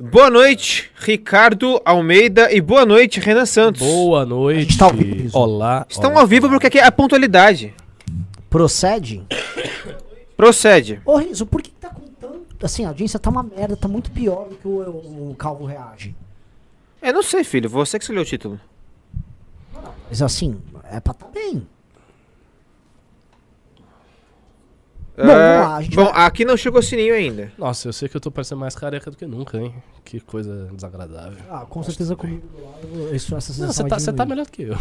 Boa noite, Ricardo Almeida e boa noite, Renan Santos. Boa noite. gente tá ao vivo. Olá. Estão olá. ao vivo porque aqui é a pontualidade. Procede? Procede. Ô, Renzo, por que tá com tanto... Assim, a audiência tá uma merda, tá muito pior do que o, o, o Calvo reage. Eu não sei, filho, você que escolheu o título. Mas assim, é pra tá bem. Bom, Ah, vamos lá, a gente bom, vai- aqui não chegou o sininho ainda. Nossa, eu sei que eu tô parecendo mais careca do que nunca, hein? Que coisa desagradável. Ah, com certeza comigo do lado, isso, essa sensação Não, você vai tá, você tá diminuir. melhor do que eu.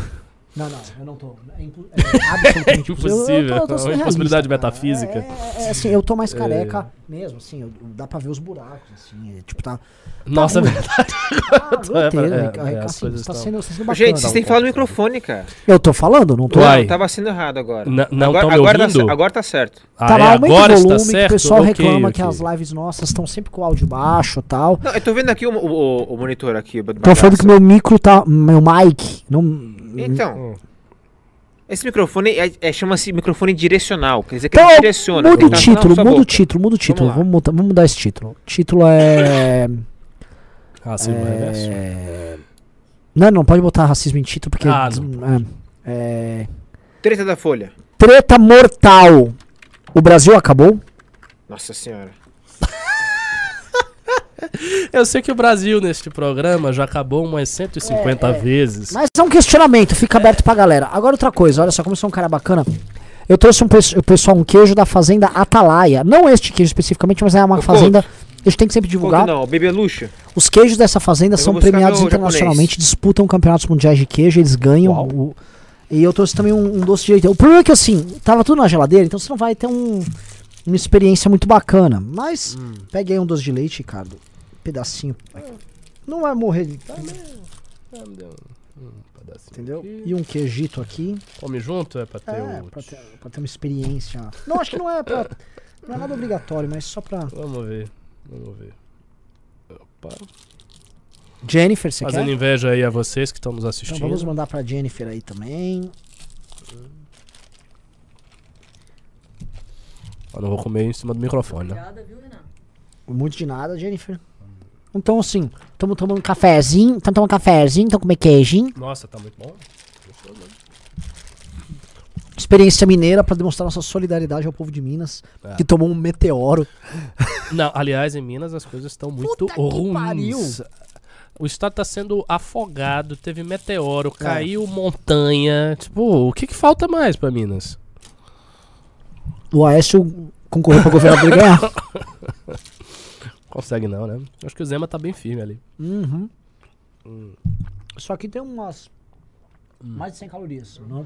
Não, não, eu não tô. É, impo- é absolutamente Impossível, Eu, eu tô, eu tô é uma impossibilidade metafísica. É, é, é, assim, eu tô mais careca mesmo, assim, eu- dá pra ver os buracos, assim, é, tipo, tá... Nossa, é ruim. verdade. Ah, É, é, né, é, assim, tá sendo, tá sendo bacana. Gente, vocês têm que falar no microfone, cara. Eu tô falando, não tô? Uai. Tava sendo errado agora. N- não agora, tão me agora, ouvindo? Tá, agora tá certo. Ah, Tá é, lá, aumenta agora o está volume, certo? que o pessoal Ok, reclama ok. que as lives nossas estão sempre com o áudio baixo e tal. Não, eu tô vendo aqui o, o- o monitor aqui. Tô falando que meu micro tá. Meu mic. Não, Então, Hum. esse microfone é, é- chama-se microfone direcional. Quer dizer que Então, ele direciona. muda o tá- título, não, sua muda o título, muda o título. lá. Vamos mudar, vamos mudar esse título. O título é. Racismo reverso. é... Não, não pode botar racismo em título porque. Ah, é, é... Treta da Folha. Treta mortal. O Brasil acabou? Nossa senhora. Eu sei que o Brasil, neste programa, já acabou umas 150 É, é. vezes. Mas é um questionamento, fica aberto pra galera. Agora outra coisa, olha só, como eu sou um cara bacana. Eu trouxe um pessoal um queijo da fazenda Atalaia. Não este queijo especificamente, mas é uma O fazenda. A gente tem que sempre divulgar. Não, Bebeluxa. Os queijos dessa fazenda Eu são premiados internacionalmente, disputam campeonatos mundiais de queijo, eles ganham. O- e eu trouxe também um, um doce de leite. O problema é que assim, tava tudo na geladeira, então você não vai ter um- uma experiência muito bacana. Mas Hum. pegue aí um doce de leite, Ricardo. Um pedacinho. Não vai morrer, de- Ah, me deu um pedacinho entendeu? aqui. E um queijito aqui. Come junto é pra ter É, o... pra ter, pra ter uma experiência. Não, acho que não é pra. Não é nada obrigatório, mas só pra. Vamos ver, vamos ver. Opa. Jennifer, você Fazendo quer? inveja aí a vocês que estão nos Então assistindo. vamos mandar pra Jennifer aí também. Eu não vou comer em cima do microfone, né? Obrigada, viu, Renan? Muito de nada, Jennifer. Então, assim, estamos tomando um cafezinho, estamos tomando um cafezinho, estamos comendo queijinho. Nossa, tá muito bom. Experiência mineira pra demonstrar nossa solidariedade ao povo de Minas, É. que tomou um meteoro. Não, aliás, em Minas as coisas estão muito Puta ruins. O estado tá sendo afogado, teve meteoro, É. caiu montanha. Tipo, o que que falta mais pra Minas? O Aécio concorreu pra governador e ganhar. Consegue não, né? Acho que o Zema tá bem firme ali. Uhum. Só que tem umas. Mais de 100 calorias. Não?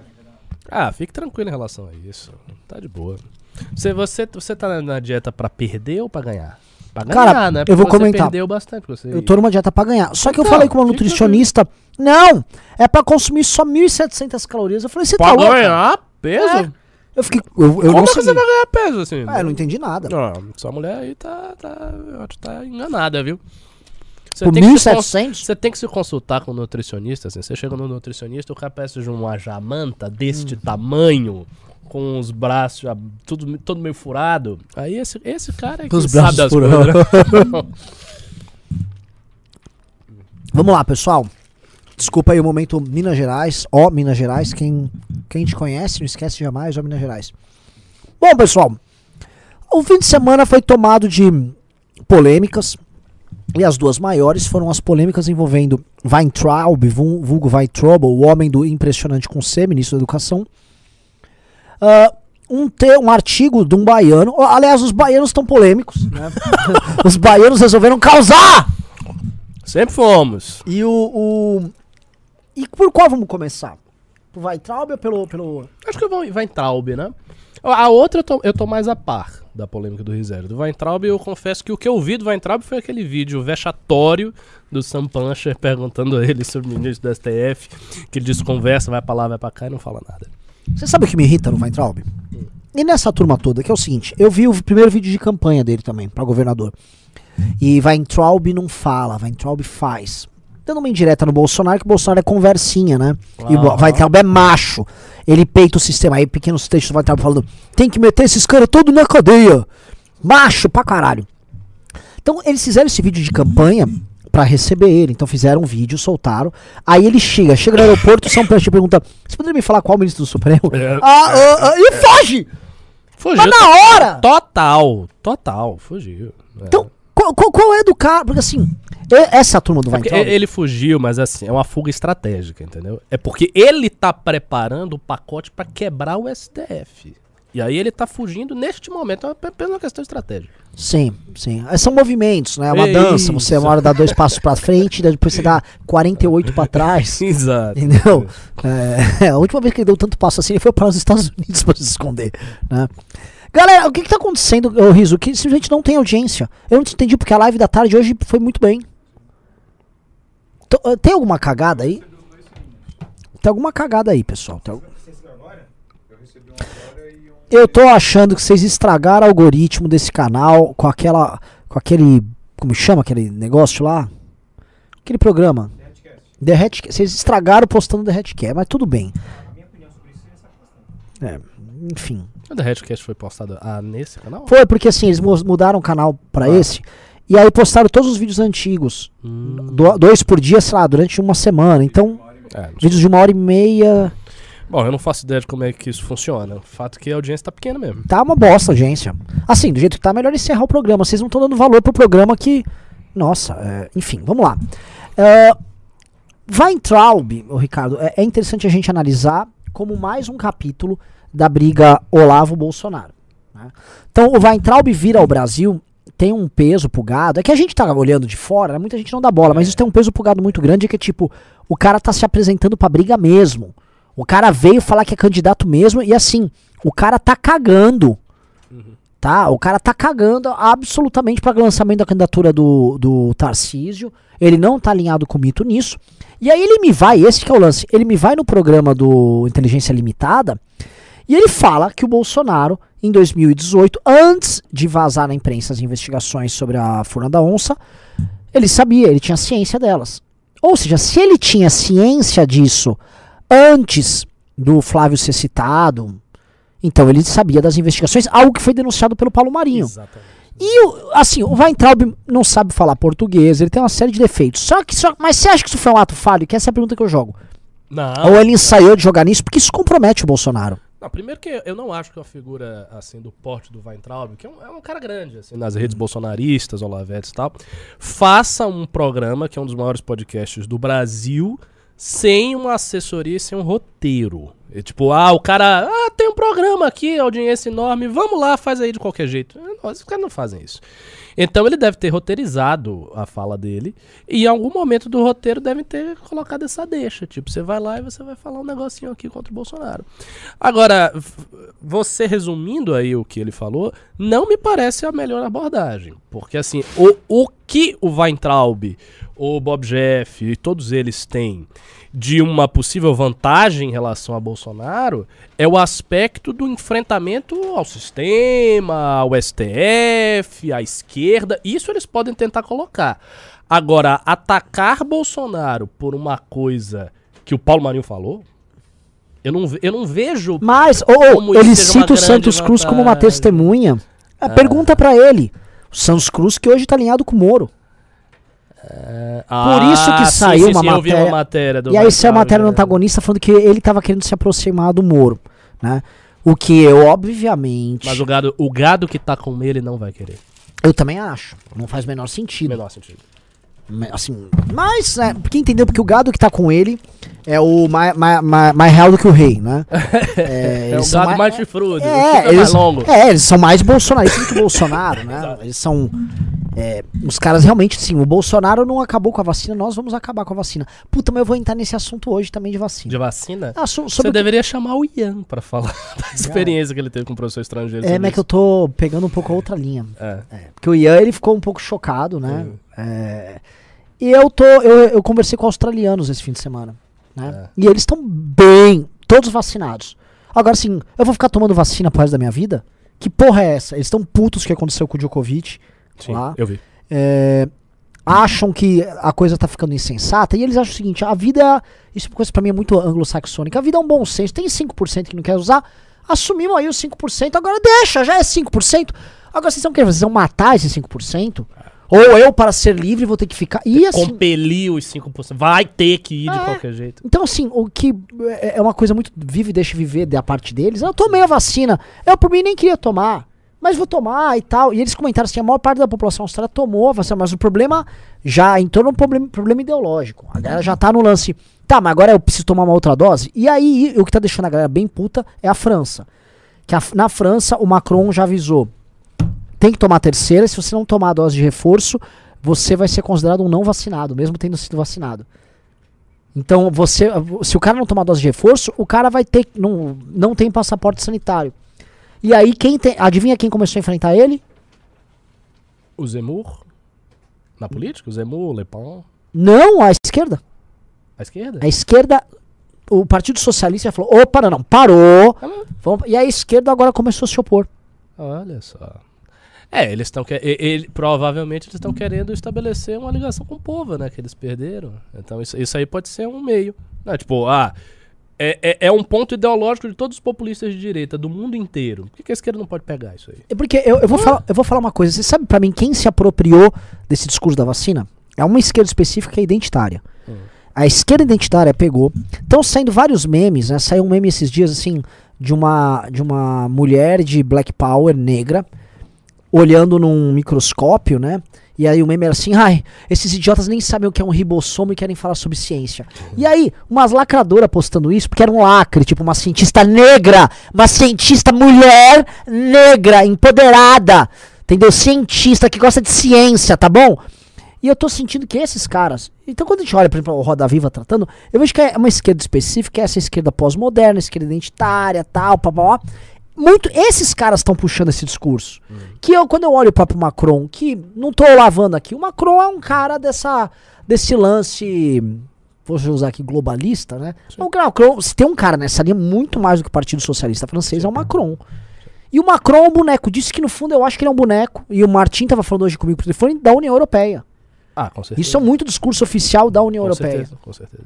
Ah, fique tranquilo em relação a isso. Tá de boa. Você, você, você tá na- dieta pra perder ou pra ganhar? Pra ganhar, Cara, né? eu vou comentar. perdeu bastante. Você... Eu tô numa dieta pra ganhar. Só que eu Então, falei com uma nutricionista. Não! É pra consumir só 1.700 calorias. Eu falei, você tá Pra louco? ganhar peso? Eu fiquei. Eu, eu Como não que você vai ganhar peso assim? Ah, eu não entendi nada. Não, sua mulher aí tá, tá, tá enganada, viu? Você Por tem, que se cons- 1.700? você tem que se consultar com o nutricionista, assim. Você chega no nutricionista, o cara parece de uma jamanta deste Hum. tamanho, com os braços tudo, todo meio furado. Aí esse, esse cara é que Os sabe das coisas, né? Vamos lá, pessoal. Desculpa aí o momento Minas Gerais. Ó, Minas Gerais. Quem, quem te conhece, não esquece jamais, ó, Minas Gerais. Bom, pessoal. O fim de semana foi tomado de polêmicas. E as duas maiores foram as polêmicas envolvendo Weintraub, vul- vulgo Weintraub, o homem do impressionante com C, ministro da Educação. Ah, um, te, um artigo de um baiano. Aliás, os baianos estão polêmicos. Né? os baianos resolveram causar! Sempre fomos. E o, o- E por qual vamos começar? Por Weintraub ou pelo. pelo... Acho que vai Weintraub, né? A outra eu tô, eu tô mais a par da polêmica do Rizério. Do Weintraub, eu confesso que o que eu vi do Weintraub foi aquele vídeo vexatório do Sam Pancher perguntando a ele sobre o ministro do STF, que ele diz conversa, vai pra lá, vai pra cá e não fala nada. Você sabe o que me irrita no Weintraub? E nessa turma toda, que é o seguinte: eu vi o primeiro vídeo de campanha dele também, pra governador. E Weintraub não fala, Weintraub faz. Dando uma indireta no Bolsonaro, que o Bolsonaro é conversinha, né? E o. Weintraub é macho. Ele peita o sistema. Aí, pequenos textos do Weintraub falando: tem que meter esses caras todos na cadeia. Macho pra caralho. Então eles fizeram esse vídeo de campanha pra receber ele. Então fizeram um vídeo, soltaram. Aí ele chega, chega no aeroporto, São Paulo pergunta: Você poderia me falar qual ministro do Supremo? É. Ah, ah, ah, e foge! Fugiu. Mas na hora! Total, total, fugiu. É. Então, qual, qual- qual é do cara? Porque assim, essa turma do É Weintraub. ele fugiu, mas assim, é uma fuga estratégica, entendeu? É porque ele tá preparando o pacote pra quebrar o STF. E aí ele tá fugindo neste momento, é apenas uma questão estratégica. Sim, sim. É, São movimentos, né? É uma É dança. Você uma hora dá dois passos pra frente, depois você dá 48 pra trás. Exato. Entendeu? É, a última vez que ele deu tanto passo assim, ele foi para os Estados Unidos pra se esconder, né? Galera, o que que tá acontecendo, ô Riso? Que simplesmente não tem audiência. Eu não entendi porque a live da tarde hoje foi muito bem. Tô- eh, Tem alguma cagada aí? Tem alguma cagada aí, pessoal. Tem Eu tô achando que vocês estragaram o algoritmo desse canal com aquela. com aquele. como chama aquele negócio lá? Aquele programa. The Hatcast. Vocês estragaram postando The Hatcast, mas tudo bem. É, enfim. O The Redcast foi postado ah, nesse canal? Foi porque assim, eles mu- mudaram o canal pra Ah. esse. E aí postaram todos os vídeos antigos. Hum, Do- dois por dia, sei lá, durante uma semana. Então, é, vídeos de uma hora e meia. Bom, eu não faço ideia de como é que isso funciona. O fato é que a audiência tá pequena mesmo. Tá uma bosta a audiência. Assim, do jeito que tá, melhor encerrar o programa. Vocês não estão dando valor pro programa que. Nossa, é, enfim, vamos lá. É, Weintraub, ô Ricardo, é, é interessante a gente analisar como mais um capítulo da briga Olavo-Bolsonaro. né? Então, o Weintraub vir ao Brasil tem um peso pro gado. É que a gente tá olhando de fora, né? muita gente não dá bola, mas isso tem um peso pro gado muito grande, que é tipo, o cara tá se apresentando pra briga mesmo. O cara veio falar que é candidato mesmo, e assim, o cara tá cagando. Tá? O cara tá cagando absolutamente para o lançamento da candidatura do, do Tarcísio. Ele não tá alinhado com o mito nisso. E aí ele me vai, esse que é o lance, ele me vai no programa do Inteligência Limitada e ele fala que o Bolsonaro, em 2018, antes de vazar na imprensa as investigações sobre a Furna da Onça, ele sabia, ele tinha ciência delas. Ou seja, se ele tinha ciência disso antes do Flávio ser citado, então ele sabia das investigações, algo que foi denunciado pelo Paulo Marinho. Exatamente. E o, assim, o Weintraub não sabe falar português, ele tem uma série de defeitos. Só que, só, mas você acha que isso foi um ato falho? Que essa é a pergunta que eu jogo. Não, Ou ele ensaiou de jogar nisso, porque isso compromete o Bolsonaro. Não, primeiro que eu não acho que uma figura assim do porte do Weintraub, que é um, é um cara grande assim, nas redes bolsonaristas, Olavetes e tal, faça um programa que é um dos maiores podcasts do Brasil sem uma assessoria e sem um roteiro. É tipo, ah, o cara, ah, tem um programa aqui, audiência enorme, vamos lá, faz aí de qualquer jeito. Não, Os caras não fazem isso. Então ele deve ter roteirizado a fala dele e em algum momento do roteiro devem ter colocado essa deixa. Tipo, você vai lá e você vai falar um negocinho aqui contra o Bolsonaro. Agora, você resumindo aí o que ele falou, não me parece a melhor abordagem. Porque assim, o, o que o Weintraub, o Bob Jeff e todos eles têm de uma possível vantagem em relação a Bolsonaro é o aspecto do enfrentamento ao sistema, ao STF, à esquerda. Isso eles podem tentar colocar. Agora, atacar Bolsonaro por uma coisa que o Paulo Marinho falou, eu não, eu não vejo. Mas, Como isso ele cita o Santos Cruz como uma vantagem. testemunha. É, Pergunta pra ele. O Santos Cruz que hoje tá alinhado com o Moro. Por isso que Ah, sim, saiu sim, uma sim, matéria- uma matéria do E aí saiu a matéria no né? antagonista falando que ele tava querendo se aproximar do Moro, né? O que eu, obviamente, Mas o gado, o gado que tá com ele não vai querer. eu também acho. Não faz o menor sentido. Menor sentido. Assim, mas, né, porque entendeu? Porque o gado que tá com ele é o mais, mais, mais, mais real do que o rei, né? É, eles o são gado mais, chifrudo, É, fica mais eles, longo. é, eles são mais bolsonaristas do que o Bolsonaro, né? Eles são. é, os caras realmente, sim, o Bolsonaro não acabou com a vacina, nós vamos acabar com a vacina. Puta, mas eu vou entrar nesse assunto hoje também de vacina. De vacina? Ah, so- Você que- deveria chamar o Ian pra falar da experiência que ele teve com o professor estrangeiro. É, mas é que eu tô pegando um pouco a outra linha. É. É, porque o Ian, ele ficou um pouco chocado, né? É, e eu tô, eu, eu conversei com australianos esse fim de semana, né? É. E eles estão bem, todos vacinados. Agora, assim, eu vou ficar tomando vacina pro resto da minha vida? Que porra é essa? Eles estão putos que aconteceu com o Djokovic Sim, lá. eu vi. É, acham que a coisa tá ficando insensata e eles acham o seguinte, a vida, isso é uma coisa pra mim é muito anglo-saxônica, a vida é um bom senso, tem 5% que não quer usar, assumimos aí os 5%, agora deixa, já é 5%. Agora vocês vão querer, vocês vão matar esses 5%? Ou eu, para ser livre, vou ter que ficar. E assim. Compelir os 5%. Vai ter que ir de É. qualquer jeito. Então, assim, o que é é uma coisa muito vive e deixa viver da parte deles. Eu tomei a vacina. Eu, por mim, nem queria tomar. Mas vou tomar e tal. E eles comentaram assim: a maior parte da população australiana tomou a vacina, mas o problema já entrou num problema, problema ideológico. A galera já tá no lance. Tá, mas agora eu preciso tomar uma outra dose? E aí, o que tá deixando a galera bem puta é a França. Que a- na França, o Macron já avisou: tem que tomar a terceira. Se você não tomar a dose de reforço, você vai ser considerado um não vacinado, mesmo tendo sido vacinado. Então, você, se o cara não tomar dose de reforço, o cara vai ter não, não tem passaporte sanitário. E aí quem tem, adivinha quem começou a enfrentar ele? O Zemmour, na política, o Zemmour, o Le Pen, Não, a esquerda. a esquerda. A esquerda, o Partido Socialista falou: "Opa, não, não, parou". Ah. Vamos- e a esquerda agora começou a se opor. Olha só. É, eles estão ele- provavelmente eles estão querendo estabelecer uma ligação com o povo, né? Que eles perderam. Então isso, isso aí pode ser um meio. Né? Tipo, ah, é, é, é um ponto ideológico de todos os populistas de direita do mundo inteiro. Por que, que a esquerda não pode pegar isso aí? É porque eu, eu vou falar, eu vou falar uma coisa. Você sabe pra mim quem se apropriou desse discurso da vacina? É uma esquerda específica que é identitária. A esquerda identitária pegou. Estão saindo vários memes, né? Saiu um meme esses dias assim de uma de uma mulher de Black Power negra olhando num microscópio, né? E aí o meme era assim, ai, esses idiotas nem sabem o que é um ribossomo e querem falar sobre ciência. E aí, umas lacradoras postando isso, porque era um lacre, tipo uma cientista negra, uma cientista mulher negra, empoderada, entendeu? Cientista que gosta de ciência, tá bom? E eu tô sentindo que esses caras. Então, quando a gente olha, por exemplo, o Roda Viva tratando, eu vejo que é uma esquerda específica, é essa esquerda pós-moderna, esquerda identitária, tal, papá. Muito, esses caras estão puxando esse discurso. Que eu, quando eu olho o próprio Macron, que não tô lavando aqui, o Macron é um cara dessa, desse lance. Vou usar aqui globalista, né? O Macron, se tem um cara nessa linha muito mais do que o Partido Socialista Francês, é o Macron. E o Macron é um boneco. Disse que no fundo eu acho que ele é um boneco. E o Martin tava falando hoje comigo por telefone da União Europeia. Ah, com certeza. Isso é muito discurso oficial da União com Europeia. certeza, com certeza.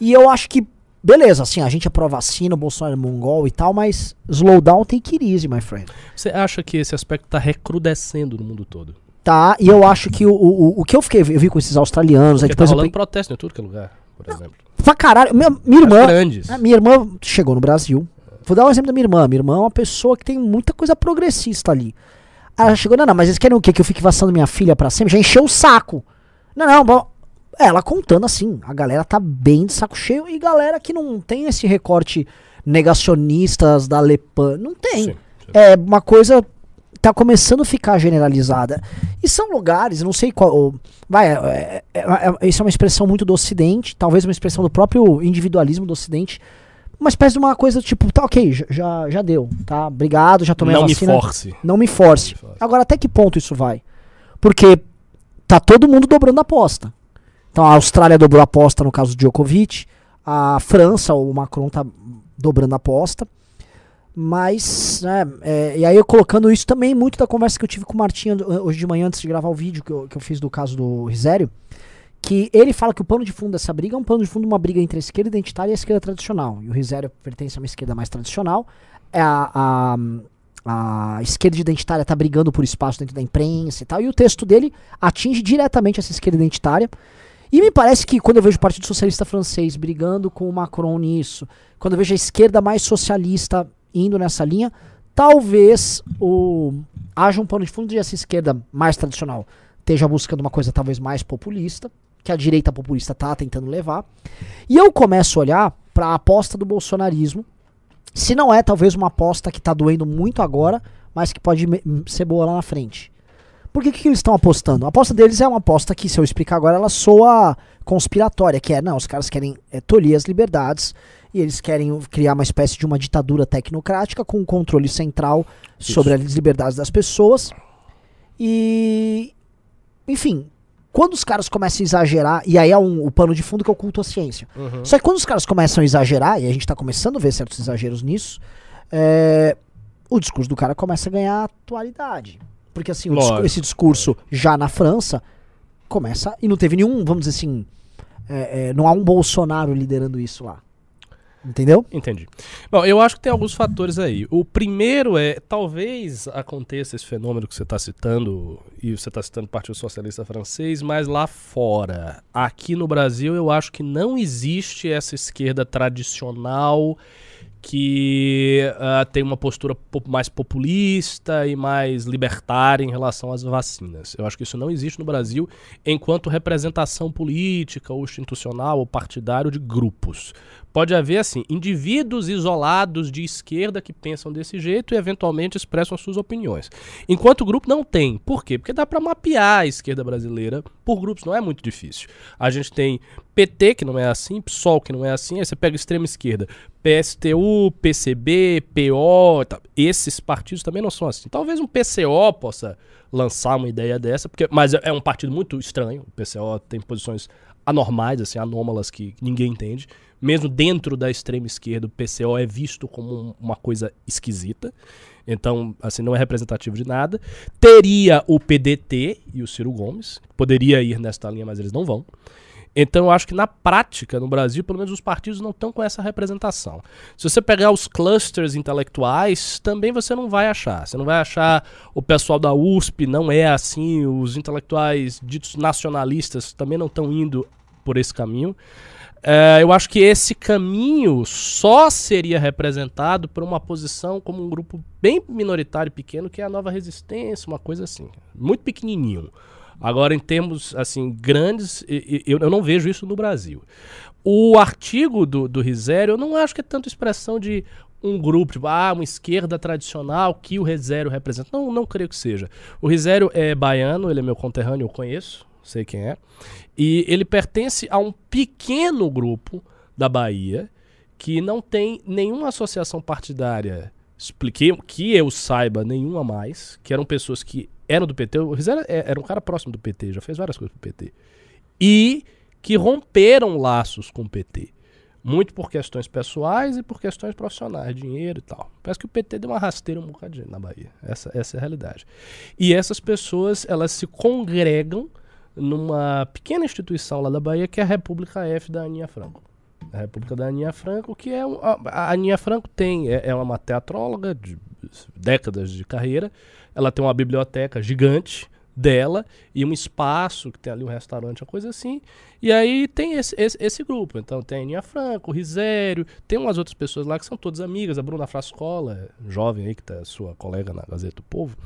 E eu acho que, beleza, assim, a gente aprova vacina, o Bolsonaro é mongol e tal, mas slowdown tem que ir easy, my friend. Você acha que esse aspecto tá recrudescendo no mundo todo? Tá, e eu acho que o, o, o que eu fiquei, eu vi com esses australianos, aí Porque tá depois eu rolando pe- protesto em tudo que é lugar, por exemplo. pra caralho, minha, minha irmã, grandes. minha irmã chegou no Brasil, vou dar um exemplo da minha irmã, minha irmã é uma pessoa que tem muita coisa progressista ali. Ela chegou, não, não, mas eles querem o quê? Que eu fique vacinando minha filha pra sempre? Já encheu o saco. Não, não, bom, ela contando assim, a galera tá bem de saco cheio e galera que não tem esse recorte negacionistas da Lepan, não tem. Sim, sim. É uma coisa tá começando a ficar generalizada. E são lugares, não sei qual. Vai, é, é, é- isso é uma expressão muito do Ocidente, talvez uma expressão do próprio individualismo do Ocidente. Uma espécie de uma coisa tipo, tá ok, já- já, deu, tá? Obrigado, já tomei Não a me vacina. force. Não me force. Não me force. Agora, até que ponto isso vai? Porque tá todo mundo dobrando a aposta. Então a Austrália dobrou a aposta no caso do Djokovic, a França, o Macron tá dobrando a aposta. Mas, né, é, e aí eu colocando isso também muito da conversa que eu tive com o Martinho hoje de manhã antes de gravar o vídeo que eu, que eu fiz do caso do Risério, que ele fala que o pano de fundo dessa briga é um pano de fundo uma briga entre a esquerda identitária e a esquerda tradicional. E o Risério pertence a uma esquerda mais tradicional. É a, a, a esquerda identitária está brigando por espaço dentro da imprensa e tal. E o texto dele atinge diretamente essa esquerda identitária. E me parece que quando eu vejo o Partido Socialista Francês brigando com o Macron nisso, quando eu vejo a esquerda mais socialista indo nessa linha, talvez o haja um pano de fundo de essa esquerda mais tradicional esteja buscando uma coisa talvez mais populista, que a direita populista tá tentando levar. E eu começo a olhar para a aposta do bolsonarismo, se não é talvez uma aposta que tá doendo muito agora, mas que pode ser boa lá na frente. Por que, que eles estão apostando? A aposta deles é uma aposta que, se eu explicar agora, ela soa conspiratória, que é, não, os caras querem é, tolir as liberdades e eles querem criar uma espécie de uma ditadura tecnocrática com um controle central sobre as liberdades das pessoas. E, enfim, quando os caras começam a exagerar, e aí é um, o pano de fundo que o culto à ciência. Uhum. Só que quando os caras começam a exagerar, e a gente tá começando a ver certos exageros nisso, é, o discurso do cara começa a ganhar atualidade. Porque assim, esse discurso já na França começa. E não teve nenhum, vamos dizer assim. é, é, não há um Bolsonaro liderando isso lá. Entendeu? Entendi. Bom, eu acho que tem alguns fatores aí. O primeiro é, talvez aconteça esse fenômeno que você está citando, e você está citando o Partido Socialista Francês, mas lá fora. Aqui no Brasil, eu acho que não existe essa esquerda tradicional que uh, tem uma postura po mais populista e mais libertária em relação às vacinas. Eu acho que isso não existe no Brasil enquanto representação política ou institucional ou partidário de grupos. Pode haver, assim, indivíduos isolados de esquerda que pensam desse jeito e eventualmente expressam suas opiniões. Enquanto o grupo não tem. Por quê? Porque dá para mapear a esquerda brasileira por grupos, não é muito difícil. A gente tem PT, que não é assim, PSOL, que não é assim, aí você pega extrema esquerda, PSTU, PCB, PO, tá. esses partidos também não são assim. Talvez um PCO possa lançar uma ideia dessa, porque, mas é um partido muito estranho. O PCO tem posições anormais, assim, anômalas que ninguém entende mesmo dentro da extrema esquerda, o PCO é visto como uma coisa esquisita. Então, assim, não é representativo de nada. Teria o PDT e o Ciro Gomes, poderia ir nesta linha, mas eles não vão. Então, eu acho que na prática, no Brasil, pelo menos os partidos não estão com essa representação. Se você pegar os clusters intelectuais, também você não vai achar. Você não vai achar o pessoal da USP, não é assim. Os intelectuais ditos nacionalistas também não estão indo por esse caminho. É, eu acho que esse caminho só seria representado por uma posição como um grupo bem minoritário pequeno, que é a nova resistência, uma coisa assim. Muito pequenininho. Agora, em termos assim grandes, eu, eu não vejo isso no Brasil. O artigo do, do Risério, eu não acho que é tanto expressão de um grupo, tipo, ah, uma esquerda tradicional que o Risério representa. Não, não creio que seja. O Risério é baiano, ele é meu conterrâneo, eu conheço, sei quem é. E ele pertence a um pequeno grupo da Bahia que não tem nenhuma associação partidária, expliquei que eu saiba nenhuma mais, que eram pessoas que eram do PT. O Rizera é, era um cara próximo do PT, já fez várias coisas pro PT. E que romperam laços com o PT. Muito por questões pessoais e por questões profissionais, dinheiro e tal. Parece que o PT deu uma rasteira um bocadinho na Bahia. Essa, essa é a realidade. E essas pessoas, elas se congregam numa pequena instituição lá da Bahia que é a República F da Aninha Franco. A República da Aninha Franco, que é. A, a Aninha Franco tem. É, é uma teatróloga de décadas de carreira. Ela tem uma biblioteca gigante dela e um espaço que tem ali um restaurante, uma coisa assim. E aí tem esse, esse, esse grupo. Então tem a Aninha Franco, o Risério, tem umas outras pessoas lá que são todas amigas. A Bruna Frascola, jovem aí, que tá sua colega na Gazeta do Povo.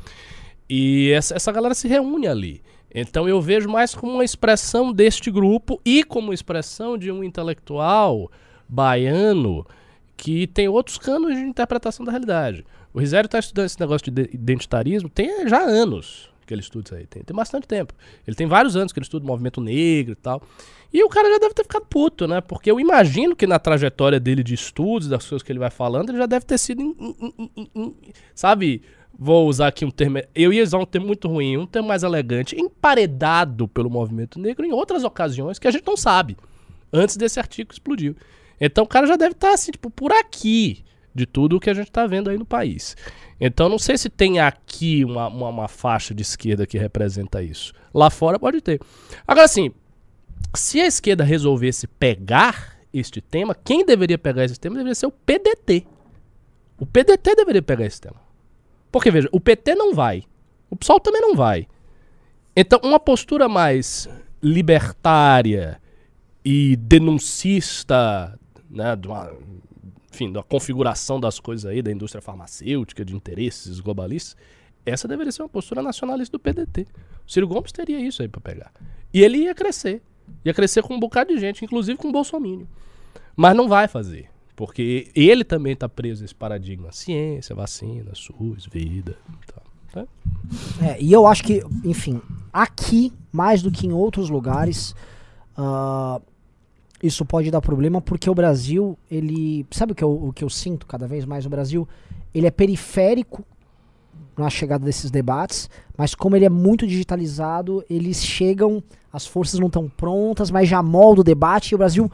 E essa, essa galera se reúne ali. Então eu vejo mais como uma expressão deste grupo e como expressão de um intelectual baiano que tem outros canos de interpretação da realidade. O Risério está estudando esse negócio de identitarismo tem já anos que ele estuda isso aí, tem, tem bastante tempo. Ele tem vários anos que ele estuda o movimento negro e tal. E o cara já deve ter ficado puto, né? Porque eu imagino que na trajetória dele de estudos, das coisas que ele vai falando, ele já deve ter sido, in, in, in, sabe, vou usar aqui um termo, eu ia usar um termo muito ruim, um termo mais elegante, emparedado pelo movimento negro em outras ocasiões que a gente não sabe, antes desse artigo explodiu. Então o cara já deve estar tá, assim, tipo, por aqui de tudo o que a gente está vendo aí no país. Então não sei se tem aqui uma, uma, uma, faixa de esquerda que representa isso. Lá fora pode ter. Agora assim, se a esquerda resolvesse pegar este tema, quem deveria pegar esse tema deveria ser o PDT. O PDT deveria pegar esse tema. Porque, veja, o PT não vai. O PSOL também não vai. Então, uma postura mais libertária e denuncista, né, de uma, enfim, da configuração das coisas aí, da indústria farmacêutica, de interesses globalistas, essa deveria ser uma postura nacionalista do PDT. O Ciro Gomes teria isso aí para pegar. E ele ia crescer. Ia crescer com um bocado de gente, inclusive com o Bolsonaro. Mas não vai fazer. Porque ele também está preso a esse paradigma. Ciência, vacina, SUS, vida. Tá, É, e eu acho que, enfim, aqui, mais do que em outros lugares, uh, isso pode dar problema porque o Brasil, ele. Sabe o que, eu, o que eu sinto cada vez mais? O Brasil, ele é periférico na chegada desses debates, mas como ele é muito digitalizado, eles chegam, as forças não estão prontas, mas já molda o debate e o Brasil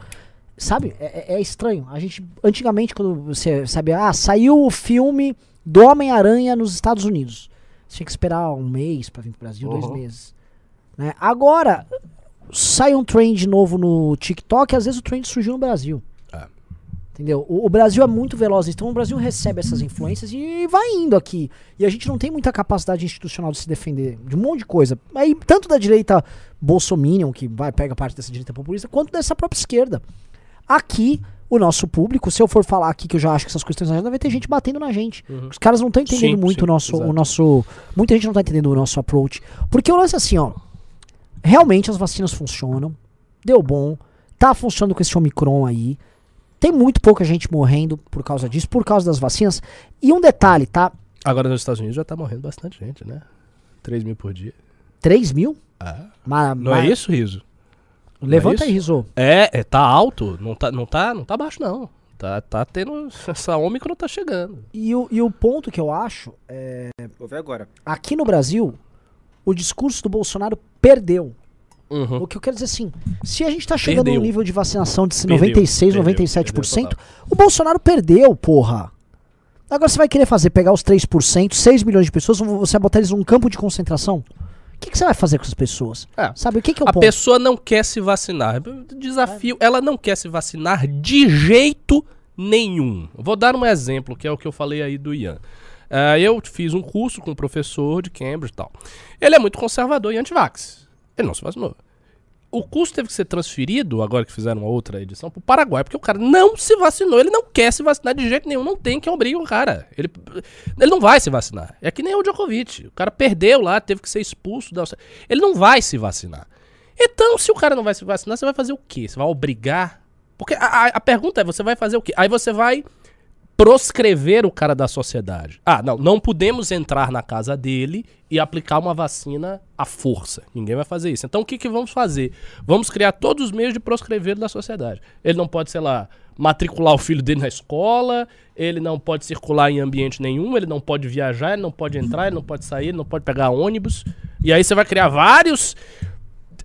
Sabe? É, é, é, estranho. A gente, antigamente, quando você sabe, ah, saiu o filme do Homem-Aranha nos Estados Unidos. Você tinha que esperar um mês para vir pro Brasil, uhum. dois meses. Né? Agora, sai um trend novo no TikTok, às vezes o trend surgiu no Brasil. É. Entendeu? O, o Brasil é muito veloz, então o Brasil recebe essas influências e vai indo aqui. E a gente não tem muita capacidade institucional de se defender de um monte de coisa. Aí, tanto da direita bolsominion, que vai pega parte dessa direita populista, quanto dessa própria esquerda. Aqui, o nosso público, se eu for falar aqui que eu já acho que essas questões agenda, vai ter gente batendo na gente. Os caras não estão entendendo Sim, muito sim, o nosso, o nosso. Muita gente não tá entendendo o nosso approach. Porque o lance é assim, ó. Realmente as vacinas funcionam. Deu bom. Tá funcionando com esse Omicron aí. Tem muito pouca gente morrendo por causa disso, por causa das vacinas. E um detalhe, tá? Agora nos Estados Unidos já tá morrendo bastante gente, né? 3 mil por dia. 3 mil? Ah, Ma- não ma- é isso, Riso? Levanta é aí? Risô. É, é, tá alto, não tá, não tá, não tá baixo não. Tá, tá tendo, essa Ômicron tá chegando. E o, e o ponto que eu acho, Vou ver agora. aqui no Brasil, o discurso do Bolsonaro perdeu. Uhum. O que eu quero dizer assim, se a gente tá chegando Perdeu. num nível de vacinação de Perdeu, 96, perdeu, 97%, perdeu o Bolsonaro perdeu, porra. Agora você vai querer fazer, pegar os 3%, 6 milhões de pessoas, você vai botar eles num campo de concentração? O que, que você vai fazer com essas pessoas? É. Sabe, o que, que é o A ponto? pessoa não quer se vacinar. Desafio, ela não quer se vacinar de jeito nenhum. Vou dar um exemplo, que é o que eu falei aí do Ian. Ah, eu fiz um curso com um professor de Cambridge e tal. Ele é muito conservador e antivax. Ele não se vacinou. O curso teve que ser transferido, agora que fizeram uma outra edição, pro Paraguai, porque o cara não se vacinou, ele não quer se vacinar de jeito nenhum, não tem que obrigar o cara. Ele, ele não vai se vacinar. É que nem o Djokovic. O cara perdeu lá, teve que ser expulso da. Ele não vai se vacinar. Então, se o cara não vai se vacinar, você vai fazer o quê? Você vai obrigar? Porque a, a- a pergunta é: você vai fazer o quê? Aí você vai proscrever o cara da sociedade. Ah, não, não podemos entrar na casa dele e aplicar uma vacina à força. Ninguém vai fazer isso. Então o que, que vamos fazer? Vamos criar todos os meios de proscrever da sociedade. Ele não pode, sei lá, matricular o filho dele na escola, ele não pode circular em ambiente nenhum, ele não pode viajar, ele não pode entrar, ele não pode sair, ele não pode pegar ônibus. E aí você vai criar vários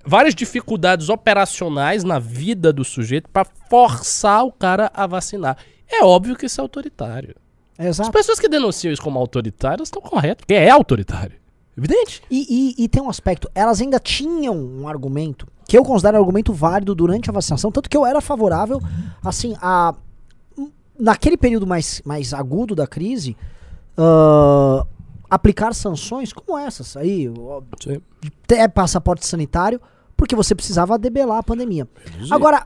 várias dificuldades operacionais na vida do sujeito para forçar o cara a vacinar. É óbvio que isso é autoritário. As Exato. pessoas que denunciam isso como autoritário estão corretas, porque é autoritário. Evidente. E, e- e tem um aspecto, elas ainda tinham um argumento, que eu considero um argumento válido durante a vacinação, tanto que eu era favorável, assim, a. Naquele período mais, mais agudo da crise, ah, aplicar sanções como essas aí, até passaporte sanitário, porque você precisava debelar a pandemia. Agora,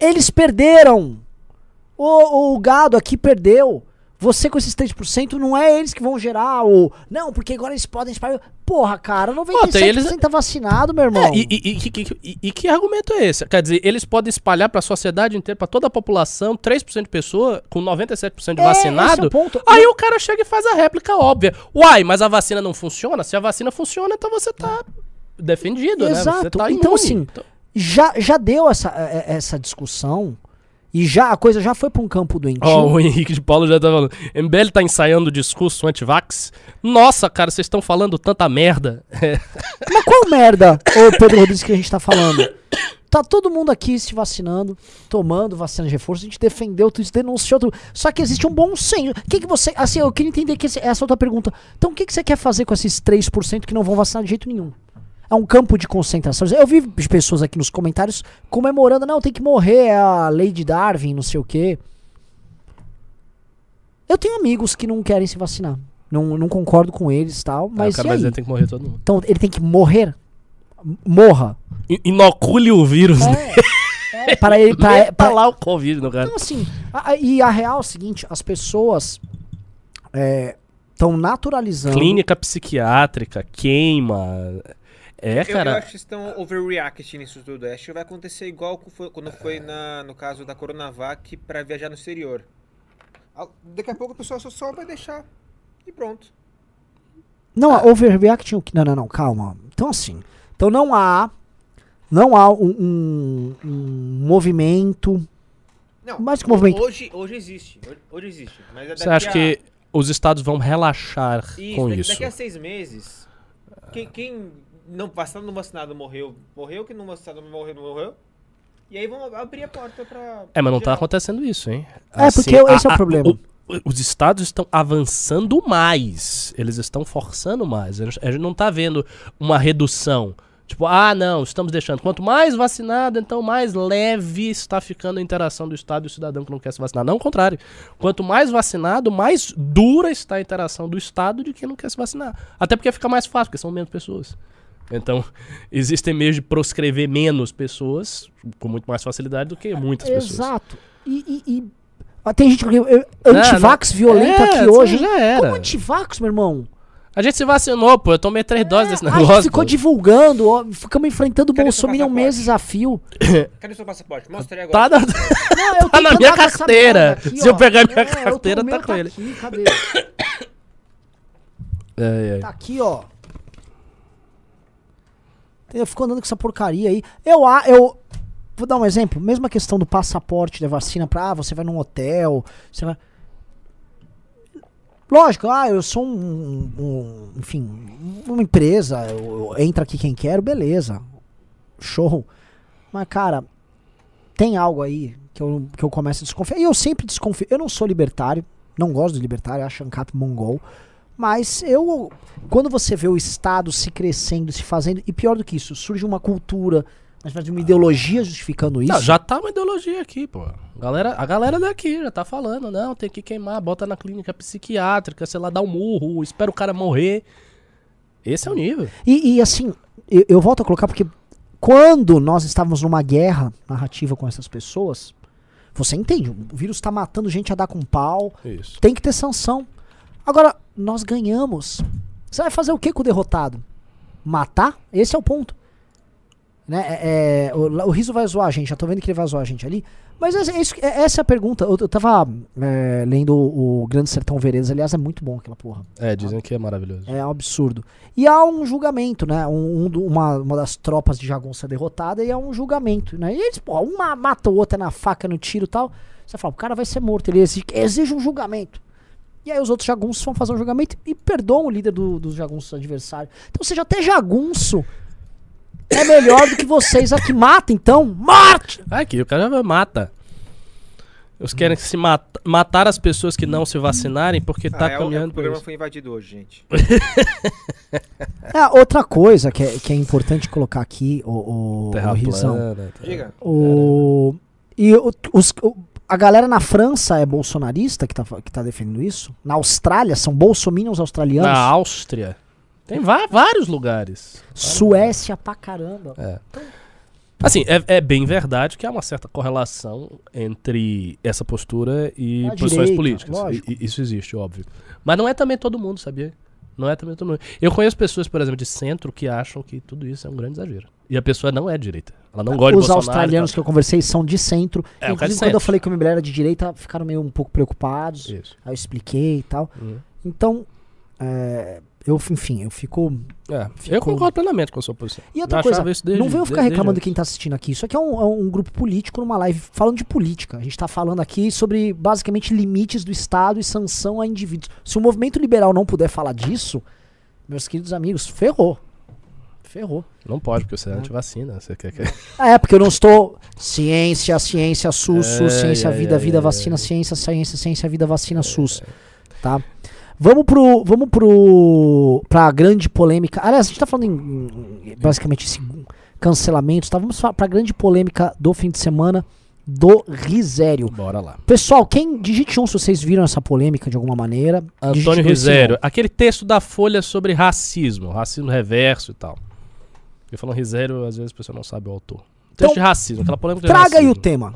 eles perderam. O, o gado aqui perdeu. Você com esses 3% não é eles que vão gerar o. Não, porque agora eles podem espalhar. Porra, cara, 97% tem eles- tá vacinado, meu irmão. É, e, e- e- que- e- que argumento é esse? Quer dizer, eles podem espalhar para a sociedade inteira, para toda a população, 3% de pessoa com 97% de É, é vacinado. ponto. Aí o cara chega e faz a réplica óbvia. Uai, mas a vacina não funciona? Se a vacina funciona, então você tá defendido, né? Você Exato. tá Então, assim, Já, já deu essa, é, é, essa discussão e já a coisa já foi pra um campo doentio. Ó, o Henrique de Paulo já tá falando. MBL tá ensaiando o discurso anti-vax. Nossa, cara, vocês estão falando tanta merda. Mas qual merda, ô Pedro Rodrigues, que a gente tá falando? Tá todo mundo aqui se vacinando, tomando vacina de reforço, a gente defendeu tudo isso, denunciou tudo. Só que existe um bom senso. O que, que você. Assim, eu queria entender que esse- essa outra pergunta. Então, o que, que você quer fazer com esses 3% que não vão vacinar de jeito nenhum? É um campo de concentração. Eu vi pessoas aqui nos comentários comemorando, não, tem que morrer, é a lei de Darwin, não sei o quê. Eu tenho amigos que não querem se vacinar. Não, não concordo com eles tal, Aí mas o cara e dizer que tem que morrer todo mundo. Então ele tem que morrer? Morra. Inocule o vírus. né? É, é, para ele. Pra, Meta pra- lá o Covid no cara. Então, assim, a- e a real é o seguinte: as pessoas estão naturalizando. Clínica psiquiátrica, queima. É, Eu, eu cara. acho que estão overreacting nisso tudo. Acho que vai acontecer igual foi- quando foi na, no caso da Coronavac pra viajar no exterior. Ah, Daqui a pouco a pessoa só, só vai deixar. E pronto. Não, a overreacting. o que- Não, não, não, calma. Então, assim. Então não há. Não há um, um- um movimento. Não, Mais que movimento. Hoje, hoje existe. Hoje, hoje existe. Mas Você acha a- que os estados vão relaxar Isso, com daqui, isso? daqui a seis meses, quem, quem não vacinado não vacinado morreu, morreu, quem não vacinado não morreu, não morreu. E aí vão abrir a porta pra. É, mas não tá geral. acontecendo isso, hein? É, porque esse é o problema. o- os estados estão avançando mais. Eles estão forçando mais. A gente, a gente não tá vendo uma redução. Tipo, ah, não, estamos deixando. Quanto mais vacinado, então mais leve está ficando a interação do Estado e o cidadão que não quer se vacinar. Não, ao contrário. Quanto mais vacinado, mais dura está a interação do Estado de quem não quer se vacinar. Até porque fica mais fácil, porque são menos pessoas. Então, existem meios de proscrever menos pessoas com muito mais facilidade do que muitas pessoas. Exato. E, e- e- ah, tem gente antivax não. violento É, aqui hoje. já hein? era. Como antivax, meu irmão? A gente se vacinou, pô. Eu tomei três doses desse É, a negócio. gente ficou pô. divulgando, ó, ficamos enfrentando o Bolsonaro passaporte? meses a fio. Cadê seu passaporte? Mostra aí Tá agora. na, Não, eu Tá tenho na minha carteira. aqui, Se eu pegar minha É, carteira, meu tá com ele. Aqui, cadê? É, é. Tá aqui, ó. Eu fico andando com essa porcaria aí. Eu, eu vou dar um exemplo. Mesma questão do passaporte da vacina pra, ah, você vai num hotel, você vai... Lógico, ah, eu sou um, um- enfim, uma empresa, eu, eu- entra aqui quem quer, beleza. Show. Mas, cara, tem algo aí que eu, que eu começo a desconfiar. E eu sempre desconfio. Eu não sou libertário, não gosto de libertário, acho ANCAP mongol. Mas eu. Quando você vê o Estado se crescendo, se fazendo. E pior do que isso, surge uma cultura, verdade, uma ideologia justificando isso. Não, já tá uma ideologia aqui, pô. Galera, a galera daqui já tá falando, não, tem que queimar, bota na clínica psiquiátrica, sei lá, dá um murro, espera o cara morrer. Esse é o nível. E, e, assim, eu, eu volto a colocar porque quando nós estávamos numa guerra narrativa com essas pessoas, você entende, o vírus tá matando gente a dar com pau, Isso. tem que ter sanção. Agora, nós ganhamos. Você vai fazer o que com o derrotado? Matar? Esse é o ponto. Né? É, é, o, o Riso vai zoar a gente, já tô vendo que ele vai zoar a gente ali. Mas é- isso- essa é a pergunta. Eu, eu tava é, lendo o, o Grande Sertão Veredas, aliás, é muito bom aquela porra. É, dizem que é maravilhoso. É um absurdo. E há um julgamento, né? Um, um uma, uma das tropas de jagunça derrotada e há um julgamento, né? E eles, pô, uma mata o outro é na faca, no tiro e tal. Você fala, o cara vai ser morto, ele exige, exige um julgamento. E aí os outros jagunços vão fazer um julgamento e perdoam o líder do- dos jagunços adversários. Então, ou seja, até jagunço é melhor do que vocês aqui. Mata, então! Mate! Aqui, o cara mata. Eles querem se mata, matar as pessoas que não se vacinarem porque tá Ah, é, o- é, caminhando o programa foi invadido hoje, gente. É, outra coisa que é, que é importante colocar aqui, o, o, Terra o Rizão. plana. tá. Diga. O, e o- os- o- a galera na França é bolsonarista que tá, que tá defendendo isso? Na Austrália, são bolsominions australianos? Na Áustria. Tem vários lugares. Suécia pra caramba. É. Assim, é, é bem verdade que há uma certa correlação entre essa postura e A posições direita, políticas. lógico. Isso existe, óbvio. Mas não é também todo mundo, sabia? Não é também todo mundo. Eu conheço pessoas, por exemplo, de centro que acham que tudo isso é um grande exagero. E a pessoa não é de direita. Ela não gosta de Os Bolsonaro. australianos tá? que eu conversei são de centro. É, o de Inclusive, quando eu centro. falei que minha mulher era de direita, ficaram meio um pouco preocupados. Isso. Aí eu expliquei e tal. Uhum. Então, é, eu, enfim, eu fico. É, Ficou- Eu concordo plenamente com a sua posição. E outra Eu coisa, desde- não venham ficar desde- reclamando desde quem tá assistindo aqui. Isso aqui é um, é um grupo político numa live falando de política. A gente tá falando aqui sobre basicamente limites do Estado e sanção a indivíduos. Se o movimento liberal não puder falar disso, meus queridos amigos, ferrou. Ferrou. Não pode, porque você é antivacina. Você quer que... É, porque eu não estou. Ciência, ciência, SUS, SUS, É, ciência, é, vida, é, vida, é, vacina, é. ciência, ciência, ciência, vida, vacina, SUS. Tá? Vamos pro. Vamos pro. pra grande polêmica. Aliás, a gente tá falando em, em, basicamente esse cancelamento, tá? Vamos pra grande polêmica do fim de semana do Risério. Bora lá. Pessoal, quem digite um se vocês viram essa polêmica de alguma maneira. Antônio Risério, aquele texto da Folha sobre racismo, racismo reverso e tal. Eu falando Risério, às vezes a pessoa não sabe o autor. Texto Então, de racismo, aquela polêmica de Traga aí o racismo. tema.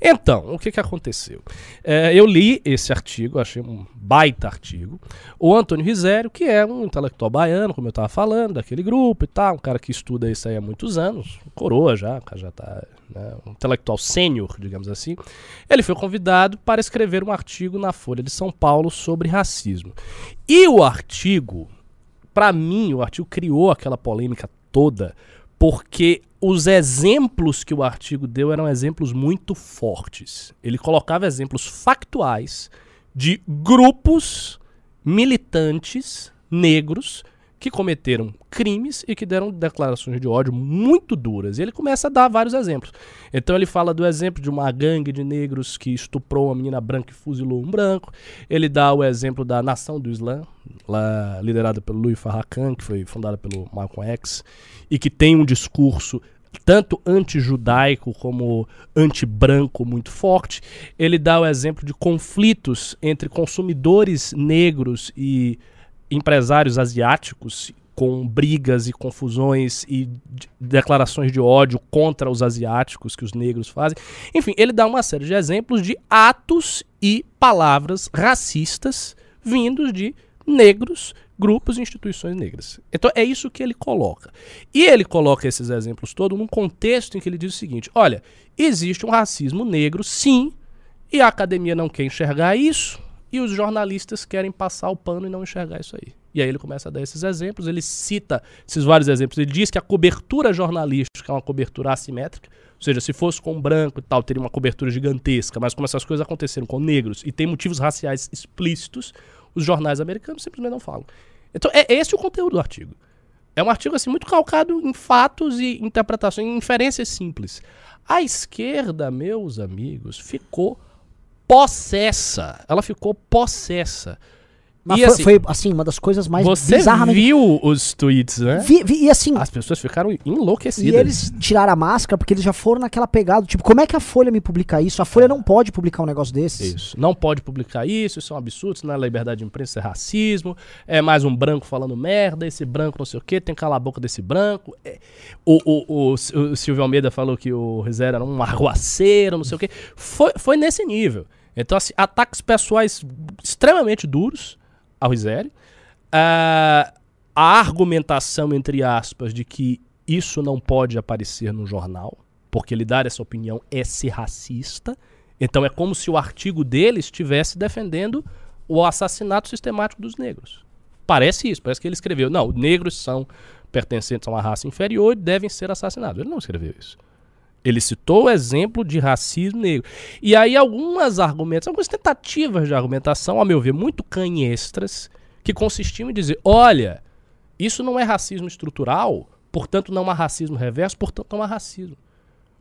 Então, o que que aconteceu? É, eu li esse artigo, achei um baita artigo. O Antônio Risério, que é um intelectual baiano, como eu estava falando, daquele grupo e tal, um cara que estuda isso aí há muitos anos, coroa já, já tá, né, um intelectual sênior, digamos assim. Ele foi convidado para escrever um artigo na Folha de São Paulo sobre racismo. E o artigo, para mim, o artigo criou aquela polêmica toda, porque os exemplos que o artigo deu eram exemplos muito fortes. Ele colocava exemplos factuais de grupos militantes negros que cometeram crimes e que deram declarações de ódio muito duras. E ele começa a dar vários exemplos. Então ele fala do exemplo de uma gangue de negros que estuprou uma menina branca e fuzilou um branco. Ele dá o exemplo da Nação do Islã, lá liderada pelo Louis Farrakhan, que foi fundada pelo Malcolm X, e que tem um discurso tanto anti-judaico como anti-branco muito forte. Ele dá o exemplo de conflitos entre consumidores negros e empresários asiáticos com brigas e confusões e declarações de ódio contra os asiáticos que os negros fazem. Enfim, ele dá uma série de exemplos de atos e palavras racistas vindos de negros grupos e instituições negras. Então é isso que ele coloca. E ele coloca esses exemplos todos num contexto em que ele diz o seguinte: olha, existe um racismo negro, sim, e a academia não quer enxergar isso, e os jornalistas querem passar o pano e não enxergar isso aí. E aí ele começa a dar esses exemplos, ele cita esses vários exemplos. Ele diz que a cobertura jornalística é uma cobertura assimétrica, ou seja, se fosse com branco e tal, teria uma cobertura gigantesca, mas como essas coisas aconteceram com negros e tem motivos raciais explícitos, os jornais americanos simplesmente não falam. Então é esse o conteúdo do artigo. É um artigo assim muito calcado em fatos e interpretações, em inferências simples. A esquerda, meus amigos, ficou possessa. Ela ficou possessa Mas E foi, assim, foi, assim, uma das coisas mais Você bizarramente. viu os tweets, né? Vi- vi- e assim, As pessoas ficaram e enlouquecidas. eles tiraram a máscara porque eles já foram naquela pegada, tipo, como é que a Folha me publica isso? A Folha não pode publicar um negócio desses. Isso. Não pode publicar isso, isso é um absurdo, isso não é liberdade de imprensa, isso é racismo. É mais um branco falando merda, esse branco não sei o quê, tem que calar a boca desse branco. É, o, o, o, o Silvio Almeida falou que o Rizera era um arruaceiro, não sei o quê. Foi, foi nesse nível. Então, assim, ataques pessoais extremamente duros ao. Ah, a argumentação, entre aspas, de que isso não pode aparecer no jornal, porque ele dar essa opinião é ser racista. Então é como se o artigo dele estivesse defendendo o assassinato sistemático dos negros. Parece isso, parece que ele escreveu. Não, negros são pertencentes a uma raça inferior e devem ser assassinados. Ele não escreveu isso. Ele citou o exemplo de racismo negro. E aí algumas argumentos, algumas tentativas de argumentação, a meu ver, muito canhestras, que consistiam em dizer, olha, isso não é racismo estrutural, portanto não há racismo reverso, portanto não há racismo.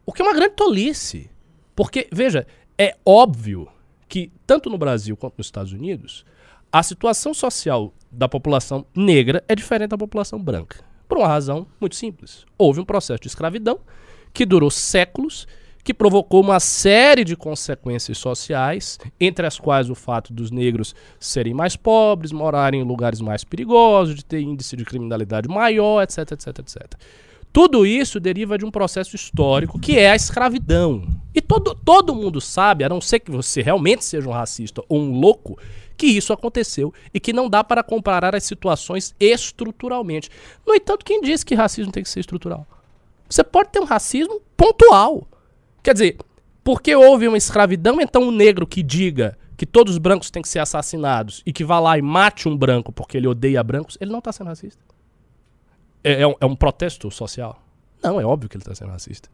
O que é uma grande tolice. Porque, veja, é óbvio que, tanto no Brasil quanto nos Estados Unidos, a situação social da população negra é diferente da população branca. Por uma razão muito simples. Houve um processo de escravidão que durou séculos, que provocou uma série de consequências sociais, entre as quais o fato dos negros serem mais pobres, morarem em lugares mais perigosos, de ter índice de criminalidade maior, etc, etc, etc. Tudo isso deriva de um processo histórico que é a escravidão. E todo, todo mundo sabe, a não ser que você realmente seja um racista ou um louco, que isso aconteceu e que não dá para comparar as situações estruturalmente. No entanto, quem diz que racismo tem que ser estrutural? Você pode ter um racismo pontual. Quer dizer, porque houve uma escravidão, então o negro que diga que todos os brancos têm que ser assassinados e que vá lá e mate um branco porque ele odeia brancos, ele não está sendo racista. É, é um, é um protesto social? Não, é óbvio que ele está sendo racista.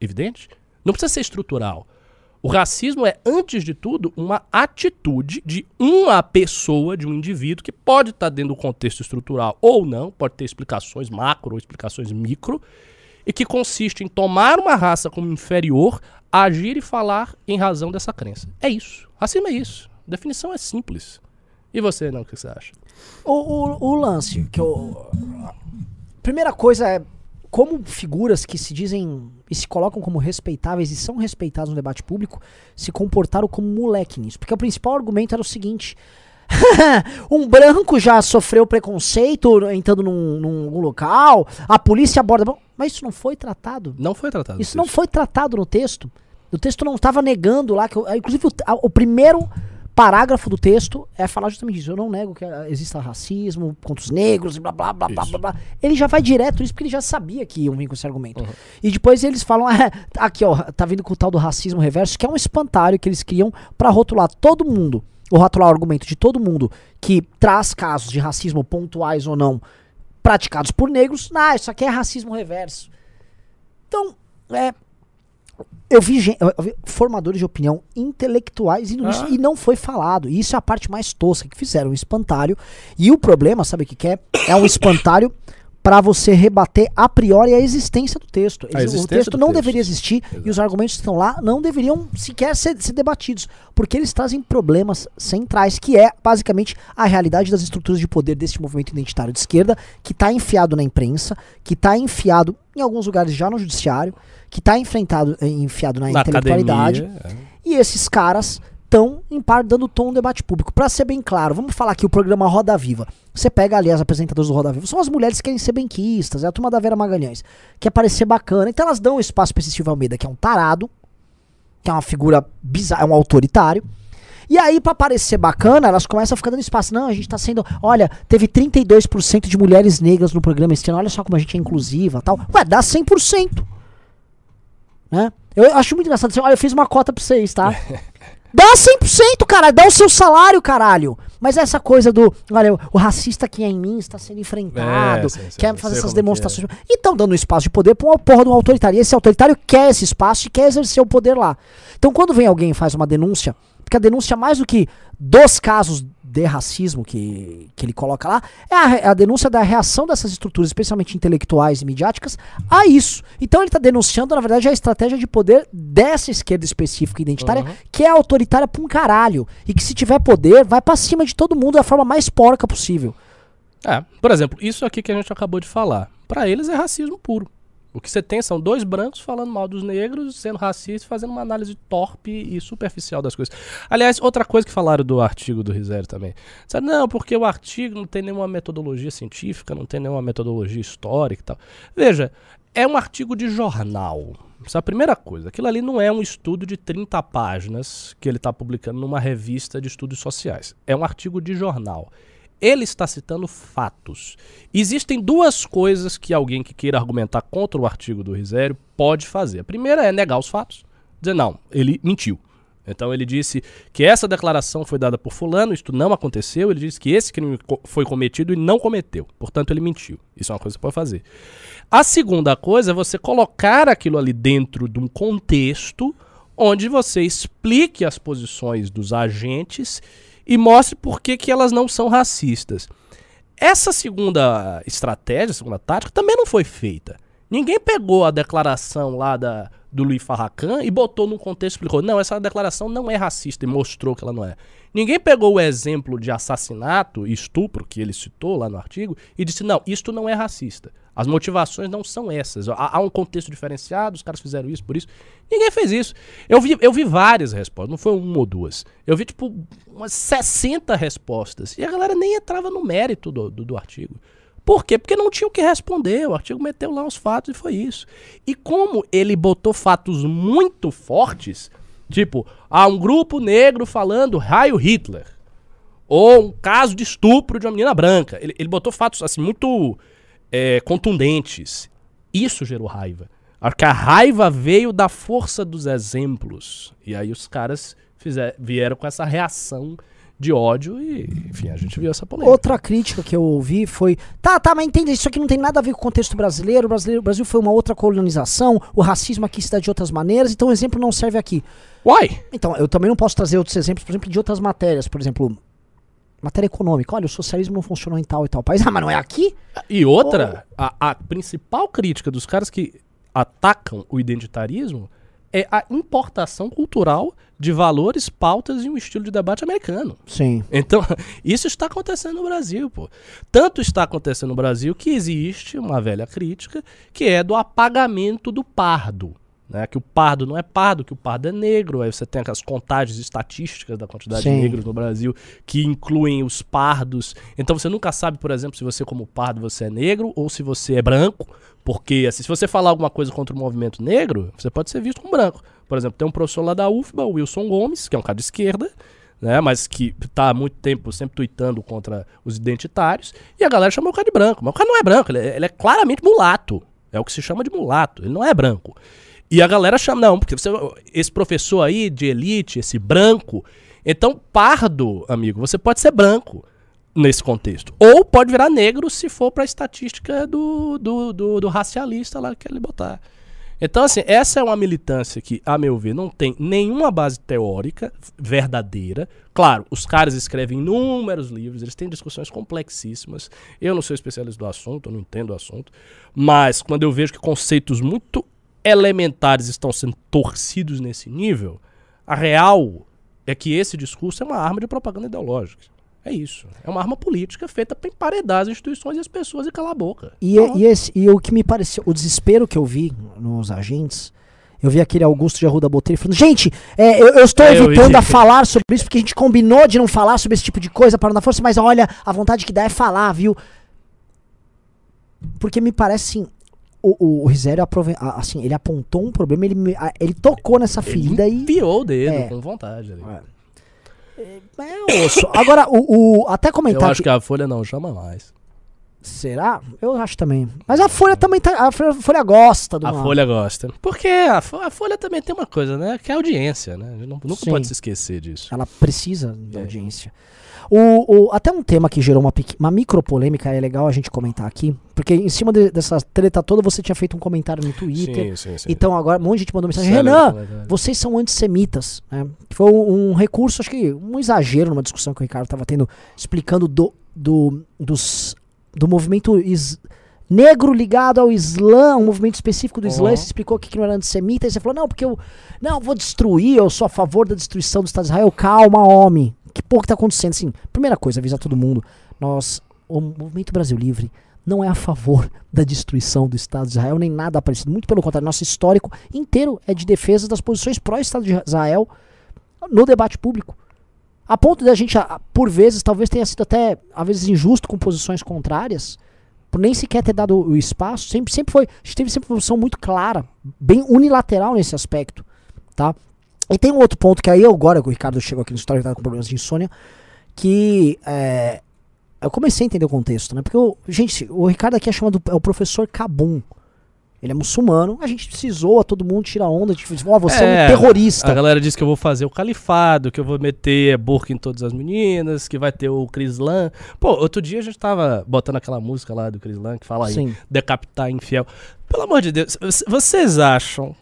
Evidente. Não precisa ser estrutural. O racismo é, antes de tudo, uma atitude de uma pessoa, de um indivíduo, que pode estar dentro do contexto estrutural ou não, pode ter explicações macro ou explicações micro, e que consiste em tomar uma raça como inferior, agir e falar em razão dessa crença. É isso. Racismo é isso. A definição é simples. E você, não, o que você acha? O, o, o lance, que eu. Primeira coisa é como figuras que se dizem e se colocam como respeitáveis e são respeitados no debate público se comportaram como moleque nisso. Porque o principal argumento era o seguinte. um branco já sofreu preconceito entrando num, num, local, a polícia aborda. Mas isso não foi tratado. Não foi tratado. Isso não foi tratado no texto. O texto não estava negando lá. Que, eu- inclusive, o, a- o primeiro parágrafo do texto é falar justamente isso. Eu não nego que ah, exista racismo contra os negros e blá blá blá blá Isso. blá blá. Ele já vai direto nisso porque ele já sabia que iam vir com esse argumento. Uhum. E depois eles falam, é, aqui ó, tá vindo com o tal do racismo reverso, que é um espantalho que eles criam pra rotular todo mundo, ou rotular o argumento de todo mundo que traz casos de racismo pontuais ou não praticados por negros. Ah, isso aqui é racismo reverso. Então, é, Eu vi, gen- eu vi formadores de opinião intelectuais e, isso- Ah. e não foi falado. E isso é a parte mais tosca que fizeram, um espantalho. E o problema, sabe o que, que é? É um espantalho para você rebater a priori a existência do texto. A o existência texto não texto. deveria existir e os argumentos que estão lá não deveriam sequer ser, ser debatidos, porque eles trazem problemas centrais, que é basicamente a realidade das estruturas de poder deste movimento identitário de esquerda, que está enfiado na imprensa, que está enfiado em alguns lugares já no judiciário, que está enfrentado, eh, enfiado na, Na intelectualidade, academia. é. e esses caras estão, em parte, dando tom no debate público. Pra ser bem claro, vamos falar aqui o programa Roda Viva. Você pega ali as apresentadoras do Roda Viva, são as mulheres que querem ser benquistas, é a turma da Vera Magalhães, quer parecer bacana. Então elas dão espaço pra esse Silvio Almeida, que é um tarado, que é uma figura bizarra, é um autoritário. E aí, pra parecer bacana, elas começam a ficar dando espaço. Não, a gente tá sendo. Olha, teve 32% de mulheres negras no programa esse ano. Olha só como a gente é inclusiva tal. Ué, dá 100%. Né? Eu acho muito engraçado. assim, Olha, eu fiz uma cota pra vocês, tá? Dá 100%, caralho. Dá o seu salário, caralho. Mas essa coisa do. Olha, o racista que é em mim está sendo enfrentado. É, sim, sim, quer fazer essas é. demonstrações. E estão dando espaço de poder pra uma porra de um autoritário. E esse autoritário quer esse espaço e quer exercer o poder lá. Então, quando vem alguém e faz uma denúncia, porque a denúncia, mais do que dos casos de racismo que, que ele coloca lá, é a, é a denúncia da reação dessas estruturas, especialmente intelectuais e midiáticas, a isso. Então ele está denunciando, na verdade, a estratégia de poder dessa esquerda específica identitária, que é autoritária pra um caralho. E que se tiver poder, vai pra cima de todo mundo da forma mais porca possível. É, por exemplo, isso aqui que a gente acabou de falar, pra eles é racismo puro. O que você tem são dois brancos falando mal dos negros, sendo racistas, fazendo uma análise torpe e superficial das coisas. Aliás, outra coisa que falaram do artigo do Rizério também. Disseram, não, porque o artigo não tem nenhuma metodologia científica, não tem nenhuma metodologia histórica e tal. Veja, é um artigo de jornal. Isso é a primeira coisa. Aquilo ali não é um estudo de 30 páginas que ele está publicando numa revista de estudos sociais. É um artigo de jornal. Ele está citando fatos. Existem duas coisas que alguém que queira argumentar contra o artigo do Risério pode fazer. A primeira é negar os fatos. Dizer, não, ele mentiu. Então ele disse que essa declaração foi dada por fulano, isto não aconteceu, ele disse que esse crime foi cometido e não cometeu. Portanto, ele mentiu. Isso é uma coisa que você pode fazer. A segunda coisa é você colocar aquilo ali dentro de um contexto onde você explique as posições dos agentes e mostre por que, que elas não são racistas. Essa segunda estratégia, segunda tática, também não foi feita. Ninguém pegou a declaração lá da, do Luiz Farracan e botou num contexto e explicou: não, essa declaração não é racista e mostrou que ela não é. Ninguém pegou o exemplo de assassinato e estupro que ele citou lá no artigo e disse: não, isto não é racista. As motivações não são essas. Há, há um contexto diferenciado, os caras fizeram isso por isso. Ninguém fez isso. Eu vi, eu vi várias respostas, não foi uma ou duas. Eu vi, tipo, umas 60 respostas. E a galera nem entrava no mérito do, do, do artigo. Por quê? Porque não tinha o que responder. O artigo meteu lá os fatos e foi isso. E como ele botou fatos muito fortes, tipo, há um grupo negro falando raio Hitler. Ou um caso de estupro de uma menina branca. Ele, ele botou fatos assim muito é, contundentes. Isso gerou raiva. Porque a raiva veio da força dos exemplos. E aí os caras fizer, vieram com essa reação de ódio e, enfim, a gente viu essa polêmica. Outra crítica que eu ouvi foi: tá, tá, mas entenda, isso aqui não tem nada a ver com o contexto brasileiro. O, brasileiro, o Brasil foi uma outra colonização, o racismo aqui se dá de outras maneiras, então o exemplo não serve aqui. Why? Então, eu também não posso trazer outros exemplos, por exemplo, de outras matérias, por exemplo, matéria econômica. Olha, o socialismo não funcionou em tal e tal país. Ah, mas não é aqui? E outra, a, a principal crítica dos caras que atacam o identitarismo é a importação cultural de valores, pautas e um estilo de debate americano. Sim. Então, isso está acontecendo no Brasil, pô. Tanto está acontecendo no Brasil que existe uma velha crítica que é do apagamento do pardo. Né? Que o pardo não é pardo, que o pardo é negro. Aí você tem aquelas contagens estatísticas da quantidade Sim. de negros no Brasil que incluem os pardos. Então você nunca sabe, por exemplo, se você como pardo você é negro ou se você é branco. Porque assim, se você falar alguma coisa contra o movimento negro, você pode ser visto como branco. Por exemplo, tem um professor lá da UFBA, o Wilson Gomes, que é um cara de esquerda, né, mas que tá há muito tempo sempre tweetando contra os identitários, e a galera chamou o cara de branco. Mas o cara não é branco, ele é, ele é claramente mulato. É o que se chama de mulato, ele não é branco. E a galera chama, não, porque você, esse professor aí de elite, esse branco, então pardo, amigo, você pode ser branco nesse contexto. Ou pode virar negro se for pra estatística do, do, do, do racialista lá que ele botar. Então, assim, essa é uma militância que, a meu ver, não tem nenhuma base teórica verdadeira. Claro, os caras escrevem inúmeros livros, eles têm discussões complexíssimas. Eu não sou especialista do assunto, eu não entendo o assunto. Mas quando eu vejo que conceitos muito elementares estão sendo torcidos nesse nível, a real é que esse discurso é uma arma de propaganda ideológica. É isso. É uma arma política feita para emparedar as instituições e as pessoas e calar a boca. E, e, esse, e o que me pareceu, o desespero que eu vi nos agentes, eu vi aquele Augusto de Arruda Botelho falando, gente, é, eu, eu, estou é, evitando eu a falar sobre isso, porque a gente combinou de não falar sobre esse tipo de coisa para não dar força, mas olha, a vontade que dá é falar, viu? Porque me parece assim, o, o Rizério assim, ele apontou um problema, ele, ele tocou nessa ferida ele e. Enfiou o dedo é, com vontade ali. É. É osso. Agora, o, o, até comentar. Eu acho que... que a Folha não chama mais. Será? Eu acho também. Mas a Folha também tá. A Folha gosta do A mal. Folha gosta. Porque a, a, Folha também tem uma coisa, né? Que é audiência, né? Não, nunca Sim. pode se esquecer disso. Ela precisa de é. audiência. O, o, até um tema que gerou uma, uma micro polêmica, é legal a gente comentar aqui, porque em cima de, dessa treta toda você tinha feito um comentário no Twitter. Sim, sim, sim. Então agora um monte de gente mandou mensagem: Renan, vocês são antissemitas. Né? Foi um, um, recurso, acho que um exagero numa discussão que o Ricardo estava tendo, explicando do, do, dos, do movimento is, negro ligado ao Islã, um movimento específico do Islã, uhum. você explicou que não era antissemita, e você falou, não, porque eu não vou destruir, eu sou a favor da destruição do Estado de Israel. Calma, homem que porra que tá acontecendo? Assim, primeira coisa, avisar todo mundo, nós, o Movimento Brasil Livre, não é a favor da destruição do Estado de Israel, nem nada parecido. Muito pelo contrário, nosso histórico inteiro é de defesa das posições pró-Estado de Israel no debate público. A ponto de a gente, por vezes, talvez tenha sido até, às vezes, injusto com posições contrárias, por nem sequer ter dado o espaço. Sempre, sempre foi, a gente teve sempre uma posição muito clara, bem unilateral nesse aspecto, tá? E tem um outro ponto que aí agora que o Ricardo chegou aqui no história que com problemas de insônia, que é, eu comecei a entender o contexto, né? Porque, o, gente, o Ricardo aqui é chamado é o professor Kabum. Ele é muçulmano, a gente precisou, todo mundo tira onda, tipo, ó, oh, você é, é, um terrorista. A galera diz que eu vou fazer o califado, que eu vou meter burca em todas as meninas, que vai ter o Crislan. Pô, outro dia a gente tava botando aquela música lá do Crislan que fala aí, Sim. decapitar infiel. Pelo amor de Deus, vocês acham.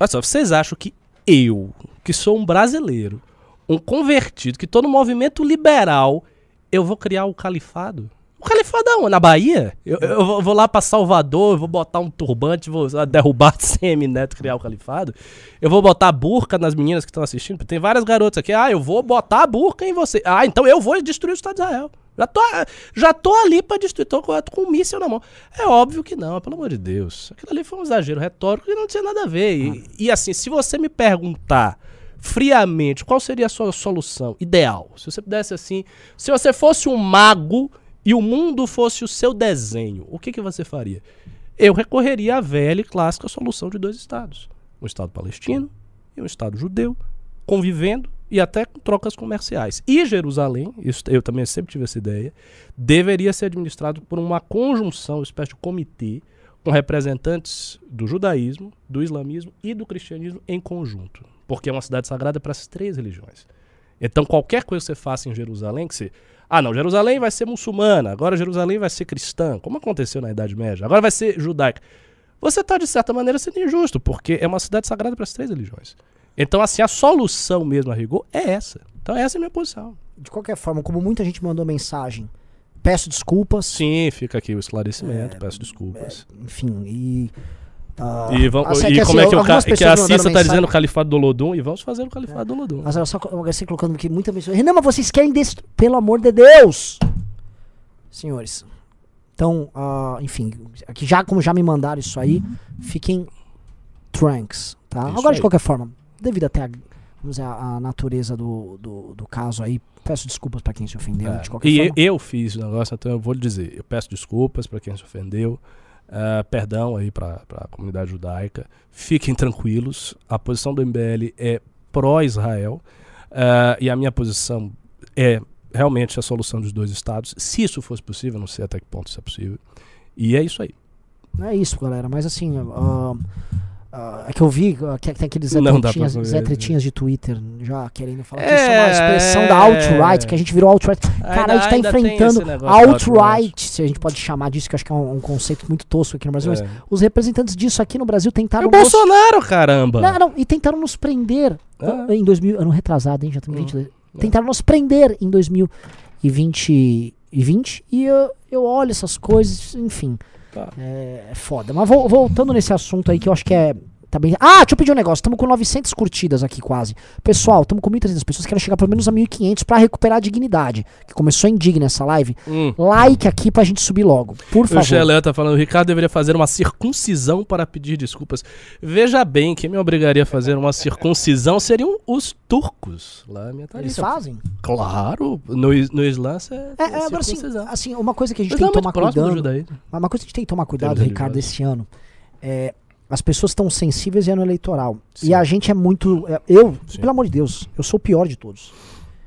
Olha só, vocês acham que eu, que sou um brasileiro, um convertido, que estou no movimento liberal, eu vou criar o califado? O califado aonde? Na Bahia? Eu, eu vou lá para Salvador, eu vou botar um turbante, vou derrubar semi-neto criar o califado? Eu vou botar a burca nas meninas que estão assistindo? Tem várias garotas aqui. Ah, eu vou botar a burca em você. Ah, então eu vou destruir o Estado de Israel. Já tô, já tô ali pra destruir, tô com, com um míssil na mão. É óbvio que não, pelo amor de Deus. Aquilo ali foi um exagero retórico que não tinha nada a ver. E, e assim, se você me perguntar friamente, qual seria a sua solução ideal? Se você pudesse assim, se você fosse um mago e o mundo fosse o seu desenho, o que, que você faria? Eu recorreria à velha e clássica solução de dois estados: um estado palestino e um estado judeu, convivendo e até com trocas comerciais. E Jerusalém, isso eu também sempre tive essa ideia, deveria ser administrado por uma conjunção, uma espécie de comitê, com representantes do judaísmo, do islamismo e do cristianismo em conjunto porque é uma cidade sagrada para as três religiões. Então, qualquer coisa que você faça em Jerusalém, que você. Ah, não, Jerusalém vai ser muçulmana, agora Jerusalém vai ser cristã, como aconteceu na Idade Média, agora vai ser judaica. Você está, de certa maneira, sendo injusto, porque é uma cidade sagrada para as três religiões. Então, assim, a solução mesmo a rigor é essa. Então, essa é a minha posição. De qualquer forma, como muita gente mandou mensagem, peço desculpas. Sim, fica aqui o esclarecimento, é, peço desculpas. É, enfim, e ah, e, vamos, e como é que, o, que a Cissa tá dizendo o califado do Lodum? E vamos fazer o califado é. do Lodum. Mas olha só, assim, colocando aqui muita pessoa. Renan, mas vocês querem destruir. Pelo amor de Deus! Senhores. Então, uh, enfim, aqui já, como já me mandaram isso aí, fiquem tranks, tá? Isso Agora, aí. de qualquer forma, devido até a, vamos dizer, a, a natureza do, do, do, caso aí, peço desculpas para quem se ofendeu. É. De qualquer e forma. eu fiz o negócio, então eu vou lhe dizer, eu peço desculpas para quem se ofendeu. Uh, perdão aí para a comunidade judaica. Fiquem tranquilos, a posição do MBL é pró-Israel uh, e a minha posição é realmente a solução dos dois estados. Se isso fosse possível, não sei até que ponto isso é possível. E é isso aí. É isso, galera. Mas assim, uh, ah, é que eu vi ah, que tem aqueles Zé Tretinhas, Zé né? Tretinhas de Twitter já querendo falar que É, isso é uma expressão da alt-right, que a gente virou alt-right. Cara, a gente tá enfrentando alt-right, se a gente pode chamar disso, que eu acho que é um, um conceito muito tosco aqui no Brasil, É. mas os representantes disso aqui no Brasil É tentaram o nos- Bolsonaro, caramba! Não, não, e tentaram nos prender Ah. em 2000, ano retrasado, hein, já estamos em Hum. 22. Tentaram nos prender em 2020 e 20 e eu, eu olho essas coisas, enfim, Tá. é, é foda. Mas vol- voltando nesse assunto aí que eu acho que é tá bem... Ah, deixa eu pedir um negócio, estamos com 900 curtidas aqui quase. Pessoal, estamos com 1.300 pessoas, quero chegar pelo menos a 1.500 pra recuperar a dignidade, que começou indigna essa live. Hum. Like aqui pra gente subir logo, por O favor. Xelé tá falando, o Ricardo deveria fazer uma circuncisão para pedir desculpas. Veja bem, quem me obrigaria a fazer uma circuncisão seriam os turcos. Lá minha Eles fazem? Claro, no, no Islã é, É, é, agora assim, assim, uma coisa que a O gente tem é que tomar cuidado. uma coisa que a gente tem que tomar cuidado, Ricardo, esse ano, é, as pessoas estão sensíveis e ano eleitoral. Sim. E a gente é muito. é, Eu, Sim. pelo amor de Deus, eu sou o pior de todos.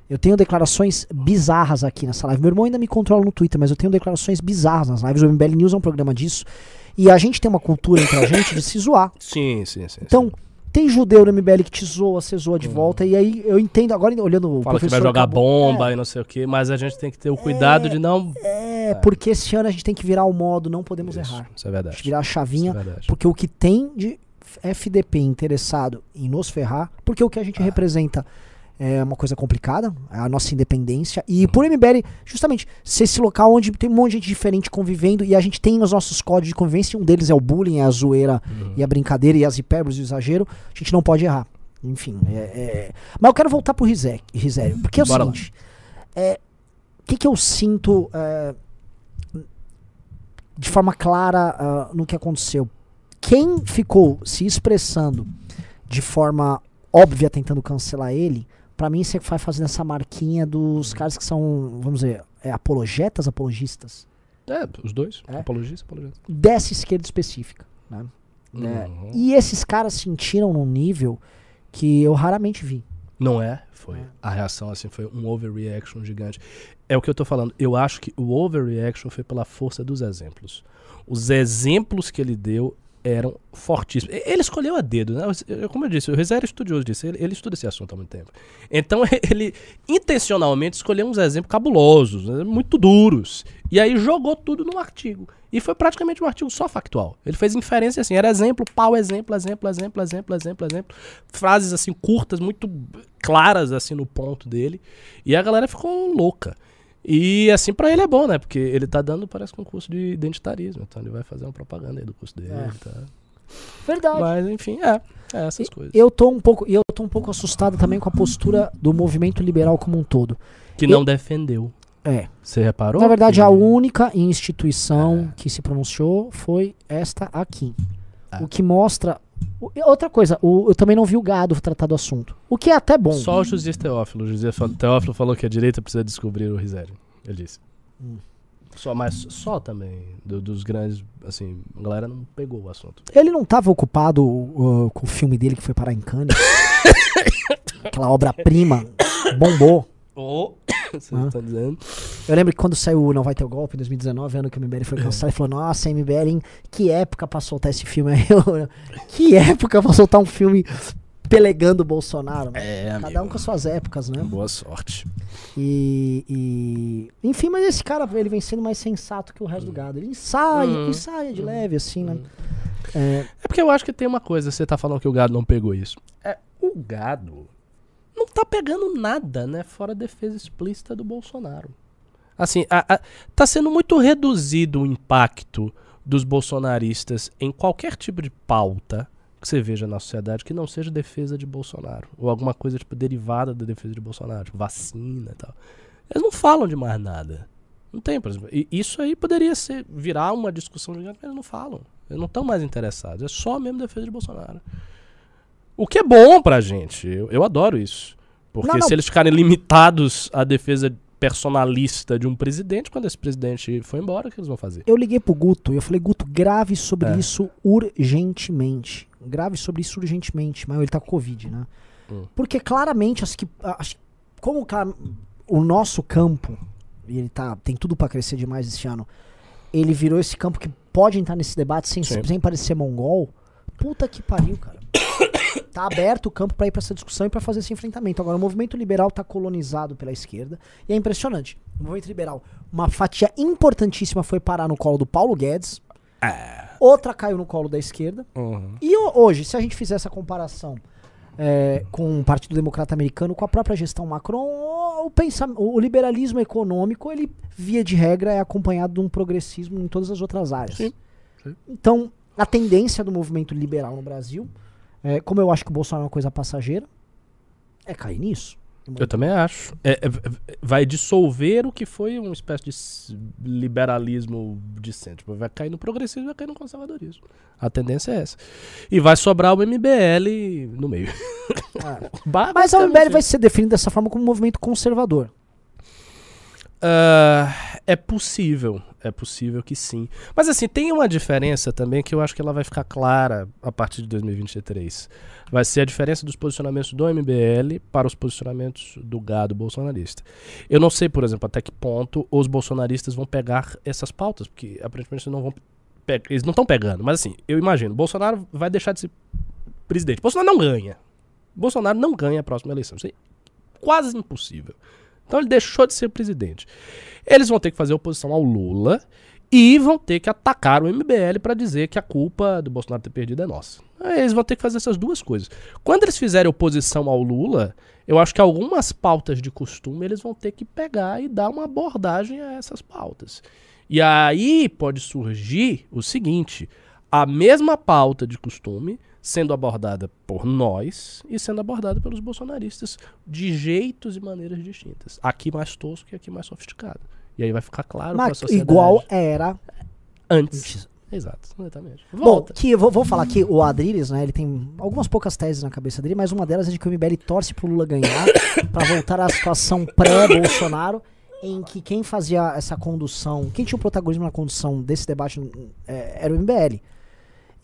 Eu tenho declarações bizarras aqui nessa live. Meu irmão ainda me controla no Twitter, mas eu tenho declarações bizarras nas lives. O MBL News é um programa disso. E a gente tem uma cultura entre a gente de se zoar. Sim, sim, sim. Então, sim. Tem judeu no MBL que te zoa, você zoa de volta. E aí eu entendo, agora olhando o Hum. Fala que vai jogar acabou- bomba e não sei o que, mas a gente tem que ter o cuidado de não. É, porque esse ano a gente tem que virar o modo, não podemos Isso, errar. isso é verdade. Virar a chavinha. Isso é. Porque o que tem de FDP interessado em nos ferrar, porque o que a Ah. gente representa é uma coisa complicada, é a nossa independência. E por MBL, justamente, ser esse local onde tem um monte de gente diferente convivendo e a gente tem os nossos códigos de convivência, um deles é o bullying, é a zoeira Uhum. e a brincadeira e as hipérboles e o exagero, a gente não pode errar. Enfim, é, é- Mas eu quero voltar pro Rizé- Risério, porque é o Bora seguinte, é, o que, que eu sinto é, de forma clara ah, no que aconteceu? Quem ficou se expressando de forma óbvia tentando cancelar ele, pra mim você vai fazendo essa marquinha dos caras que são, vamos dizer, é, apologetas, apologistas, É, os dois. É? Apologista, apologista. dessa esquerda específica. Né? É, Uhum. E esses caras sentiram num nível que eu raramente vi. Não é? Foi. A reação, assim, foi um overreaction gigante. É o que eu tô falando. Eu acho que o overreaction foi pela força dos exemplos. Os exemplos que ele deu eram fortíssimos. Ele escolheu a dedo, né? Como eu disse, o Rizé era estudioso disso. Ele, ele estuda esse assunto há muito tempo. Então, ele intencionalmente escolheu uns exemplos cabulosos, né? muito duros. E aí jogou tudo num artigo. E foi praticamente um artigo só factual. Ele fez inferência assim, era exemplo, pau, exemplo, exemplo, exemplo, exemplo, exemplo, exemplo. Frases assim curtas, muito claras assim no ponto dele. E a galera ficou louca. E assim pra ele é bom, né? Porque ele tá dando, parece que um curso de identitarismo. Então ele vai fazer uma propaganda aí do curso dele. É. Tá? Verdade. Mas enfim, é. É essas coisas. Eu tô um pouco, e eu tô um pouco assustado também com a postura do movimento liberal como um todo. Que não defendeu. É. Você reparou? Na verdade, que- a única instituição que se pronunciou foi esta aqui. Ah. O que mostra. Outra coisa, o- eu também não vi o gado tratar do assunto. O que é até bom. Só o José Teófilo. O José Teófilo falou que a direita precisa descobrir o Risério. Ele disse. Hum. Só, mas só também. do- dos grandes. Assim, a galera não pegou o assunto. Ele não estava ocupado uh, com o filme dele que foi parar em Cannes. Aquela obra-prima bombou. Oh. Você Ah. tá dizendo? Eu lembro que quando saiu o Não Vai Ter o Golpe, em 2019, ano que o MBL É. foi cancelado, ele falou, nossa, MBL, em que época pra soltar esse filme? Aí que época pra soltar um filme pelegando o Bolsonaro? É, Cada um com as suas épocas, né? Boa sorte. E, e- Enfim, mas esse cara, ele vem sendo mais sensato que o resto do gado. Ele ensaia, Hum. ensaia de leve, assim, né? É, É porque eu acho que tem uma coisa, você tá falando que o gado não pegou isso. É, o gado tá pegando nada, né? Fora a defesa explícita do Bolsonaro. Assim, a- a- tá sendo muito reduzido o impacto dos bolsonaristas em qualquer tipo de pauta que você veja na sociedade que não seja defesa de Bolsonaro. Ou alguma coisa, tipo, derivada da defesa de Bolsonaro, tipo, vacina e tal. Eles não falam de mais nada. Não tem, por exemplo. E isso aí poderia ser virar uma discussão gigante, mas eles não falam. Eles não estão mais interessados. É só mesmo defesa de Bolsonaro. O que é bom pra gente. Eu, eu adoro isso. Porque Não, não. se eles ficarem limitados à defesa personalista de um presidente, quando esse presidente for embora, o que eles vão fazer? eu liguei pro Guto e eu falei, Guto, grave sobre É. isso urgentemente. Grave sobre isso urgentemente. Mas ele tá com Covid, né? Hum. Porque claramente, as que, as- como cara, o nosso campo, e ele tá, tem tudo pra crescer demais esse ano, ele virou esse campo que pode entrar nesse debate sem, Sim. sem parecer mongol. Puta que pariu, cara. tá aberto o campo pra ir pra essa discussão e pra fazer esse enfrentamento. Agora, o movimento liberal tá colonizado pela esquerda e é impressionante. O movimento liberal, uma fatia importantíssima foi parar no colo do Paulo Guedes, outra caiu no colo da esquerda. Uhum. E ho- hoje, se a gente fizer essa comparação é, com o Partido Democrata Americano, com a própria gestão Macron, o, o liberalismo econômico, ele, via de regra, é acompanhado de um progressismo em todas as outras áreas. Sim, sim. Então, a tendência do movimento liberal no Brasil, é, como eu acho que o Bolsonaro é uma coisa passageira, é cair nisso. Eu também acho. É, é, vai dissolver o que foi uma espécie de liberalismo de centro. Tipo, Vai cair no progressismo, vai cair no conservadorismo. A tendência é essa. E vai sobrar o MBL no meio. Ba- Mas basicamente MBL vai ser definido dessa forma como um movimento conservador. Ah, é possível, é possível que sim. Mas assim, tem uma diferença também que eu acho que ela vai ficar clara a partir de 2023. Vai ser a diferença dos posicionamentos do MBL para os posicionamentos do gado bolsonarista. Eu não sei, por exemplo, até que ponto os bolsonaristas vão pegar essas pautas, porque aparentemente não vão eles não estão pegando, mas assim, eu imagino, Bolsonaro vai deixar de ser presidente. Bolsonaro não ganha. Bolsonaro não ganha a próxima eleição. Isso é quase impossível. Então ele deixou de ser presidente. Eles vão ter que fazer oposição ao Lula e vão ter que atacar o MBL para dizer que a culpa do Bolsonaro ter perdido é nossa. Eles vão ter que fazer essas duas coisas. Quando eles fizerem oposição ao Lula, eu acho que algumas pautas de costume eles vão ter que pegar e dar uma abordagem a essas pautas. E aí pode surgir o seguinte: a mesma pauta de costume sendo abordada por nós e sendo abordada pelos bolsonaristas de jeitos e maneiras distintas. Aqui mais tosco e aqui mais sofisticado. E aí vai ficar claro para a Mas sociedade. igual era antes. Exato, exatamente. Bom, Volta. que eu vou, vou falar que o Adriles, né, ele tem algumas poucas teses na cabeça dele, mas uma delas é de que o MBL torce pro Lula ganhar pra voltar à situação pré-Bolsonaro, em que quem fazia essa condução, quem tinha o protagonismo na condução desse debate é, era o MBL.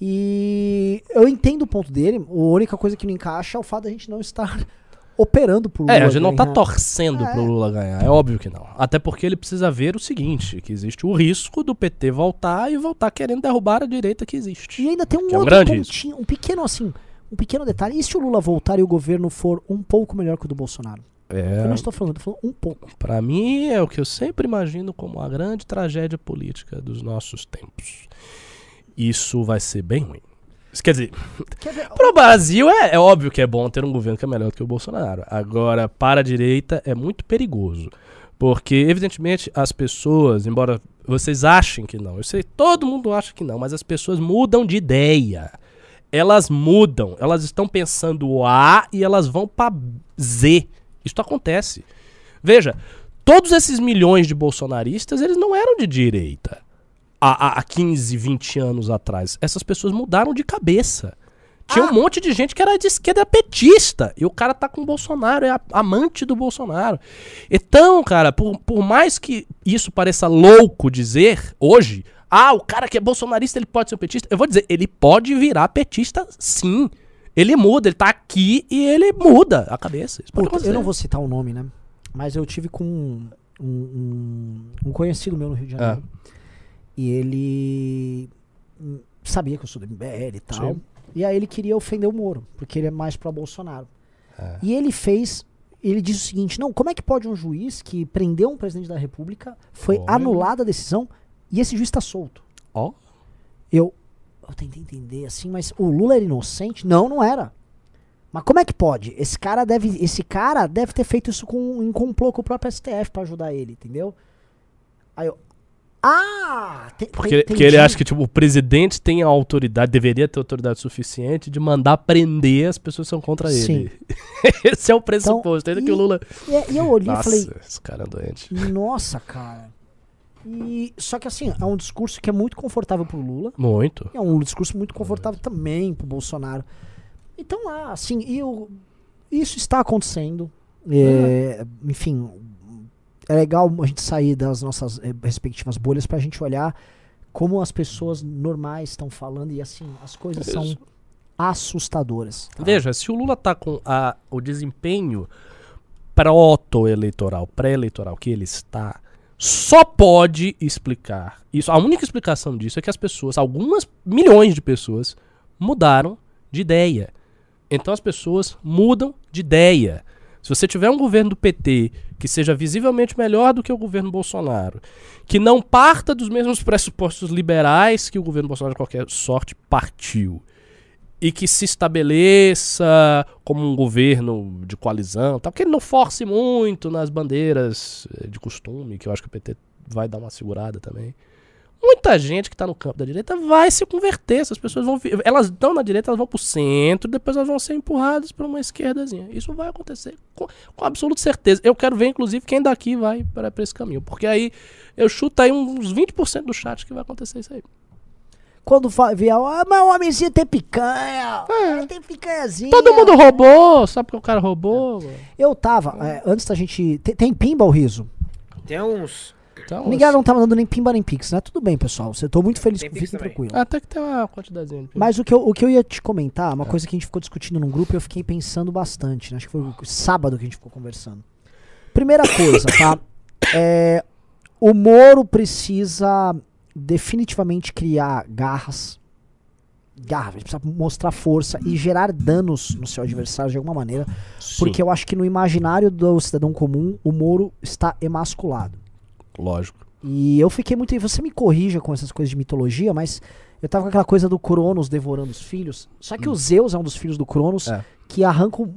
E eu entendo o ponto dele, a única coisa que não encaixa é o fato da gente não estar operando pro Lula É, a gente não tá ganhar. torcendo É. pro Lula ganhar, é óbvio que não. Até porque ele precisa ver o seguinte, que existe o risco do PT voltar e voltar querendo derrubar a direita que existe. E ainda tem um Que é um outro risco. pontinho, um pequeno assim, um pequeno detalhe. E se o Lula voltar e o governo for um pouco melhor que o do Bolsonaro? Eu É, não estou falando, eu tô falando um pouco. Pra mim é o que eu sempre imagino como a grande tragédia política dos nossos tempos. Isso vai ser bem ruim. Quer dizer, Quer ver? pro Brasil é, é óbvio que é bom ter um governo que é melhor do que o Bolsonaro. Agora, para a direita é muito perigoso. Porque, evidentemente, as pessoas, embora vocês achem que não, eu sei, todo mundo acha que não, mas as pessoas mudam de ideia. Elas mudam, elas estão pensando A e elas vão para Z. Isso acontece. Veja, todos esses milhões de bolsonaristas, eles não eram de direita há, há- há 15, 20 anos atrás. Essas pessoas mudaram de cabeça. Tinha Ah. um monte de gente que era de esquerda petista. E o cara tá com o Bolsonaro, é amante do Bolsonaro. Então, cara, por, por mais que isso pareça louco dizer hoje, ah, o cara que é bolsonarista, ele pode ser um petista. Eu vou dizer, ele pode virar petista sim. Ele muda, ele tá aqui e ele muda a cabeça. Puta, eu não vou citar o nome, né? Mas eu tive com um, um, um- um conhecido meu no Rio de Janeiro. E ele sabia que eu sou do MBL e tal. Sim. E aí ele queria ofender o Moro, porque ele é mais pro Bolsonaro. É. E ele fez. Ele disse o seguinte: não, como é que pode um juiz que prendeu um presidente da República, foi Olha. anulada a decisão e esse juiz tá solto? Ó, Eu, eu tentei entender assim, mas o Lula era inocente? Não, não era. Mas como é que pode? Esse cara deve, esse cara deve ter feito isso com, em complô com o próprio STF pra ajudar ele, entendeu? Aí eu, ah, te- Porque, porque ele acha que tipo, o presidente tem a autoridade, deveria ter autoridade suficiente de mandar prender as pessoas que são contra Sim. ele. Esse é o pressuposto. ainda que o e- Lula. E, e eu olhei e Nossa, falei, esse cara é doente. nossa, cara. E, só que assim, é um discurso que é muito confortável pro Lula. Muito. É um discurso muito confortável também pro Bolsonaro. Então lá, assim, e eu, isso está acontecendo. É, Enfim, é legal a gente sair das nossas eh, respectivas bolhas pra gente olhar como as pessoas normais estão falando e assim, as coisas são assustadoras. tá? Veja, se o Lula tá com a, o desempenho proto-eleitoral, pré-eleitoral que ele está, só pode explicar isso. A única explicação disso é que as pessoas, algumas milhões de pessoas, mudaram de ideia. Então as pessoas mudam de ideia. Se você tiver um governo do PT que seja visivelmente melhor do que o governo Bolsonaro, que não parta dos mesmos pressupostos liberais que o governo Bolsonaro de qualquer sorte partiu, e que se estabeleça como um governo de coalizão, tal, que ele não force muito nas bandeiras eh, de costume, que eu acho que o PT vai dar uma segurada também. Muita gente que está no campo da direita vai se converter. Essas pessoas vão. Elas estão na direita, elas vão para o centro, depois elas vão ser empurradas para uma esquerdazinha. Isso vai acontecer com, com absoluta certeza. Eu quero ver, inclusive, quem daqui vai para esse caminho. Porque aí eu chuto aí uns 20% do chat que vai acontecer isso aí. Quando vier, ah, mas o homenzinho tem picanha. É. Tem picanhazinha. Todo mundo roubou, sabe porque o cara roubou? mano? Eu tava, é, antes da gente. Tem, tem pimba o riso? Tem uns. Então, Ninguém não tá mandando nem pimba nem pix, né? Tudo bem, pessoal. Eu tô muito feliz Fiquem tranquilo. Até que tem uma quantidadezinha. de Mas o que, eu, o que eu ia te comentar, uma coisa que a gente ficou discutindo num grupo e eu fiquei pensando bastante, né? Acho que foi o sábado que a gente ficou conversando. Primeira coisa, tá? É, o Moro precisa definitivamente criar garras. Garras, ele precisa mostrar força e gerar danos no seu adversário de alguma maneira. Porque eu acho que no imaginário do cidadão comum, o Moro está emasculado. Lógico. E eu fiquei muito. Você me corrija com essas coisas de mitologia, mas eu tava com aquela coisa do Cronos devorando os filhos. Só que o Zeus é um dos filhos do Cronos É. que arrancam,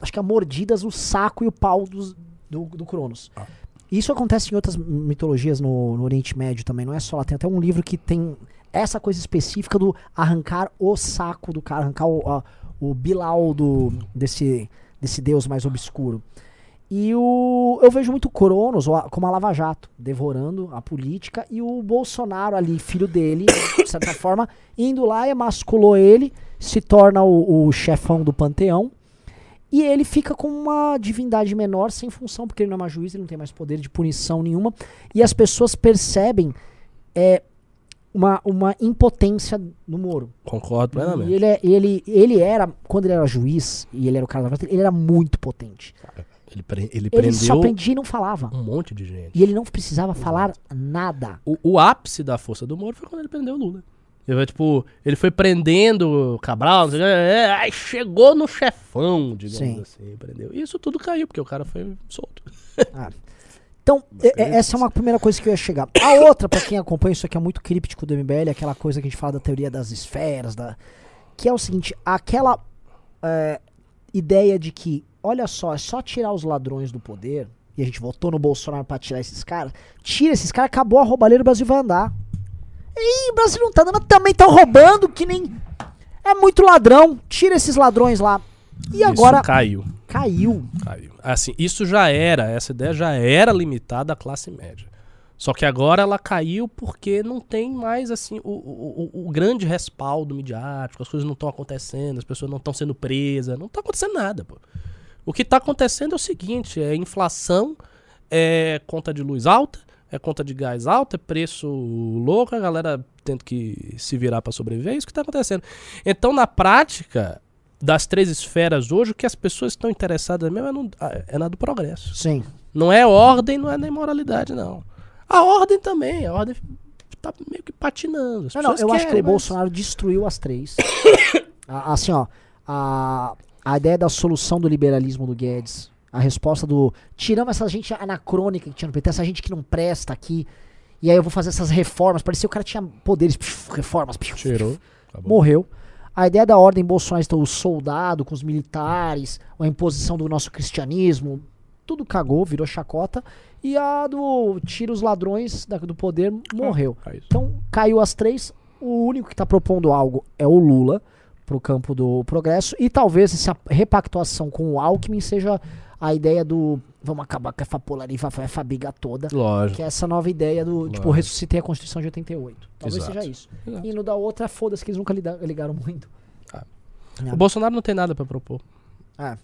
acho que a mordidas, o saco e o pau dos- do, do Cronos. Ah. Isso acontece em outras mitologias no, no Oriente Médio também, não é só lá. Tem até um livro que tem essa coisa específica do arrancar o saco do cara, arrancar o, a- o Bilal do, desse, desse deus mais obscuro. E o, eu vejo muito Cronos como a Lava Jato, devorando a política, e o Bolsonaro ali, filho dele, de certa forma, indo lá, emasculou ele, se torna o, o chefão do panteão, e ele fica com uma divindade menor, sem função, porque ele não é mais juiz, ele não tem mais poder de punição nenhuma, e as pessoas percebem é, uma, uma impotência no Moro. Concordo E plenamente. ele, é- ele, ele era, quando ele era juiz, e ele era o cara da ele era muito potente. Ele, pre- ele Ele só prendia e não falava. um monte de gente. E ele não precisava falar nada. O, o ápice da força do Moro foi quando ele prendeu o Lula. Ele foi, tipo, ele foi prendendo o Cabral, sei quê, é, aí chegou no chefão, digamos Sim. assim, prendeu. E isso tudo caiu, porque o cara foi solto. Então, é- é- essa é uma primeira coisa que eu ia chegar. A outra, pra quem acompanha isso aqui, é muito críptico do MBL, é aquela coisa que a gente fala da teoria das esferas, da... que é o seguinte, aquela é, ideia de que, olha só, é só tirar os ladrões do poder, e a gente votou no Bolsonaro pra tirar esses caras, tira esses caras, acabou a roubalheira, o Brasil vai andar. Ih, o Brasil não tá dando, também tão roubando, que nem... É muito ladrão, tira esses ladrões lá. E agora Isso caiu, caiu. caiu. Assim, isso já era, essa ideia já era limitada à classe média. Só que agora ela caiu porque não tem mais assim o, o, o- o grande respaldo midiático, as coisas não estão acontecendo, as pessoas não estão sendo presas, não tá acontecendo nada, pô. O que tá acontecendo é o seguinte, é inflação, é conta de luz alta, é conta de gás alta, é preço louco, a galera tendo que se virar para sobreviver, é isso que tá acontecendo. Então, na prática das três esferas hoje, o que as pessoas estão interessadas mesmo é, no, é na do progresso. Sim. Não é ordem, não é nem moralidade, não. A ordem também, a ordem tá meio que patinando. Não, não, eu acho que querem, o mas- Bolsonaro destruiu as três. A- assim, ó, a, a ideia da solução do liberalismo do Guedes, a resposta do tiramos essa gente anacrônica que tinha no PT, essa gente que não presta aqui, e aí eu vou fazer essas reformas, parecia que o cara tinha poderes, pf, reformas, pf, Tirou. Tá morreu. A ideia da ordem bolsonarista, o soldado com os militares, a imposição do nosso cristianismo, tudo cagou, virou chacota. E a do tira os ladrões da- do poder morreu. É isso. Então, caiu as três. O único que está propondo algo é o Lula pro campo do progresso. E talvez essa repactuação com o Alckmin seja a ideia do vamos acabar com essa polarização, essa biga toda. Lógico. Que é essa nova ideia do, tipo, Lógico. ressuscitei a Constituição de 88. Talvez Exato. seja isso. Exato. E no da outra, foda-se, que eles nunca ligaram muito. Ah. É. O Bolsonaro não tem nada pra propor. É.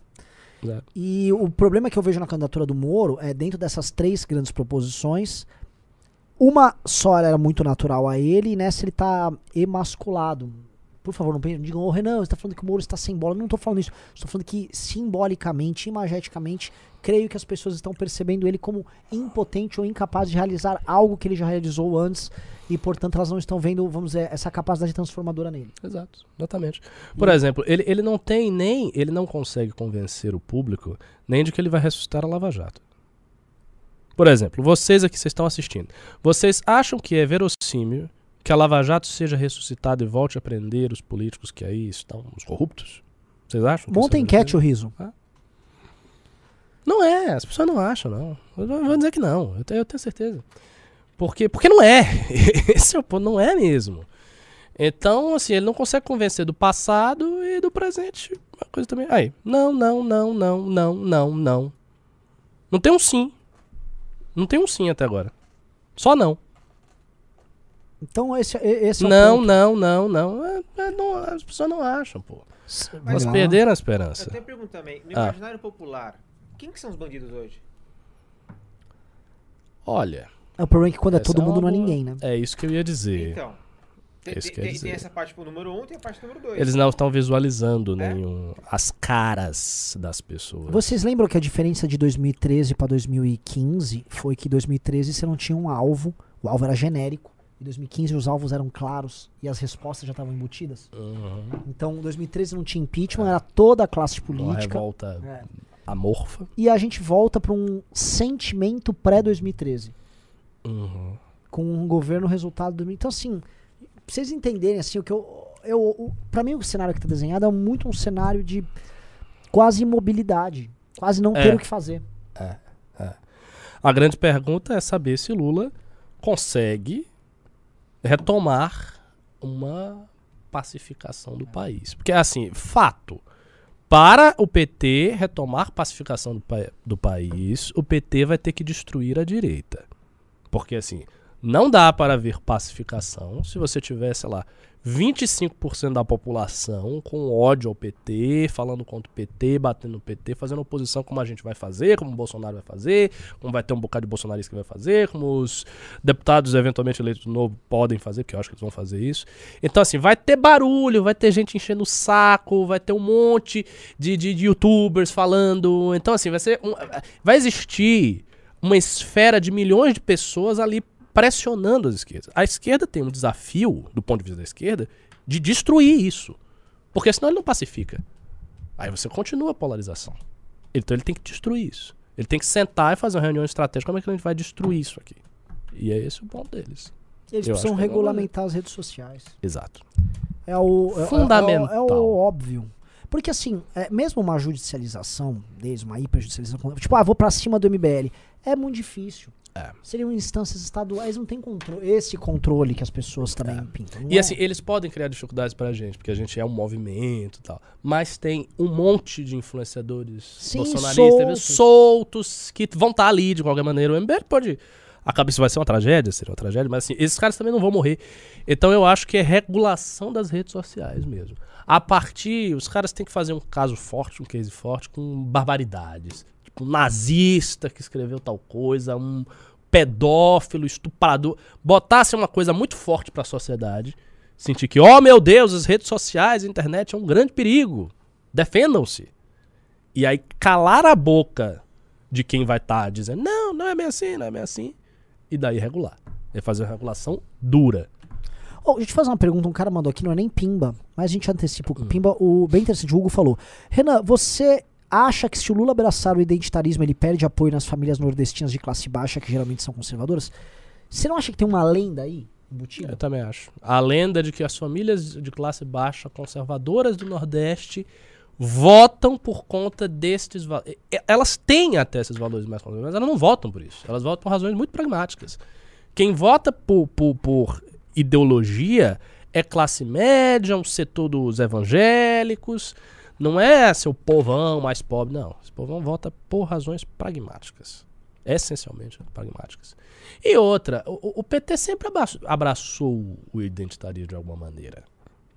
É. E o problema que eu vejo na candidatura do Moro é dentro dessas três grandes proposições, uma só era muito natural a ele e nessa ele tá emasculado. Por favor, não digam, ô Renan, você tá falando que o Moro está sem bola. Não tô falando isso. Estou falando que simbolicamente, imageticamente, creio que as pessoas estão percebendo ele como impotente ou incapaz de realizar algo que ele já realizou antes e, portanto, elas não estão vendo, vamos dizer, essa capacidade transformadora nele. Exato, exatamente. Por exemplo, ele, ele não tem nem. Ele não consegue convencer o público nem de que ele vai ressuscitar a Lava Jato. Por exemplo, vocês aqui vocês estão assistindo. Vocês acham que é verossímil que a Lava Jato seja ressuscitada e volte a prender os políticos que aí estão, os corruptos? Vocês acham? Monta isso é enquete, o riso. Não é, as pessoas não acham, não. Eu vou vou dizer que não, eu tenho, eu tenho certeza. Porque, porque não é. Esse é o ponto, não é mesmo. Então, assim, ele não consegue convencer do passado e do presente. Uma coisa também. Aí, não, não, não, não, não, não, não. Não tem um sim. Não tem um sim até agora. Só não. Então, esse, e- esse é o não, não, não, não, É- é, não. As pessoas não acham, pô. Mas Elas perderam a Eu esperança. tenho uma pergunta também. No Ah. imaginário popular, quem que são os bandidos hoje? Olha. É o problema é que quando é todo uma mundo não é boa- ninguém, né? É isso que eu ia dizer. Então, tem, É tem- eu tem- essa parte tipo, número 1 um, e tem a parte número 2. Eles não estão visualizando É? nenhum. as caras das pessoas. Vocês lembram que a diferença de 2013 para 2015 foi que 2013 você não tinha um alvo, o alvo era genérico. Em 2015 os alvos eram claros e as respostas já estavam embutidas. Uhum. Então, em 2013 não tinha impeachment, era toda a classe Uma política. revolta É. amorfa. E a gente volta para um sentimento pré-2013, Uhum. com um governo resultado do. Então, assim, pra vocês entenderem, assim, o que eu. eu o, pra mim, o cenário que tá desenhado é muito um cenário de quase imobilidade. Quase não É. ter o que fazer. A grande pergunta é saber se Lula consegue retomar uma pacificação do país. Porque, assim, fato. Para o PT retomar pacificação do, pa- do país, o PT vai ter que destruir a direita. Porque, assim, não dá para haver pacificação se você tiver, sei lá, 25% da população com ódio ao PT, falando contra o PT, batendo no PT, fazendo oposição como a gente vai fazer, como o Bolsonaro vai fazer, como vai ter um bocado de bolsonaristas que vai fazer, como os deputados eventualmente eleitos de novo podem fazer, porque eu acho que eles vão fazer isso. Então, assim, vai ter barulho, vai ter gente enchendo o saco, vai ter um monte de, de, de youtubers falando. Então, assim, vai ser. um- vai existir uma esfera de milhões de pessoas ali pressionando as esquerdas. A esquerda tem um desafio, do ponto de vista da esquerda, de destruir isso. Porque senão ele não pacifica. Aí você continua a polarização. Então ele tem que destruir isso. Ele tem que sentar e fazer uma reunião estratégica. Como é que a gente vai destruir isso aqui? E é esse o ponto deles. Eles Eu precisam é regulamentar as redes sociais. Exato. É o, é- é- Fundamental. É, o, é o óbvio. Porque assim, é, mesmo uma judicialização deles, uma hiperjudicialização, tipo, ah, vou pra cima do MBL, é muito difícil. É. Seriam instâncias estaduais, não tem controle, esse controle que as pessoas também pintam. não E é? assim, eles podem criar dificuldades pra gente, porque a gente é um movimento e tal. Mas tem um monte de influenciadores Sim, bolsonaristas soltos. soltos que vão estar ali de qualquer maneira. O MBL pode. Acaba, isso vai ser uma tragédia, seria uma tragédia, mas assim, esses caras também não vão morrer. Então eu acho que é regulação das redes sociais mesmo. A partir, os caras têm que fazer um caso forte, um case forte, com barbaridades. Um nazista que escreveu tal coisa, um pedófilo, estuprador. Botasse uma coisa muito forte pra sociedade. Sentir que, oh meu Deus, as redes sociais, a internet é um grande perigo. Defendam-se. E aí calar a boca de quem vai estar dizendo, não, não é bem assim, não é bem assim. E daí regular. É fazer uma regulação dura. Oh, deixa eu te fazer uma pergunta, um cara mandou aqui, não é nem Pimba, mas a gente antecipa Hum. o Pimba, o bem interessante, o Hugo falou. Renan, você acha que se o Lula abraçar o identitarismo, ele perde apoio nas famílias nordestinas de classe baixa, que geralmente são conservadoras? Você não acha que tem uma lenda aí? Eu também acho. A lenda de que as famílias de classe baixa conservadoras do Nordeste votam por conta destes valores. Elas têm até esses valores mais conservadores, mas elas não votam por isso. Elas votam por razões muito pragmáticas. Quem vota por, por, por ideologia é classe média, um setor dos evangélicos, não é seu povão mais pobre, não. Esse povão vota por razões pragmáticas. Essencialmente pragmáticas. E outra, o, o PT sempre abraçou, o identitarismo de alguma maneira.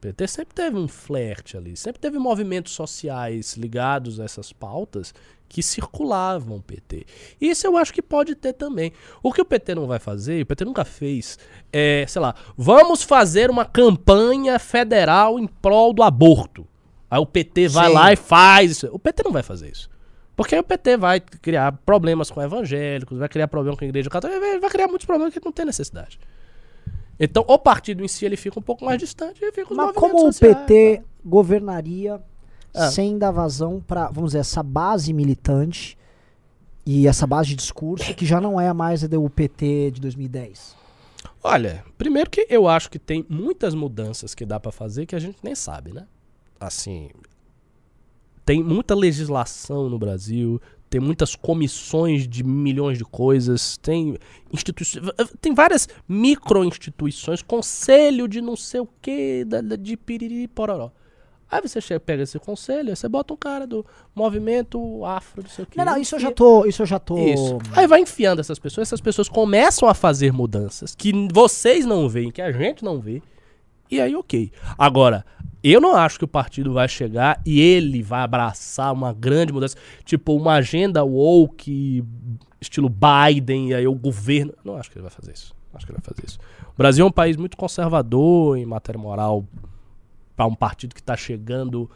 PT sempre teve um flerte ali, sempre teve movimentos sociais ligados a essas pautas que circulavam o PT. Isso eu acho que pode ter também. O que o PT não vai fazer, o PT nunca fez, é, sei lá, vamos fazer uma campanha federal em prol do aborto. Aí o PT vai Sim. lá e faz isso. O PT não vai fazer isso. Porque aí o PT vai criar problemas com evangélicos, vai criar problema com a igreja católica, vai criar muitos problemas que não tem necessidade. Então, o partido em si ele fica um pouco mais distante e fica Mas como o sociais, PT governaria Ah. sem dar vazão pra, vamos dizer, essa base militante e essa base de discurso que já não é mais a do PT de 2010? Olha, primeiro que eu acho que tem muitas mudanças que dá pra fazer que a gente nem sabe, né? Assim, tem muita legislação no Brasil, tem muitas comissões de milhões de coisas, tem instituições, tem várias micro-instituições, conselho de não sei o que, de piriri pororó. Aí você chega, pega esse conselho, você bota um cara do movimento afro, não sei o que. Não, não, isso eu já tô, isso eu já tô. Isso. Aí vai enfiando essas pessoas, essas pessoas começam a fazer mudanças que vocês não veem, que a gente não vê. E aí, ok. Agora, eu não acho que o partido vai chegar e ele vai abraçar uma grande mudança, tipo uma agenda woke, estilo Biden, e aí o governo. Não acho que ele vai fazer isso. Acho que ele vai fazer isso. O Brasil é um país muito conservador em matéria moral para um partido que tá chegando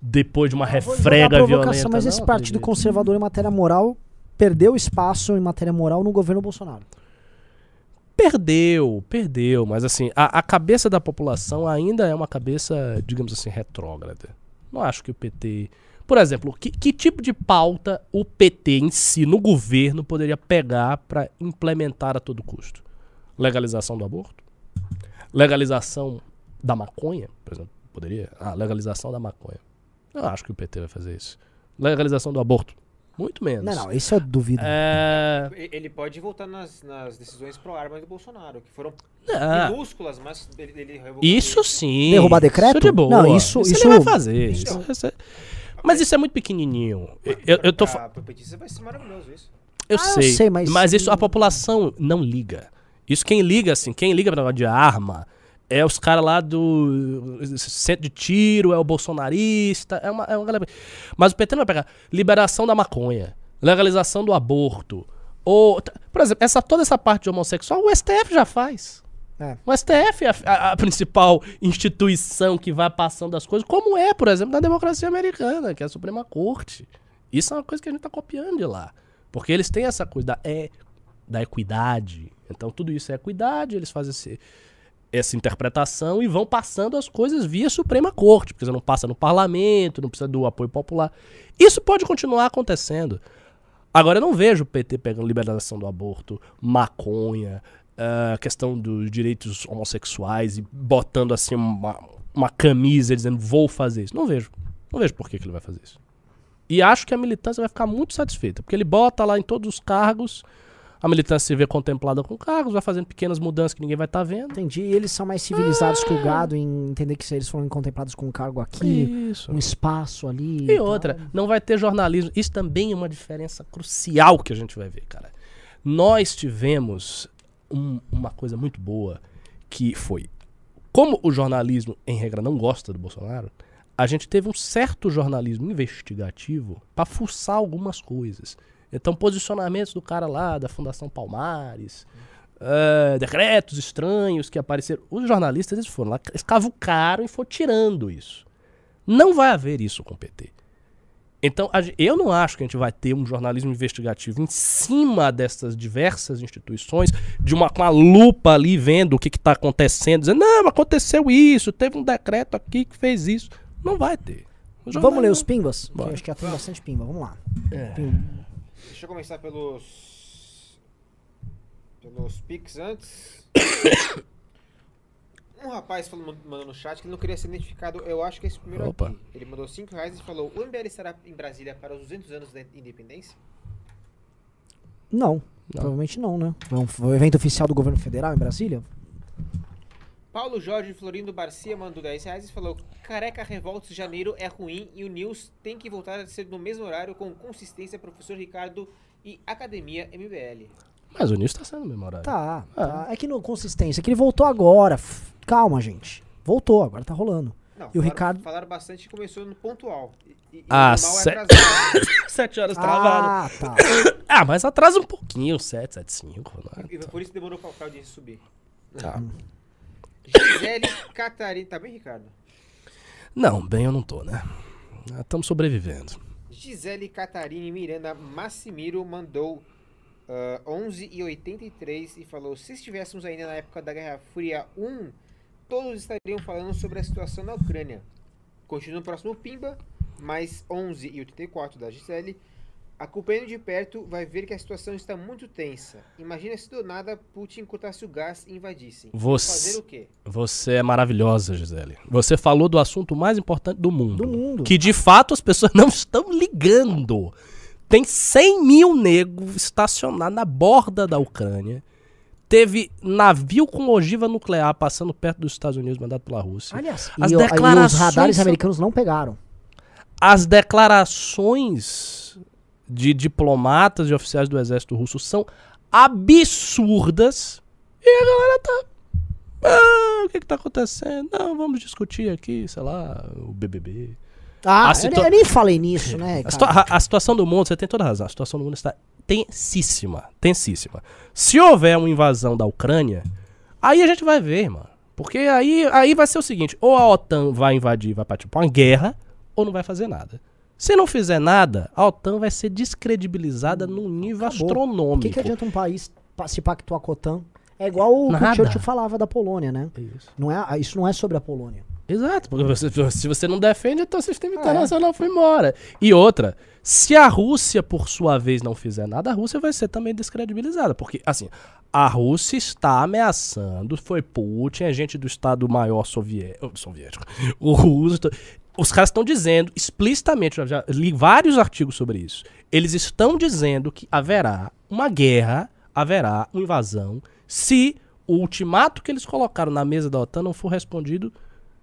depois de uma refrega violenta. Mas Não esse partido acredito. conservador em matéria moral perdeu espaço em matéria moral no governo Bolsonaro. Perdeu, perdeu, mas assim, a, a cabeça da população ainda é uma cabeça, digamos assim, retrógrada. Não acho que o PT. Por exemplo, que, que tipo de pauta o PT em si, no governo, poderia pegar para implementar a todo custo? Legalização do aborto? Legalização da maconha, por exemplo, poderia? Ah, legalização da maconha. Eu acho que o PT vai fazer isso. Legalização do aborto? Muito menos. Não, não, isso eu duvido. É. Ele pode voltar nas, nas decisões pró-armas do Bolsonaro, que foram minúsculas, mas ele, ele Isso sim. Derrubar decreto? Isso de boa. Não, isso- isso, isso- ele vai fazer. Isso- isso- isso é- Mas isso é muito pequenininho. Eu, eu tô. Pra, pra petista vai ser maravilhoso isso. Eu Ah, eu sei. sei, mas- isso a população não liga. Isso quem liga, assim, quem liga pra negócio de arma é os caras lá do centro de tiro, é o bolsonarista, é uma, é uma galera. Mas o PT não vai pegar liberação da maconha, legalização do aborto. Ou, por exemplo, essa, toda essa parte de homossexual, o STF já faz. É. O STF é a, a- a principal instituição que vai passando as coisas, como é, por exemplo, na democracia americana, que é a Suprema Corte. Isso é uma coisa que a gente tá copiando de lá. Porque eles têm essa coisa da, é, da equidade. Então tudo isso é equidade, eles fazem esse- essa interpretação e vão passando as coisas via Suprema Corte, porque você não passa no parlamento, não precisa do apoio popular. Isso pode continuar acontecendo. Agora eu não vejo o PT pegando liberação do aborto, maconha, a questão dos direitos homossexuais e botando assim uma, uma camisa dizendo vou fazer isso. Não vejo. Não vejo por que, que ele vai fazer isso. E acho que a militância vai ficar muito satisfeita, porque ele bota lá em todos os cargos, a militância se vê contemplada com cargos, vai fazendo pequenas mudanças que ninguém vai estar vendo. Entendi. E eles são mais civilizados que o gado em entender que se eles foram contemplados com um cargo aqui, Isso. um espaço ali. E outra, não vai ter jornalismo. Isso também é uma diferença crucial que a gente vai ver, cara. Nós tivemos um- uma coisa muito boa que foi. Como o jornalismo, em regra, não gosta do Bolsonaro, a gente teve um certo jornalismo investigativo pra fuçar algumas coisas. Então, posicionamentos do cara lá, da Fundação Palmares, eh, decretos estranhos que apareceram. Os jornalistas eles foram lá, eles cavucaram e foram tirando isso. Não vai haver isso com o PT. Então, eu não acho que a gente vai ter um jornalismo investigativo em cima dessas diversas instituições, de uma, com a lupa ali vendo o que está acontecendo, dizendo, não, aconteceu isso, teve um decreto aqui que fez isso. Não vai ter. Vamos ler os pimbas? Acho que já tem bastante pimba. Vamos lá. É. Pim- Deixa eu começar pelos. pelos pics antes. Um rapaz falou, mandou no chat que ele não queria ser identificado. Eu acho que é esse primeiro Opa. aqui. Ele mandou 5 reais e falou: O MBL estará em Brasília para os 200 anos da independência? Não, provavelmente não, né? É um, um evento oficial do governo federal em Brasília? Paulo Jorge Florindo Barcia mandou 10 reais e falou: Careca Revoltos Janeiro é ruim e o News tem que voltar a ser no mesmo horário com consistência, professor Ricardo e Academia MBL. Mas o Nilson tá sendo memorável. Tá, Ah. tá. É que no consistência, é que ele voltou agora. Calma, gente. Voltou, agora tá rolando. Não, E o falaram- Ricardo- Falaram bastante que começou no pontual. E, e- e Ah, o normal é sé- atrasado. Sete horas travado. Ah, tá. Ah, mas atrasa um pouquinho, 7, 7, 5. Né? E por isso demorou pra, pra audiência subir. Tá. Gisele Catarina. Tá bem, Ricardo? Não, bem eu não tô, né? Estamos sobrevivendo. Gisele Catarine Miranda Massimiro mandou ah, 11,83 e falou: Se estivéssemos ainda na época da Guerra Fria 1, todos estariam falando sobre a situação na Ucrânia. Continua no próximo Pimba, mais 11,84 da Gisele. Acompanhando de perto, vai ver que a situação está muito tensa. Imagina se do nada Putin cortasse o gás e invadissem. Você- Fazer o quê? Você é maravilhosa, Gisele. Você falou do assunto mais importante do mundo. Do mundo. Que de fato as pessoas não estão ligando. Tem 100 mil negros estacionados na borda da Ucrânia. Teve navio com ogiva nuclear passando perto dos Estados Unidos, mandado pela Rússia. Aliás, As e, o- e declarações os radares americanos não pegaram. As declarações de diplomatas e oficiais do exército russo são absurdas. E a galera tá. Ah, o que que tá acontecendo? Não, vamos discutir aqui, sei lá, o BBB. Ah, A eu, situa- eu nem falei nisso, né, A, situa- a- a situação do mundo, você tem toda razão, a situação do mundo está tensíssima, tensíssima. Se houver uma invasão da Ucrânia, aí a gente vai ver, mano. Porque aí, aí vai ser o seguinte, ou a OTAN vai invadir, vai partir pra uma guerra, ou não vai fazer nada. Se não fizer nada, a OTAN vai ser descredibilizada num nível Acabou. astronômico. Por que, que adianta um país pa- se pactuar com a OTAN? É igual o que Nada. o Churchill falava da Polônia, né? Isso. Não é, isso não é sobre a Polônia. Exato, porque você- se você não defende, então o sistema internacional foi embora. E outra, se a Rússia, por sua vez, não fizer nada, a Rússia vai ser também descredibilizada. Porque, assim, a Rússia está ameaçando, foi Putin, é gente do Estado-Maior sovié- oh, soviético, o russo. Os caras estão dizendo explicitamente, eu já li vários artigos sobre isso. Eles estão dizendo que haverá uma guerra, haverá uma invasão, se o ultimato que eles colocaram na mesa da OTAN não for respondido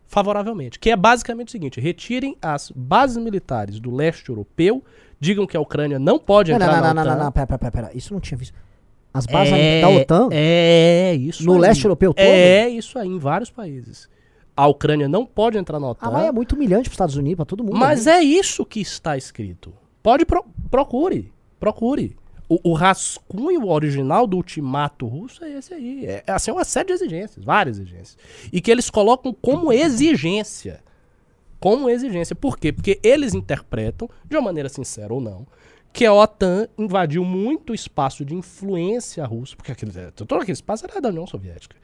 favoravelmente. Que é basicamente o seguinte: retirem as bases militares do leste europeu, digam que a Ucrânia não pode Não, não, entrar não, na não, não, OTAN. não, pera, pera, pera. Isso não tinha visto. As bases É, da OTAN É, isso no aí. leste europeu todo? É, isso aí, em vários países. A Ucrânia não pode entrar na OTAN. Ah, mas é muito humilhante para os Estados Unidos, para todo mundo. Mas né? é isso que está escrito. Pode pro- procure, procure. O, o rascunho original do ultimato russo é esse aí. É, é assim uma série de exigências, várias exigências. E que eles colocam como exigência. Como exigência. Por quê? Porque eles interpretam, de uma maneira sincera ou não, que a OTAN invadiu muito espaço de influência russa, porque aquele, todo aquele espaço era da União Soviética.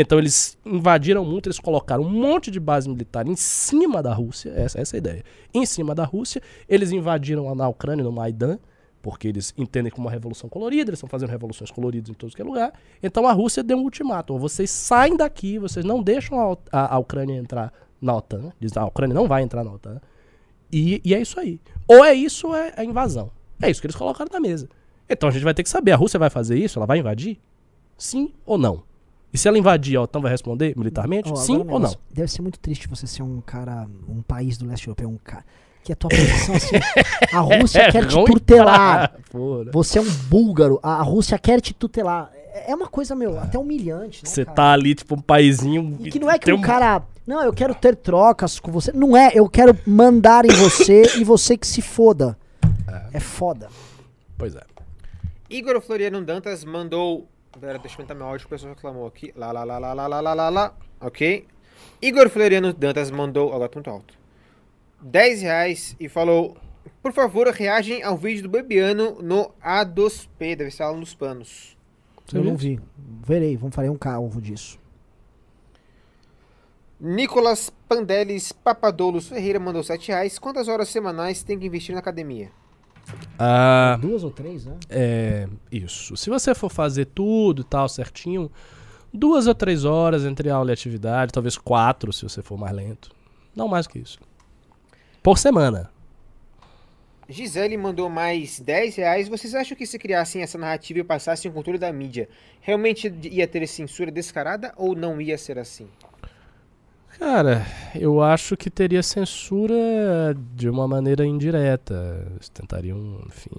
Então eles invadiram muito, eles colocaram um monte de base militar em cima da Rússia, essa, essa é a ideia. Em cima da Rússia, eles invadiram lá na Ucrânia, no Maidan, porque eles entendem como uma revolução colorida, eles estão fazendo revoluções coloridas em todo que é lugar. Então a Rússia deu um ultimato: vocês saem daqui, vocês não deixam a, a- a Ucrânia entrar na OTAN, diz "Ah, a Ucrânia não vai entrar na OTAN, e, e é isso aí. Ou é isso ou é a invasão. É isso que eles colocaram na mesa. Então a gente vai ter que saber: a Rússia vai fazer isso? Ela vai invadir? Sim ou não? E se ela invadir, a OTAN vai responder militarmente? Ó, Sim um ou não? Deve ser muito triste você ser um cara, um país do leste europeu, um cara. Que a tua posição assim. A Rússia quer te tutelar. pra. Você é um búlgaro. A Rússia quer te tutelar. É é uma coisa, meu, até humilhante, né? Você cara? tá ali, tipo, um paizinho. E que não é que o um- cara. Não, eu quero ter trocas com você. Não é, eu quero mandar em você e você que se foda. É foda. Pois é. Igor Floriano Dantas mandou. Pera, deixa eu aumentar meu áudio o pessoal reclamou aqui. Lá, lá, lá, lá, lá, lá, lá, lá, lá. Ok. Igor Floriano Dantas mandou. Agora tá muito alto. 10 reais e falou. Por favor, reagem ao vídeo do Bebiano no A2P. Deve ser aula nos panos. Eu não vi. Verei, vamos fazer um calvo disso. Nicolas Pandeles Papadoulos Ferreira mandou 7 reais. Quantas horas semanais tem que investir na academia? Ah, Duas ou três, né? é. Isso. Se você for fazer tudo e tal certinho, duas ou três horas entre aula e atividade, talvez quatro se você for mais lento. Não mais que isso. Por semana. Gisele mandou mais 10 reais. Vocês acham que se criassem essa narrativa e passassem o controle da mídia, realmente ia ter censura descarada ou não ia ser assim? Cara, eu acho que teria censura de uma maneira indireta. Eles tentariam, enfim.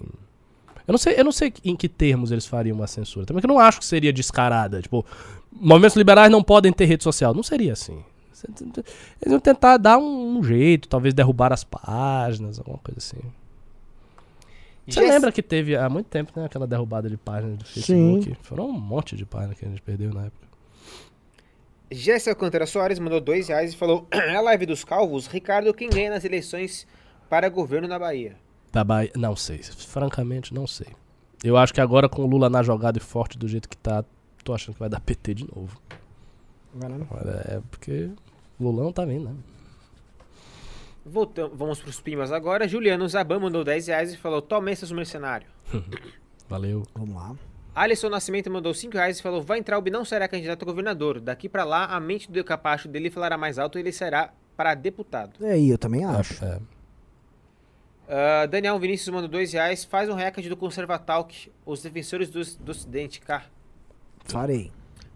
Eu não sei, eu não sei em que termos eles fariam uma censura. Também que eu não acho que seria descarada. Tipo, movimentos liberais não podem ter rede social. Não seria assim. Eles iam tentar dar um, jeito, talvez derrubar as páginas, alguma coisa assim. Você Jess- lembra que teve há muito tempo, né? Aquela derrubada de páginas do Facebook? Foram um monte de páginas que a gente perdeu na época. Jéssica Alcântara Soares mandou dois reais e falou: A live dos calvos, Ricardo, quem ganha nas eleições para governo na Bahia? Da Bahia, não sei. Francamente, não sei. Eu acho que agora com o Lula na jogada e forte do jeito que tá, tô achando que vai dar PT de novo. É porque o Lulão tá vindo, né? Voltamos, vamos pros pimas agora. Juliano Zaban mandou 10 reais e falou: Tome seus mercenários. Valeu. Vamos lá. Alisson Nascimento mandou 5 reais e falou: Weintraub não será candidato a governador. Daqui pra lá, a mente do capacho dele falará mais alto e ele será para deputado. Aí, eu também acho. É, Ah, Daniel Vinícius mandou 2 reais. Faz um recorde do Conservatalk, os defensores do, do Ocidente, cá. Farei.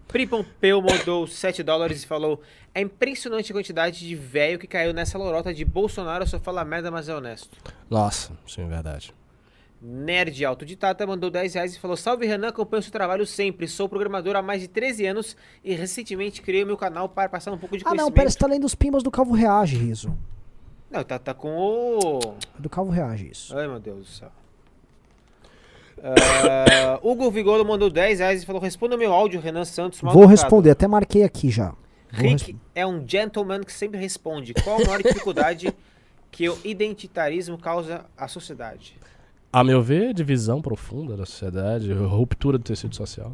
Pri Pompeu mandou 7 dólares e falou: É impressionante a quantidade de velho que caiu nessa lorota de Bolsonaro só fala merda, mas é honesto. Nossa, sim, é verdade. Nerd Autodidata mandou 10 reais e falou: Salve Renan, acompanho seu trabalho sempre. Sou programador há mais de 13 anos e recentemente criei o meu canal para passar um pouco de Ah, não, conhecimento. pera, você tá lendo os pimbas do Calvo Reage, Riso. Não, tá, tá com o. É Do Calvo Reage, isso. Ai, meu Deus do céu. Ah, Hugo Vigolo mandou 10 reais e falou: Responda meu áudio, Renan Santos. Vou educado." responder, até marquei aqui já. Vou Rick é um gentleman que sempre responde. Qual a maior dificuldade que o identitarismo causa à sociedade? A meu ver, divisão profunda da sociedade, ruptura do tecido social.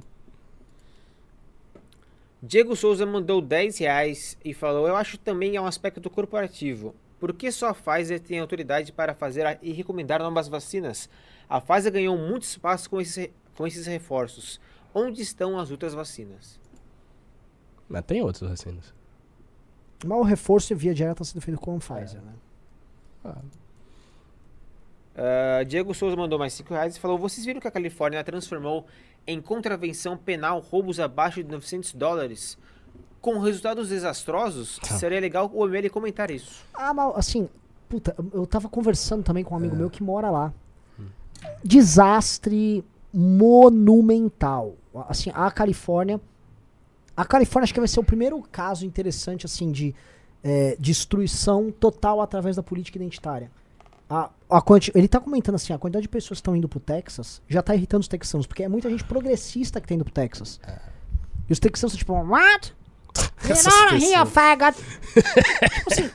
Diego Souza mandou 10 reais e falou: Eu acho também é um aspecto corporativo. Por que só a Pfizer tem autoridade para fazer a- e recomendar novas vacinas? A Pfizer ganhou muito espaço com esses, com esses reforços. Onde estão as outras vacinas? Mas tem outras vacinas. Mas o reforço via direta tá sendo feito com o Pfizer, né? Ah, Diego Souza mandou mais 5 reais e falou: Vocês viram que a Califórnia transformou em contravenção penal roubos abaixo de 900 dólares? Com resultados desastrosos? Tá. Seria legal o ML comentar isso. Ah, mas assim, puta, eu tava conversando também com um É. amigo meu que mora lá. Hum. Desastre monumental. Assim, a Califórnia. A Califórnia acho que vai ser o primeiro caso interessante, assim, de é, destruição total através da política identitária. A, a quanti, ele tá comentando assim, a quantidade de pessoas que estão indo pro Texas já tá irritando os texanos, porque é muita gente progressista que tá indo pro Texas. É. E os texanos são tipo, what? Pessoas. faggot! tipo assim,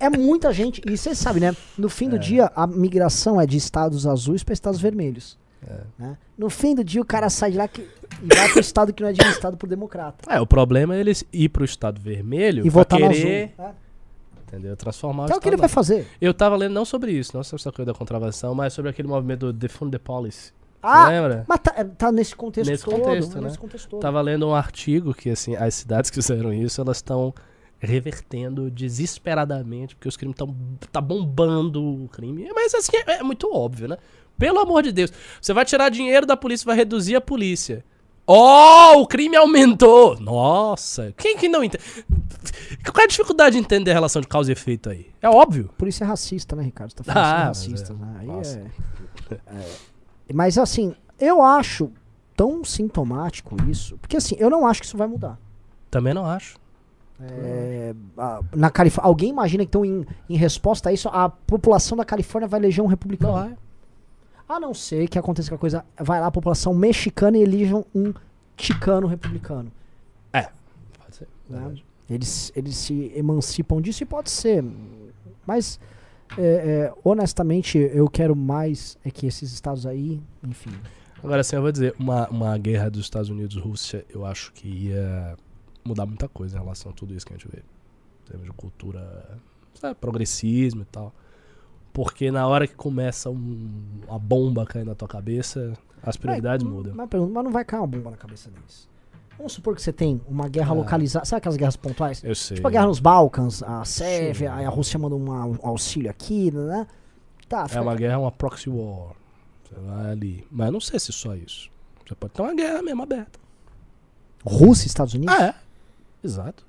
é muita gente. E você sabe, né? No fim do dia, a migração é de estados azuis para estados vermelhos. né? No fim do dia, o cara sai de lá que, e vai pro estado que não é administrado por democrata. É, o problema é eles ir pro estado vermelho E votar no azul. querer, né? Entendeu? Transformar Então é o que ele vai fazer. Eu tava lendo não sobre isso, não sobre essa coisa da contravenção, mas sobre aquele movimento do Defund the Policy. Ah, lembra? mas tá, é, tá nesse contexto Nesse todo. contexto, é né? Nesse contexto todo. Tava lendo um artigo que, assim, as cidades que fizeram isso, elas estão revertendo desesperadamente, porque os crimes estão tá bombando o crime. Mas assim, é, é muito óbvio, né? Pelo amor de Deus. Você vai tirar dinheiro da polícia, vai reduzir a polícia. Oh, o crime aumentou! Nossa, quem que não entende? Qual é a dificuldade de entender a relação de causa e efeito aí? É óbvio. Por isso é racista, né, Ricardo? Você tá falando Ah, ah, mas racista, é. né? Aí Nossa. é, é. Mas assim, eu acho tão sintomático isso, porque assim, eu não acho que isso vai mudar. Também não acho. É, na Califórnia, alguém imagina que então em, em resposta a isso a população da Califórnia vai eleger um republicano? Não vai. A não ser que aconteça que a coisa vai lá a população mexicana e elijam um ticano republicano. Pode ser. né? Eles, eles se emancipam disso e pode ser. Mas, é, é, honestamente, eu quero mais é que esses estados aí, enfim. Agora sim, eu vou dizer, uma, uma guerra dos Estados Unidos e Rússia, eu acho que ia mudar muita coisa em relação a tudo isso que a gente vê. Em termos de cultura, sabe, progressismo e tal. Porque na hora que começa um, uma bomba cair na tua cabeça, as prioridades Mas- mudam. Mas, pergunta, mas não vai cair uma bomba na cabeça deles. Vamos supor que você tem uma guerra Ah. localizada. Sabe aquelas guerras pontuais? Eu sei. Tipo a guerra nos Balcãs, a Sérvia, a Rússia manda um auxílio aqui, né? Tá, É uma guerra, uma proxy war. Você vai ali. Mas eu não sei se só isso. Você pode ter uma guerra mesmo aberta. Rússia e Estados Unidos? Ah, é. Exato.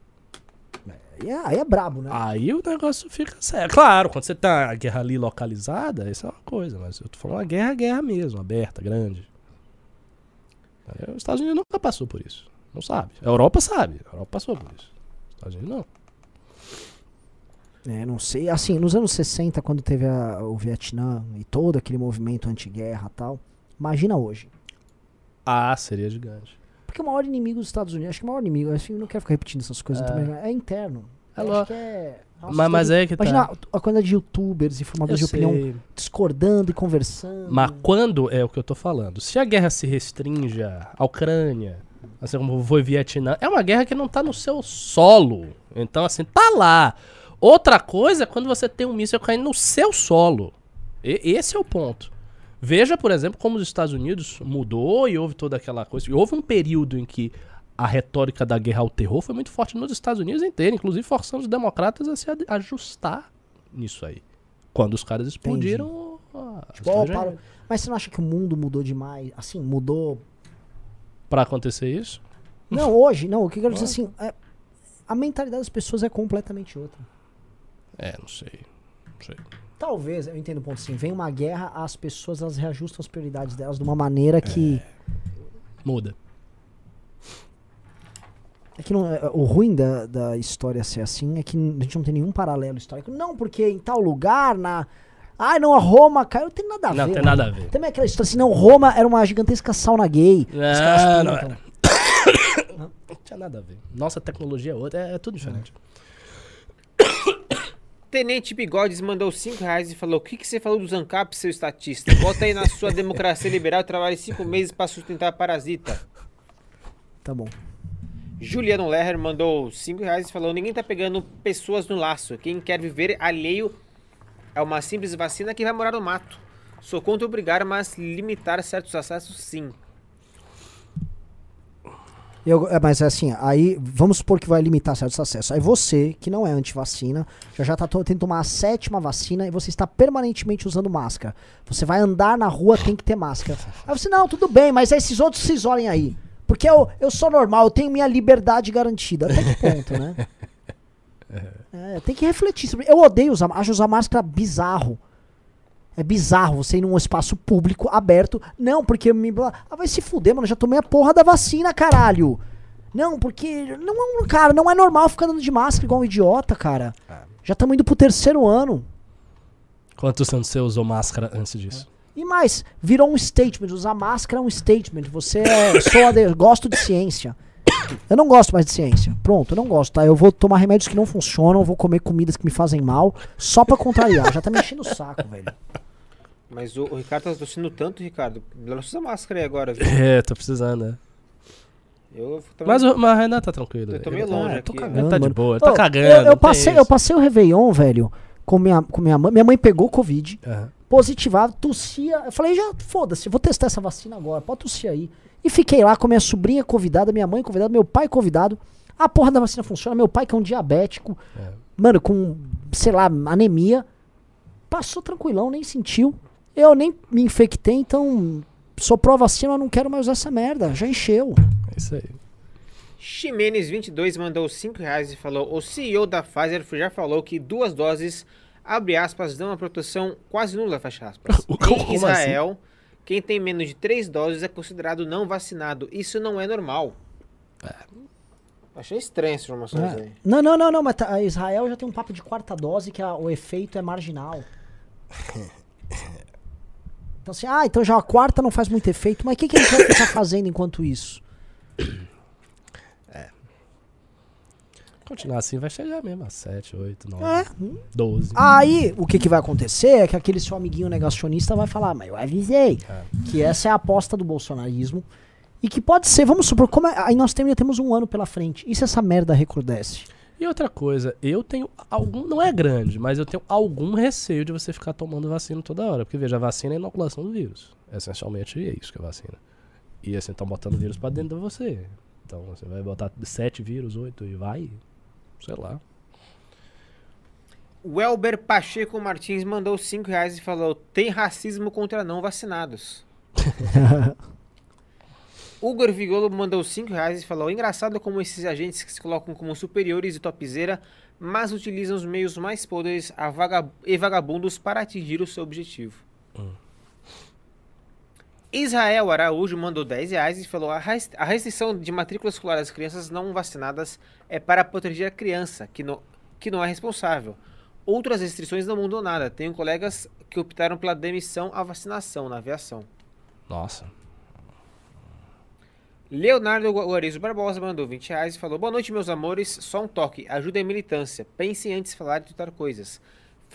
Aí, é, aí é brabo, né? Aí o negócio fica sério. Claro, quando você tá a guerra ali localizada, isso é uma coisa, mas eu tô falando uma guerra, guerra mesmo, aberta, grande. Os Estados Unidos nunca passou por isso. Não sabe. A Europa sabe. A Europa passou por isso. Os Estados Unidos não. É, não sei. Assim, nos anos 60, quando teve a- o Vietnã e todo aquele movimento anti-guerra e tal, imagina hoje. Ah, seria gigante. Porque o maior inimigo dos Estados Unidos, acho que o maior inimigo, assim, eu não quero ficar repetindo essas coisas É. também, é interno. É acho que é. Nossa, mas, mas é que tá. Imagina a quantidade de youtubers e formadores de opinião discordando e conversando. Mas quando é o que eu tô falando? Se a guerra se restringe à Ucrânia, assim como foi Vietnã, é uma guerra que não tá no seu solo. Então, assim, tá lá. Outra coisa é quando você tem um míssil caindo no seu solo. E- esse é o ponto. Veja, por exemplo, como os Estados Unidos mudou e houve toda aquela coisa. E houve um período em que a retórica da guerra ao terror foi muito forte nos Estados Unidos inteiros, inclusive forçando os democratas a se ajustar nisso aí. Quando os caras explodiram. Tipo, para-. Mas você não acha que o mundo mudou demais? Assim, mudou. Pra acontecer isso? Não, hoje, não. O que eu quero dizer assim. é- a mentalidade das pessoas é completamente outra. É, não sei. Não sei. Talvez, eu entendo o ponto assim, vem uma guerra, as pessoas elas reajustam as prioridades delas de uma maneira que. Muda. É que não, é- o ruim da, da história ser assim é que a gente não tem nenhum paralelo histórico. Não, porque em tal lugar, na. Ai, não, a Roma caiu. Não tem nada a ver. Não tem nada a ver. Também aquela história assim, não, Roma era uma gigantesca sauna gay. Os caras Não, não era. Não tinha nada a ver. Nossa tecnologia é outra, é, é tudo diferente. Tenente Bigodes mandou 5 reais e falou: O que, que você falou do Zancap, seu estatista? Bota aí na sua democracia liberal, trabalhe 5 meses pra sustentar a parasita. Tá bom. Juliano Lerner mandou 5 reais e falou: Ninguém tá pegando pessoas no laço. Quem quer viver alheio é uma simples vacina que vai morar no mato. Sou contra obrigar, mas limitar certos acessos sim. Eu, é, mas assim, aí vamos supor que vai limitar certos acessos. Aí você, que não é antivacina, já já tá que tomar a sétima vacina e você está permanentemente usando máscara. Você vai andar na rua, tem que ter máscara. Aí você, não, tudo bem, mas esses outros se isolem aí. Porque eu, eu sou normal, eu tenho minha liberdade garantida. Até que ponto, né? É, tem que refletir sobre. Eu odeio usar, acho usar máscara bizarro. É bizarro você ir num espaço público aberto. Não, porque me. Ah, vai se fuder, mano. Já tomei a porra da vacina, caralho. Não, porque. Não, é um- cara, não é normal ficar andando de máscara igual um idiota, cara. Já estamos indo pro terceiro ano. Quantos anos você usou máscara antes disso? E mais, virou um statement. Usar máscara é um statement. Você é. Sou ade- gosto de ciência. Eu não gosto mais de ciência. Pronto, eu não gosto, tá? Eu vou tomar remédios que não funcionam, vou comer comidas que me fazem mal, só pra contrariar. Já tá me enchendo o saco, velho. Mas o, o Ricardo tá tossindo tanto, Ricardo. Lança essa máscara aí agora, viu? É, tô precisando, né? Eu também- Mas, o- mas o Renan tá tranquilo. Eu tô meio tá- longe Ah, aqui. tô cagando. Ele tá de mano. boa, ele Ô, tá cagando. Eu, eu não passei, eu passei o Réveillon, velho, com minha, com minha mãe. Minha mãe pegou Covid, Aham. positivava, tossia. Eu falei, já, foda-se, vou testar essa vacina agora, pode tossir aí. E fiquei lá com minha sobrinha convidada, minha mãe convidada, meu pai convidado. A porra da vacina funciona, meu pai que é um diabético, É. mano, com, sei lá, anemia. Passou tranquilão, nem sentiu. Eu nem me infectei, então soprou a vacina, eu não quero mais usar essa merda, já encheu. É isso aí. Ximenes22 mandou 5 reais e falou: O CEO da Pfizer já falou que duas doses, abre aspas, dão uma proteção quase nula, fecha aspas. Em Israel, quem tem menos de 3 doses é considerado não vacinado. Isso não é normal. Achei estranho essas informações É. aí. Não, não, não, não, mas tá- Israel já tem um papo de quarta dose que a- o efeito é marginal. Então assim, ah, então já a quarta não faz muito efeito, mas o que, que a gente vai ficar fazendo enquanto isso? Continuar assim vai chegar mesmo a 7, 8, 9, É. 12. Aí, o que, que vai acontecer é que aquele seu amiguinho negacionista vai falar, mas eu avisei. É. Que essa é a aposta do bolsonarismo. E que pode ser, vamos supor, como é- aí nós temos, temos um ano pela frente. E se essa merda recrudesce? E outra coisa, eu tenho algum, não é grande, mas eu tenho algum receio de você ficar tomando vacina toda hora. Porque veja, a vacina é a inoculação do vírus. Essencialmente é isso que é vacina. E assim, estão botando vírus pra dentro de você. Então você vai botar sete vírus, oito e vai. Sei lá. O Elber Pacheco Martins mandou 5 reais e falou: tem racismo contra não vacinados. Hugo Vigolo mandou 5 reais e falou: engraçado como esses agentes que se colocam como superiores e topzera, mas utilizam os meios mais podres e vagabundos para atingir o seu objetivo. Israel Araújo mandou 10 reais e falou: a res- a restrição de matrícula escolar das crianças não vacinadas é para proteger a criança, que não, que não é responsável. Outras restrições não mudam nada. Tenho colegas que optaram pela demissão à vacinação na aviação. Nossa. Leonardo Guarizo Barbosa mandou 20 reais e falou: Boa noite, meus amores. Só um toque. Ajuda a militância. Pensem antes de falar e tutar coisas.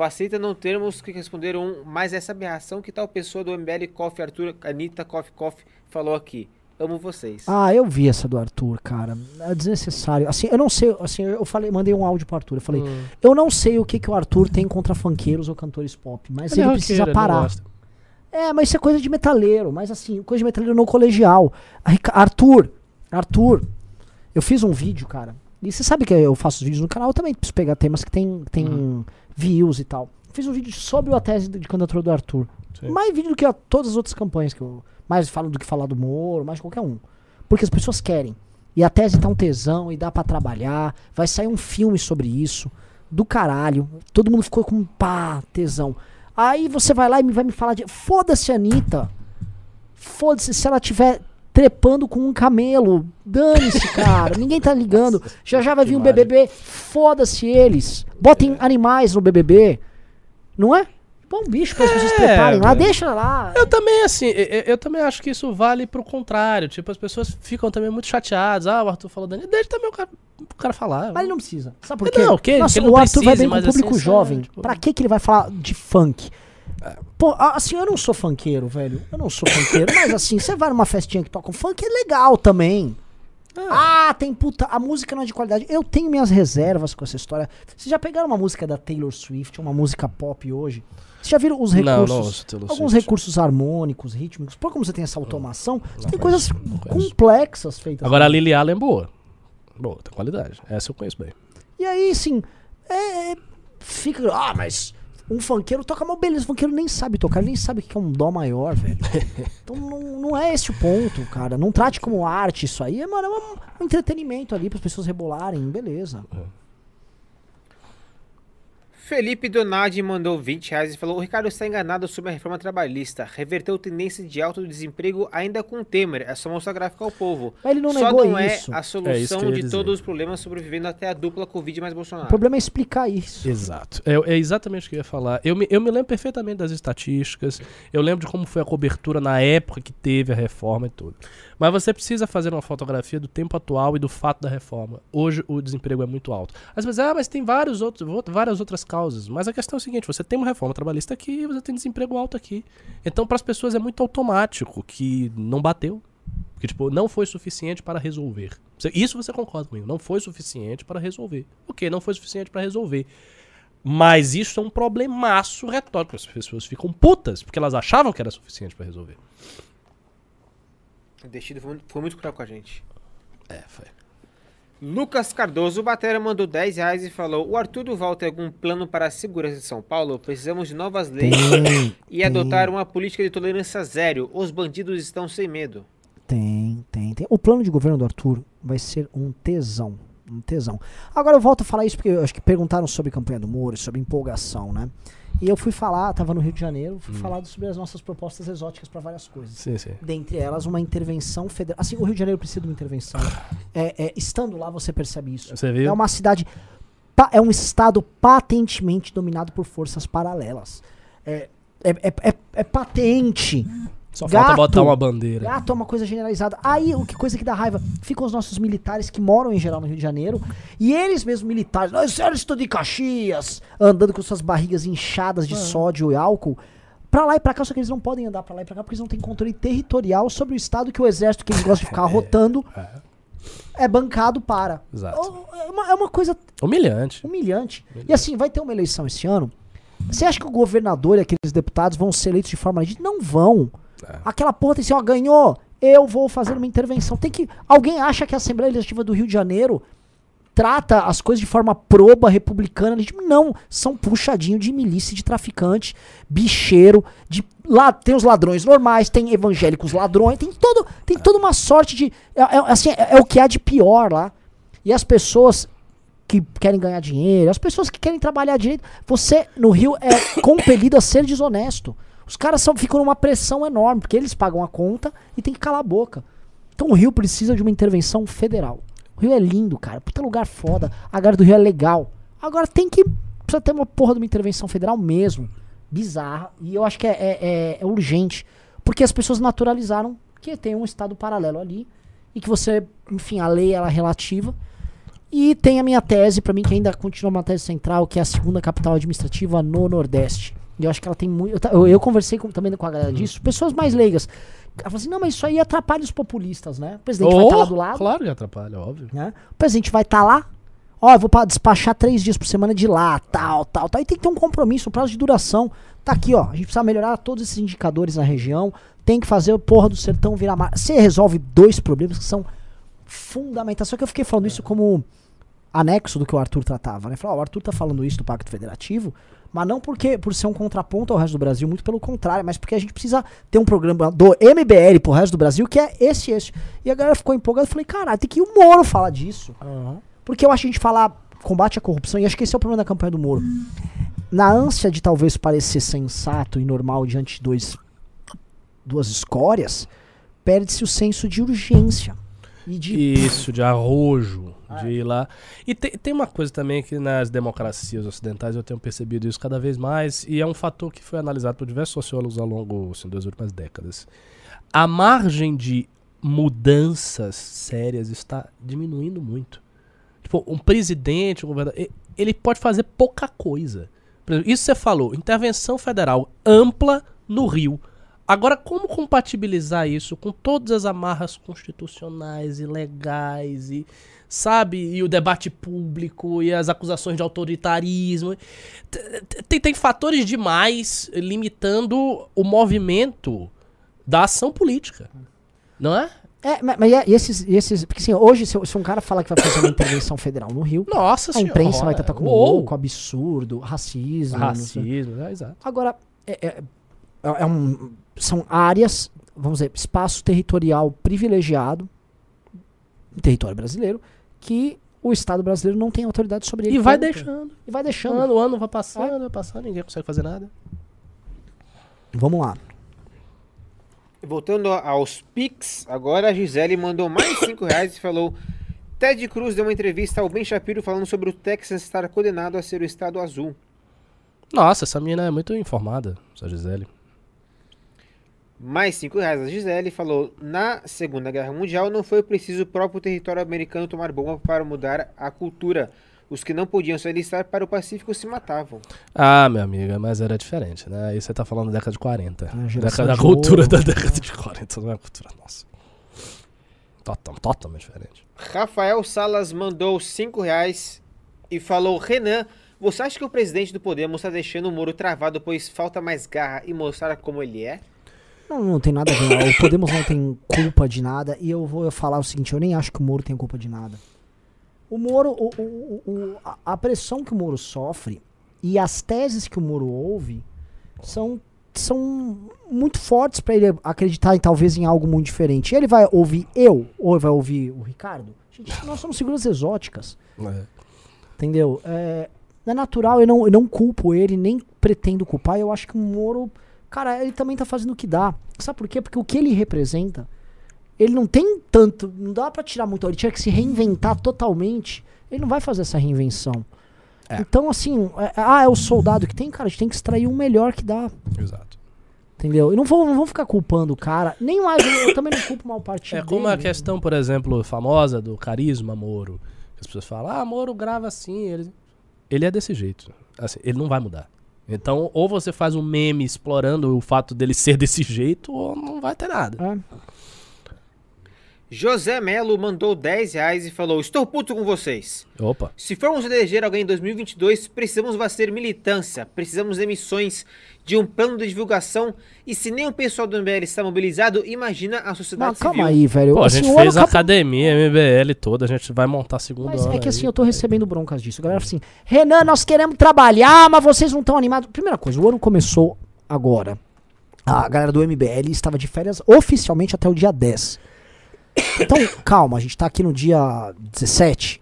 Facilita não termos que responder um, mas essa aberração que tal pessoa do MBL Coffee, Arthur, Anitta, Coffee, Coffee, falou aqui. Amo vocês. Ah, eu vi essa do Arthur, cara. É desnecessário. Assim, eu não sei, assim, eu falei, mandei um áudio pro Arthur. Eu falei, Hum. eu não sei o que, que o Arthur tem contra funkeiros ou cantores pop, mas ele, é precisa roqueiro, ele parar. gosta. É, mas isso é coisa de metaleiro. Mas assim, coisa de metaleiro no colegial. Arthur, Arthur, eu fiz um vídeo, cara. E você sabe que eu faço os vídeos no canal, eu também preciso pegar temas que tem, tem Uhum. views e tal. Fiz um vídeo sobre a tese de candidatura do Arthur. Sim. Mais vídeo do que a, todas as outras campanhas que eu. Mais falo do que falar do Moro, mais qualquer um. Porque as pessoas querem. E a tese tá um tesão e dá pra trabalhar. Vai sair um filme sobre isso. Do caralho. Todo mundo ficou com pá, tesão. Aí você vai lá e vai me falar de. Foda-se, Anitta. Foda-se se ela tiver trepando com um camelo. Dane-se, cara. Ninguém tá ligando. Já já vai vir um. BBB. Foda-se eles. Botem animais no BBB. Não é? Põe um bicho para as pessoas É, treparem lá. velho. Deixa lá. Eu também, assim, eu, eu também acho que isso vale pro contrário. Tipo, as pessoas ficam também muito chateadas. Ah, o Arthur falou Dani. Deixa também o cara, o cara falar. Mas ele não precisa. Sabe por Não, quê? que- Nossa, que ele não o Arthur vai precise, bem com o público assim, jovem. sabe, tipo- Pra que, que ele vai falar de funk? Pô, assim, eu não sou funkeiro, velho. Eu não sou funkeiro. mas assim, você vai numa festinha que toca um funk, é legal também. Ah, tem puta. A música não é de qualidade. Eu tenho minhas reservas com essa história. Vocês já pegaram uma música da Taylor Swift, uma música pop hoje? Vocês já viram os recursos? não Taylor alguns Swift. recursos harmônicos, rítmicos. Por como você tem essa automação, você não tem coisas conheço. complexas feitas. Agora a Lily Allen é boa. Boa, tem qualidade. Essa eu conheço bem. E aí, assim, é, é, fica. Ah, mas um funkeiro toca mal, beleza. O funkeiro nem sabe tocar, ele nem sabe o que é um dó maior, velho. então não, não é esse o ponto, cara. Não trate como arte isso aí. É, mano, é um, um entretenimento ali para as pessoas rebolarem, beleza. Felipe Donadi mandou 20 reais e falou: O Ricardo está enganado sobre a reforma trabalhista. Reverteu tendência de alto desemprego ainda com Temer. É só mostrar gráfico ao povo. Mas ele não só negou não é isso. a É solução ia de dizer. todos os problemas sobrevivendo até a dupla Covid mais O Bolsonaro. problema é explicar isso. Exato. É, é exatamente o que eu ia falar. Eu me, eu me lembro perfeitamente das estatísticas. Eu lembro de como foi a cobertura na época que teve a reforma e tudo. Mas você precisa fazer uma fotografia do tempo atual e do fato da reforma. Hoje o desemprego é muito alto. Às vezes, ah, mas tem vários outros, out- várias outras causas. Mas a questão é o seguinte: você tem uma reforma trabalhista aqui e você tem desemprego alto aqui. Então, para as pessoas é muito automático que não bateu. Que, tipo, não foi suficiente para resolver. Isso você concorda comigo. Não foi suficiente para resolver. Ok, não foi suficiente para resolver. Mas isso é um problemaço retórico. As pessoas ficam putas, porque elas achavam que era suficiente para resolver. O Destino foi, muito- foi muito cruel com a gente. É, foi. Lucas Cardoso Batera mandou 10 reais e falou: O Arthur Duval tem algum plano para a segurança de São Paulo? Precisamos de novas leis Tem, e adotar uma política de tolerância zero. Os bandidos estão sem medo. tem, tem, tem. O plano de governo do Arthur vai ser um tesão. Um tesão. Agora eu volto a falar isso porque eu acho que perguntaram sobre campanha do Moro, sobre empolgação, né? E eu fui falar, tava no Rio de Janeiro, fui falar sobre as nossas propostas exóticas para várias coisas. Sim, sim. Dentre elas, uma intervenção federal. Assim, o Rio de Janeiro precisa de uma intervenção. É, é, estando lá, você percebe isso. Você viu? É uma cidade. É um estado patentemente dominado por forças paralelas. É, é, é, é- é patente. Só Gato. falta botar uma bandeira. Gato é uma coisa generalizada. Aí, o que coisa que dá raiva? Ficam os nossos militares que moram em geral no Rio de Janeiro. E eles mesmos militares, nós exército de Caxias, andando com suas barrigas inchadas de sódio e álcool. Pra lá e pra cá, só que eles não podem andar pra lá e pra cá porque eles não têm controle territorial sobre o estado que o exército que eles gostam de ficar rotando é bancado para. Exato. É uma, é uma coisa Humilhante. humilhante. E assim, vai ter uma eleição esse ano. Você acha que o governador e aqueles deputados vão ser eleitos de forma legítima? Não vão. Aquela porra tem assim, ó, ganhou, eu vou fazer uma intervenção. Tem que. Alguém acha que a Assembleia Legislativa do Rio de Janeiro trata as coisas de forma proba, republicana? Não. São puxadinho de milícia, de traficante, bicheiro, de. Lá tem os ladrões normais, tem evangélicos ladrões, tem todo, tem toda uma sorte de. É, é- assim, é, é o que há de pior lá. E as pessoas que querem ganhar dinheiro, as pessoas que querem trabalhar direito, você no Rio é compelido a ser desonesto. Os caras são, ficam numa pressão enorme, porque eles pagam a conta e tem que calar a boca. Então o Rio precisa de uma intervenção federal. O Rio é lindo, cara. Puta lugar foda. A área do Rio é legal. Agora tem que precisa ter uma porra de uma intervenção federal mesmo. Bizarra. E eu acho que é, é, é- é urgente. Porque as pessoas naturalizaram que tem um estado paralelo ali. E que você, enfim, a lei ela é relativa. E tem a minha tese, pra mim, que ainda continua uma tese central, que é a segunda capital administrativa no Nordeste. E eu acho que ela tem muito. Eu, eu, conversei com- também com a galera disso, pessoas mais leigas. Ela falou assim: não, mas isso aí atrapalha os populistas, né? O presidente vai estar lá do lado Claro que atrapalha, óbvio. né? O presidente vai estar lá, ó, eu vou pra despachar três dias por semana de lá, tal, tal, tal. E tem que ter um compromisso, um prazo de duração. Tá aqui, ó. A gente precisa melhorar todos esses indicadores na região. Tem que fazer o porra do sertão virar mar. Você resolve dois problemas que são fundamentais. Só que eu fiquei falando isso como anexo do que o Arthur tratava, né? Falou, ó, o Arthur tá falando isso do Pacto Federativo, mas não porque por ser um contraponto ao resto do Brasil, muito pelo contrário, mas porque a gente precisa ter um programa do MBL pro resto do Brasil que é esse esse. E a galera ficou empolgada, eu falei, caralho, tem que o Moro falar disso. Porque eu acho que a gente falar combate à corrupção, e acho que esse é o problema da campanha do Moro. Na ânsia de talvez parecer sensato e normal diante de dois, duas escórias, perde-se o senso de urgência. E de. Isso, de arrojo, de ir lá. E tem, tem uma coisa também que nas democracias ocidentais eu tenho percebido isso cada vez mais, e é um fator que foi analisado por diversos sociólogos ao longo assim, das últimas décadas. A margem de mudanças sérias está diminuindo muito. Tipo, um presidente, um governador, ele pode fazer pouca coisa. Por exemplo, isso você falou, intervenção federal ampla no Rio. Agora, como compatibilizar isso com todas as amarras constitucionais e legais e, sabe, e o debate público e as acusações de autoritarismo? Tem, tem fatores demais limitando o movimento da ação política. Não é? É, ma- mas, esses, esses. Porque assim, hoje, se, se um cara falar que vai fazer uma intervenção federal no Rio, Nossa a senhora. imprensa vai como Uou. louco, absurdo, racismo. Racismo, é, exato. Agora, é, é- é um- são áreas, vamos dizer, espaço territorial privilegiado, território brasileiro, que o Estado brasileiro não tem autoridade sobre ele. E vai deixando. E vai deixando. Ano, o ano vai passando, vai passando, ninguém consegue fazer nada. Vamos lá. Voltando aos Pix, agora a Gisele mandou mais 5 reais e falou: Ted Cruz deu uma entrevista ao Ben Shapiro falando sobre o Texas estar condenado a ser o estado azul. Nossa, essa menina é muito informada, essa Gisele. Mais 5 reais a Gisele falou: Na Segunda Guerra Mundial não foi preciso o próprio território americano tomar bomba para mudar a cultura. Os que não podiam se alistar para o Pacífico se matavam. Ah, minha amiga, mas era diferente, né? Aí você tá falando da década de 40. A geração Década da cultura ouro. da década de 40, não é a cultura nossa. Total, totalmente diferente. Rafael Salas mandou 5 reais e falou: Renan, você acha que o presidente do Podemos está deixando o Moro travado, pois falta mais garra e mostrar como ele é? Não, não tem nada a ver. O Podemos não tem culpa de nada. E eu vou falar o seguinte: eu nem acho que o Moro tem culpa de nada. O Moro, o, o- o- a- pressão que o Moro sofre e as teses que o Moro ouve são, são muito fortes para ele acreditar em, talvez em algo muito diferente. Ele vai ouvir eu ou vai ouvir o Ricardo? Gente, nós somos figuras exóticas. É. Entendeu? É, é natural, eu não, eu não culpo ele, nem pretendo culpar. Eu acho que o Moro, cara, ele também tá fazendo o que dá. Sabe por quê? Porque o que ele representa, ele não tem tanto, não dá pra tirar muito. Ele tinha que se reinventar totalmente. Ele não vai fazer essa reinvenção. É. Então, assim, é- ah, é o soldado que tem, cara, a gente tem que extrair o melhor que dá. Exato. Entendeu? E não vou, não vou ficar culpando o cara. Nem mais, eu, eu também não culpo mal partido. É como a dele. questão, por exemplo, famosa do carisma Moro. Que as pessoas falam, ah, Moro grava assim. Ele, ele é desse jeito. Assim, ele não vai mudar. Então, ou você faz um meme explorando o fato dele ser desse jeito, ou não vai ter nada. É. José Melo mandou 10 reais e falou: Estou puto com vocês. Opa. Se formos eleger alguém em 2022, precisamos fazer militância, precisamos de emissões, de um plano de divulgação. E se nem o pessoal do MBL está mobilizado, imagina a sociedade Mas calma civil. aí, velho. Pô, a Assim, gente fez a acabou- academia, MBL toda, a gente vai montar a segunda Mas é que assim, aí. eu tô recebendo broncas disso. A galera fala assim, Renan, nós queremos trabalhar, mas vocês não estão animados. Primeira coisa, o ano começou agora. A galera do MBL estava de férias oficialmente até o dia 10. Então, calma, a gente tá aqui no dia 17.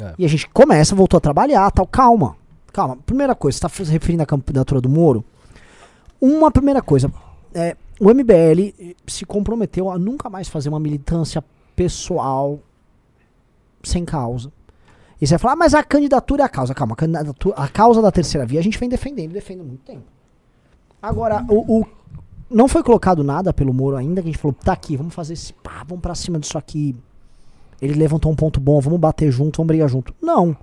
É. E a gente começa, voltou a trabalhar, tal. Calma. Calma. Primeira coisa, você tá se referindo à candidatura do Moro? Uma primeira coisa, é, o MBL se comprometeu a nunca mais fazer uma militância pessoal sem causa. E você vai falar, ah, mas a candidatura é a causa. Calma, a, candidatura, a causa da terceira via a gente vem defendendo, defendendo muito tempo. Agora, o, o- não foi colocado nada pelo Moro ainda, que a gente falou, tá aqui, vamos fazer esse, pá, vamos pra cima disso aqui. Ele levantou um ponto bom, vamos bater junto, vamos brigar junto. Não.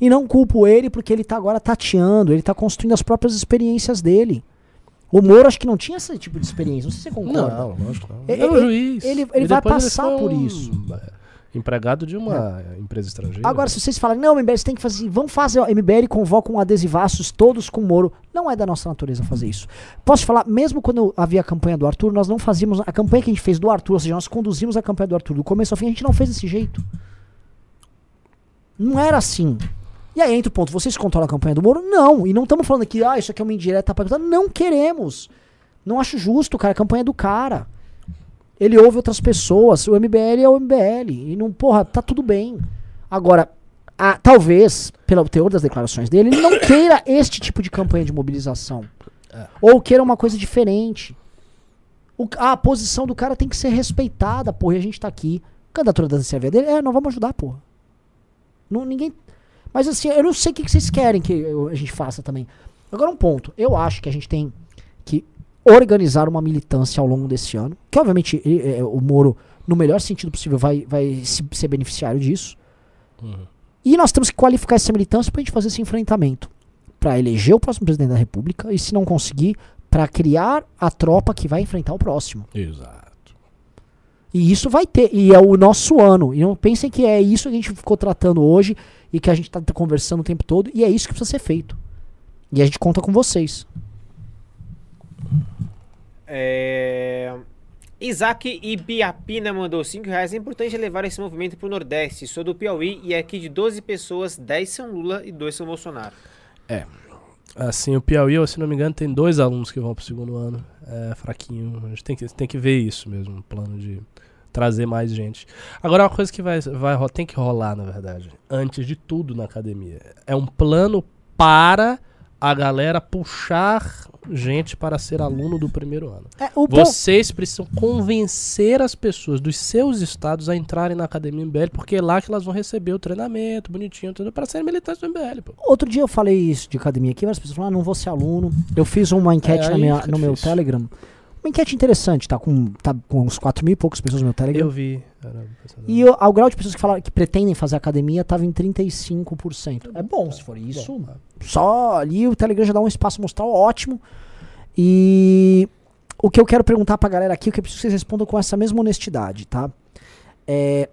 E não culpo ele porque ele tá agora tateando, ele tá construindo as próprias experiências dele. O Moro acho que não tinha esse tipo de experiência, não sei se você concorda. Não, lógico que não. Ele- Ele é um ele- juiz. ele- E ele vai passar por um, isso. É, Empregado de uma empresa estrangeira. Agora, se vocês falarem, não, MBL, você tem que fazer. Vamos fazer. MBL convoca um adesivaços todos com Moro. Não é da nossa natureza fazer isso. Posso falar, mesmo quando havia a campanha do Arthur, nós não fazíamos. A campanha que a gente fez do Arthur, ou seja, nós conduzimos a campanha do Arthur do começo ao fim, a gente não fez desse jeito. Não era assim. E aí entra o ponto, vocês controlam a campanha do Moro? Não. E não estamos falando aqui, ah, isso aqui é uma indireta pra Não queremos. Não acho justo, cara. A campanha é do cara. Ele ouve outras pessoas. O MBL é o MBL. E não, porra, tá tudo bem. Agora, a- talvez, pelo teor das declarações dele, ele não queira este tipo de campanha de mobilização. Ou queira uma coisa diferente. O- a posição do cara tem que ser respeitada, porra. E a gente tá aqui. Candidatura da CRV dele, é, nós vamos ajudar, porra. Não, ninguém. Mas assim, eu não sei o que, que vocês querem que eu- a gente faça também. Agora, um ponto. Eu acho que a gente tem que organizar uma militância ao longo desse ano. Que, obviamente, e- e- o Moro, no melhor sentido possível, vai, vai se- ser beneficiário disso. Uhum. E nós temos que qualificar essa militância pra gente fazer esse enfrentamento. Pra eleger o próximo presidente da República e, se não conseguir, pra criar a tropa que vai enfrentar o próximo. Exato. E isso vai ter, e é o nosso ano. E não pensem que é isso que a gente ficou tratando hoje e que a gente tá conversando o tempo todo, e é isso que precisa ser feito. E a gente conta com vocês. É... Isaac Ibiapina mandou 5 reais. É importante levar esse movimento pro Nordeste. Sou do Piauí e aqui de 12 pessoas, 10 são Lula e 2 são Bolsonaro. Assim, o Piauí, se não me engano, tem dois alunos que vão pro segundo ano. É fraquinho. A gente tem que, tem que ver isso mesmo, um plano de trazer mais gente. Agora, uma coisa que vai, vai, tem que rolar, na verdade, antes de tudo na academia, é um plano para a galera puxar gente para ser aluno do primeiro ano. É, Vocês precisam convencer as pessoas dos seus estados a entrarem na academia MBL, porque é lá que elas vão receber o treinamento bonitinho, tudo para serem militantes do MBL, pô. Outro dia eu falei isso de academia aqui, várias pessoas falaram, ah, não vou ser aluno. Eu fiz uma enquete É, minha- no meu difícil. Telegram. Uma enquete interessante, tá com, tá com uns 4 mil e poucas pessoas no meu Telegram. Eu vi. E o, ao grau de pessoas que, falaram, que pretendem fazer academia tava em 35%. É bom se for isso. Bom, Só ali o Telegram já dá um espaço mostral ótimo. E o que eu quero perguntar pra galera aqui, o que eu preciso que vocês respondam com essa mesma honestidade, tá? É,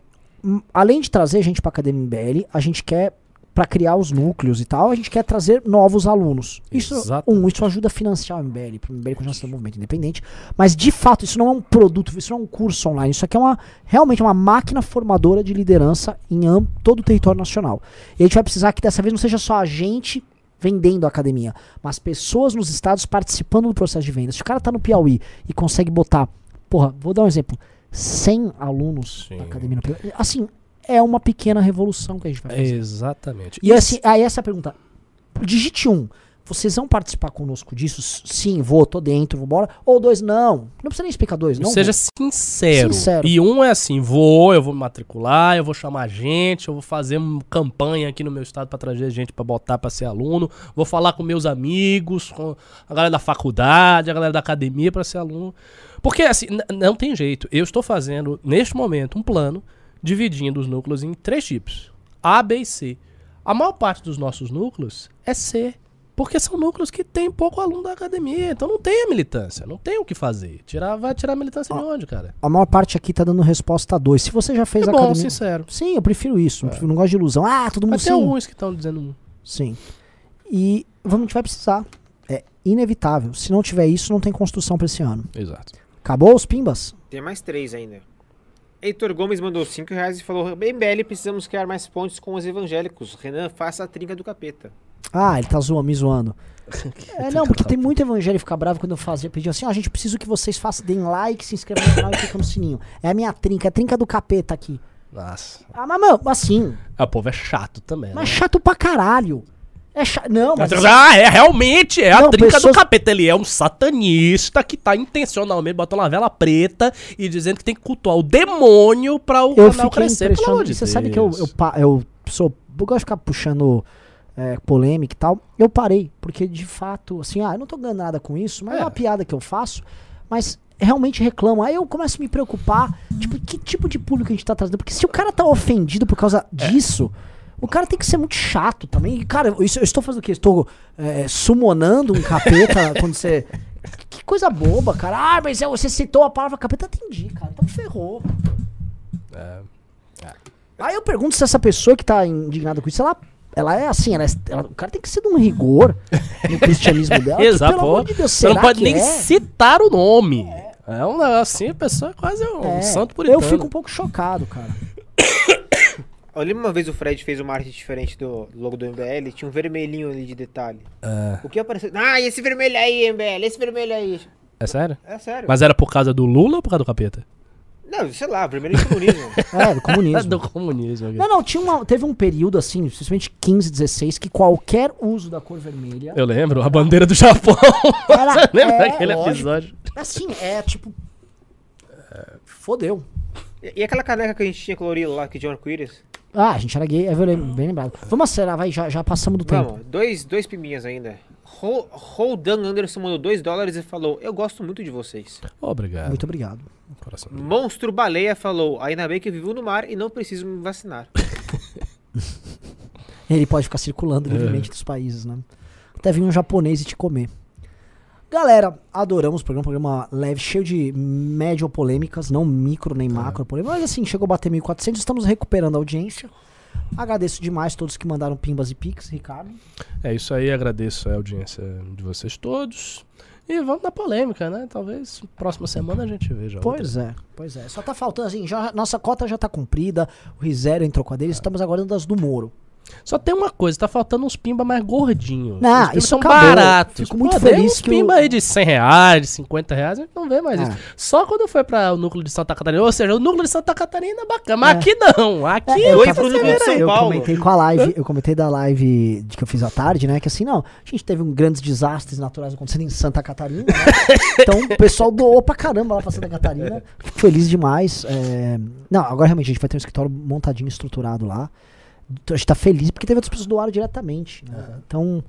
além de trazer gente pra Academia MBL, a gente quer, pra criar os núcleos e tal, a gente quer trazer novos alunos. Isso, Exatamente. um, isso ajuda a financiar o MBL, pro MBL continuar sendo um movimento independente. Mas, de fato, isso não é um produto, isso não é um curso online. Isso aqui é uma, realmente uma máquina formadora de liderança em todo o território nacional. E a gente vai precisar que dessa vez não seja só a gente vendendo a academia, mas pessoas nos estados participando do processo de venda. Se o cara tá no Piauí e consegue botar, porra, vou dar um exemplo, 100 alunos Sim. da academia no Piauí, assim, é uma pequena revolução que a gente vai fazer. Exatamente. E assim, aí essa é pergunta. Digite um. Vocês vão participar conosco disso? Sim, vou, tô dentro, vambora. Ou dois, não. Não precisa nem explicar dois, não. Seja vou. sincero. Sincero. E um é assim, vou, eu vou me matricular, eu vou chamar gente, eu vou fazer uma campanha aqui no meu estado pra trazer gente pra botar pra ser aluno, vou falar com meus amigos, com a galera da faculdade, a galera da academia pra ser aluno. Porque assim, não tem jeito. Eu estou fazendo neste momento um plano dividindo os núcleos em três tipos: A, B e C. A maior parte dos nossos núcleos é C. Porque são núcleos que tem pouco aluno da academia. Então não tem a militância, não tem o que fazer. Tirar, vai tirar a militância de onde, cara? A maior parte aqui tá dando resposta a dois. Se você já fez É a bom, academia. sincero. Sim, eu prefiro isso. Eu prefiro- não gosto de ilusão. Ah, todo mundo Mas tem sim. alguns que estão dizendo um. Sim. E vamos, a gente vai precisar. É inevitável. Se não tiver isso, não tem construção pra esse ano. Exato. Acabou os pimbas? Tem mais três ainda. Heitor Gomes mandou 5 reais e falou: MBL, precisamos criar mais pontes com os evangélicos. Renan, faça a trinca do capeta. Ah, ele tá zoando, me zoando. É, não, porque tem muito evangélico ficar bravo quando eu fazia, pedir assim, ó, a gente precisa que vocês façam, deem like, se inscrevam no canal e cliquem no sininho. É a minha trinca, é a trinca do capeta aqui. Nossa. Ah, mas, mano, assim, Ah, o povo é chato também. mas né? chato pra caralho. É chato, não, mas... Ah, é, realmente, é a Não, trinca pessoas- do capeta. Ele é um satanista que tá intencionalmente botando uma vela preta e dizendo que tem que cultuar o demônio pra o eu canal crescer, pelo amor de você sabe que eu, Deus. eu, eu sou eu gosto de ficar puxando é, polêmica e tal. Eu parei, porque de fato, assim, ah, eu não tô ganhando nada com isso, mas é, É. uma piada que eu faço, mas realmente reclamo. Aí eu começo a me preocupar, tipo, que tipo de público a gente tá trazendo? Porque se o cara tá ofendido por causa disso. O cara tem que ser muito chato também. E, cara, isso, eu estou fazendo o quê? Estou é, sumonando um capeta quando você. Que coisa boba, cara. Ah, mas é, você citou a palavra capeta, entendi, cara. Então ferrou. É. Aí eu pergunto se essa pessoa que tá indignada com isso, ela, ela é assim, ela, é- ela- o cara tem que ser de um rigor no cristianismo dela. que, Exato, pelo pô. amor de Deus, Você não pode que nem é? citar o nome. É, um negócio assim, a pessoa é quase um É, santo puritano. Eu fico um pouco chocado, cara. Eu lembro uma vez o Fred fez uma arte diferente do logo do MBL, tinha um vermelhinho ali de detalhe. É, O que apareceu? Ah, esse vermelho aí, MBL, esse vermelho aí. é sério? É sério. Mas era por causa do Lula ou por causa do capeta? Não, sei lá, vermelho de comunismo. É, do comunismo. do comunismo. Não, não, tinha uma, teve um período assim, principalmente 15, 16, que qualquer uso da cor vermelha. Eu lembro, a bandeira do Japão. Era- Você lembra é, daquele lógico. episódio? Assim, é tipo. é, fodeu. e, e aquela caneca que a gente tinha colorida lá, que um arco-íris? Ah, a gente era gay, é bem bem lembrado. Vamos acelerar, vai, já, já passamos do tempo. Dois, dois piminhas ainda. Ro- Roldan Anderson mandou 2 dólares e falou: Eu gosto muito de vocês. Obrigado. Muito obrigado. Coração. Monstro Baleia falou: Ainda bem que eu vivo no mar e não preciso me vacinar. Ele pode ficar circulando livremente dos países, né? Até vir um japonês e te comer. Galera, adoramos o programa, um programa leve, cheio de médio polêmicas, não micro nem macro polêmicas, mas assim, chegou a bater 1.400, estamos recuperando a audiência. Agradeço demais todos que mandaram pimbas e pics, Ricardo. É isso aí, agradeço a audiência de vocês todos. E vamos na polêmica, né? Talvez próxima semana a gente veja. outra. Pois é, pois é. Só tá faltando, assim, já, nossa cota já tá cumprida, o Rizério entrou com a dele, estamos aguardando das do Moro. Só tem uma coisa, tá faltando uns pimba mais gordinhos. Não, Os isso são acabou. baratos. Fico muito Pô, feliz tem uns que pimba o- aí de 100 reais, de 50 reais, a gente não vê mais É. isso. Só quando foi para o núcleo de Santa Catarina. Ou seja, o núcleo de Santa Catarina é bacana, mas É. aqui não. Aqui É, eu Oi tava- pro núcleo de São eu Paulo. comentei com a live, eu comentei da live de que eu fiz à tarde, né? Que assim, não, a gente teve um grandes desastres naturais acontecendo em Santa Catarina, né? Então o pessoal doou pra caramba lá pra Santa Catarina. Fico feliz demais. é, Não, agora realmente a gente vai ter um escritório montadinho, estruturado lá. A gente tá feliz porque teve outras pessoas que doaram diretamente. né? Então,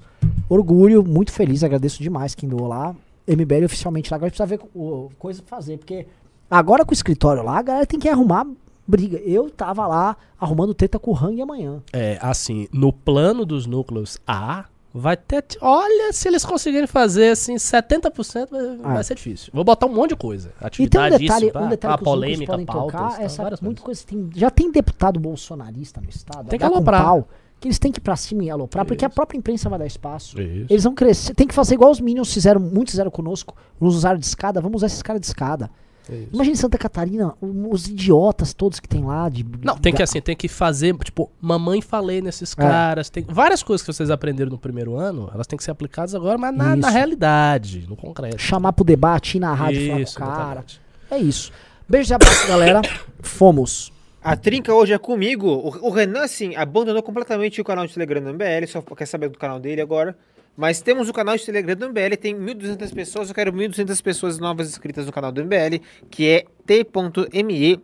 orgulho, muito feliz, agradeço demais quem doou lá. MBL oficialmente lá, agora a gente precisa ver o, coisa pra fazer, porque agora com o escritório lá, a galera tem que arrumar briga. Eu tava lá arrumando treta com o Hang amanhã. É, assim, no plano dos núcleos A, vai ter. Olha, se eles conseguirem fazer assim, 70% vai, Ah. vai ser difícil. Vou botar um monte de coisa. E tem um Atividade, detalhe, isso, um detalhe pá, que polêmica, podem pautas, tocar, tal, essa, várias muita coisas. coisa tem, já tem deputado bolsonarista no estado, Tem que aloprar. pau, que eles têm que ir pra cima e aloprar, porque a Isso. própria imprensa vai dar espaço. Isso. Eles vão crescer, tem que fazer igual os Minions fizeram, muitos fizeram conosco, nos usaram de escada, vamos usar esses caras de escada. Isso. Imagina Santa Catarina, os idiotas todos que tem lá. De, Não, tem que assim, tem que fazer, tipo, mamãe falei nesses É. caras. Tem várias coisas que vocês aprenderam no primeiro ano, elas têm que ser aplicadas agora, mas na, na realidade, no concreto. Chamar pro debate, ir na rádio falar com o Isso, cara. exatamente. É isso. Beijo e abraço, galera. Fomos. A trinca hoje é comigo. O, o Renan, assim, abandonou completamente o canal de Telegram do MBL, só quer saber do canal dele agora. Mas temos o canal de Telegram do MBL, tem 1.200 pessoas, eu quero 1.200 pessoas novas inscritas no canal do MBL, que é t.me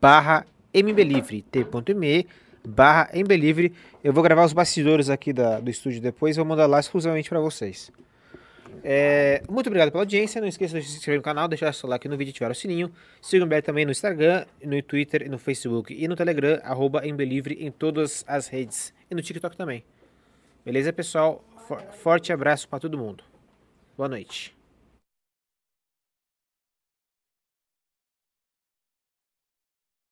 barra mbelivre, t.me barra mbelivre. Eu vou gravar os bastidores aqui da- do estúdio depois vou mandar lá exclusivamente para vocês. É, muito obrigado pela audiência. Não esqueça de se inscrever no canal, deixar seu like no vídeo e ativar o sininho. Siga o MBL também no Instagram, no Twitter, no Facebook e no Telegram, arroba Embelivre em todas as redes. E no TikTok também. Beleza, pessoal? For- forte abraço para todo mundo. Boa noite.